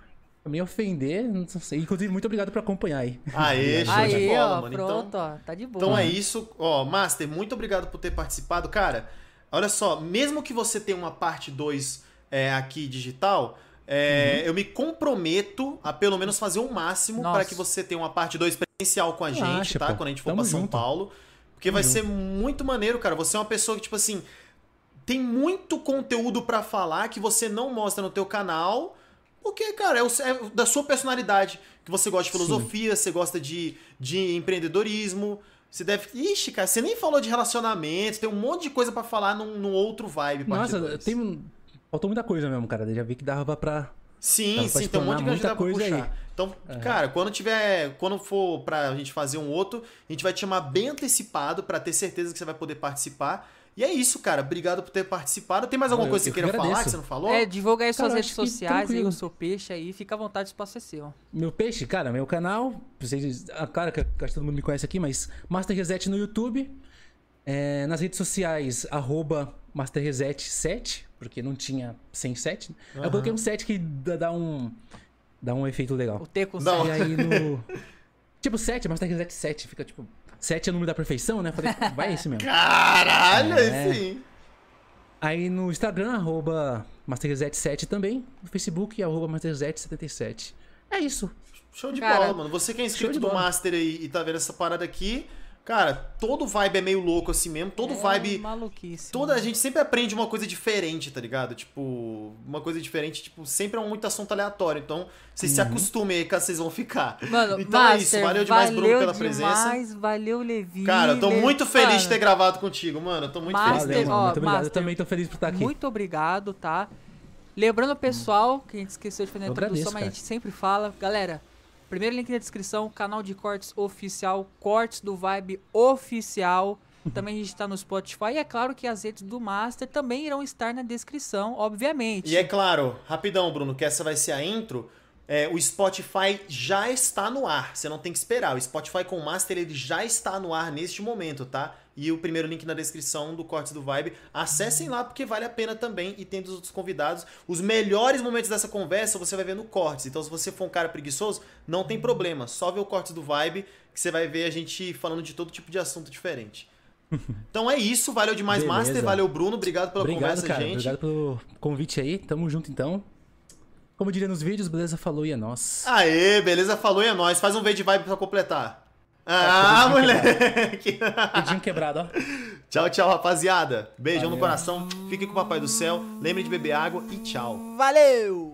Me ofender, não sei. Inclusive, muito obrigado por acompanhar aí. Aê, show aí, de bola, ó, mano. Pronto, então, ó, tá de boa. Então é isso. Ó, Master, muito obrigado por ter participado. Cara, olha só, mesmo que você tenha uma parte 2 é, aqui digital, é, uhum. Eu me comprometo a pelo menos fazer o máximo para que você tenha uma parte 2 presencial com a gente, Acha, tá? Pô. Quando a gente for pra São. Paulo. Porque vai junto. ser muito maneiro, cara. Você é uma pessoa que, tipo assim, tem muito conteúdo para falar que você não mostra no teu canal. Porque, cara, é, o, é da sua personalidade. Que você gosta de filosofia, Sim. você gosta de, de empreendedorismo. Você deve. Ixi, cara, você nem falou de relacionamento, tem um monte de coisa para falar num, num outro vibe. Nossa, tem, Faltou muita coisa mesmo, cara. Eu já vi que dava pra. Sim, dava pra sim, tem um monte de coisa, coisa aí. Então, é. cara, quando tiver. Quando for pra gente fazer um outro, a gente vai te chamar bem antecipado para ter certeza que você vai poder participar. E é isso, cara. Obrigado por ter participado. Tem mais alguma eu, coisa que você queira falar que você não falou? É, divulga aí suas redes sociais aí, o seu peixe aí. Fica à vontade, o espaço é seu. Meu peixe, cara, meu canal. Vocês, a cara que acho que todo mundo me conhece aqui, mas Master Reset no YouTube. É, nas redes sociais, arroba Master Reset 7 porque não tinha sem 7. Uhum. Eu coloquei um 7 que dá um. dá um efeito legal. O T com 7. E aí no. (laughs) tipo, 7, mas tem que 7. Fica tipo. 7 é o número da perfeição, né? Falei, vai esse mesmo. Caralho, é. sim. Aí no Instagram, arroba MasterReset7 também. No Facebook, arroba MasterReset77. É isso. Show de Cara, bola, mano. Você que é inscrito do Master aí e tá vendo essa parada aqui, Cara, todo vibe é meio louco assim mesmo, todo É vibe. maluquice. Toda a gente sempre aprende uma coisa diferente, tá ligado? Tipo, uma coisa diferente, tipo, sempre é muito assunto aleatório. Então, vocês se acostumem aí que vocês vão ficar. Mano, então Master, é isso, valeu demais, Bruno, pela presença. demais, Valeu, Levi. Cara, eu tô Le- muito feliz de Mano, ter gravado contigo, mano. Eu tô muito Master, feliz Valeu, ó, Muito obrigado. Eu Master, também tô feliz por estar aqui. Muito obrigado, tá? Lembrando, pessoal, que a gente esqueceu de fazer a Eu introdução, mas a cara. gente sempre fala. Galera, primeiro link na descrição, canal de cortes oficial, cortes do Vibe oficial. Também a gente tá no Spotify. E é claro que as redes do Master também irão estar na descrição, obviamente. E é claro, rapidão, Bruno, que essa vai ser a intro. É, o Spotify já está no ar. Você não tem que esperar. O Spotify com o Master ele já está no ar neste momento, tá? E o primeiro link na descrição do Cortes do Vibe. Acessem lá porque vale a pena também. E tem dos outros convidados. Os melhores momentos dessa conversa você vai ver no Cortes. Então, se você for um cara preguiçoso, não tem problema. Só vê o Cortes do Vibe que você vai ver a gente falando de todo tipo de assunto diferente. (laughs) Então é isso. Valeu demais, Beleza. Master. Valeu, Bruno. Obrigado pela Obrigado, conversa, cara. gente. Obrigado pelo convite aí. Tamo junto então. Como diria nos vídeos, beleza? Falou e é nós. Aê, beleza, falou e é nóis. Faz um V de vibe pra completar. Ah, moleque! (laughs) Dedinho quebrado, ó. tchau, tchau, rapaziada. Beijão no Valeu. coração. Fiquem com o Papai do Céu. Lembre de beber água e tchau. Valeu!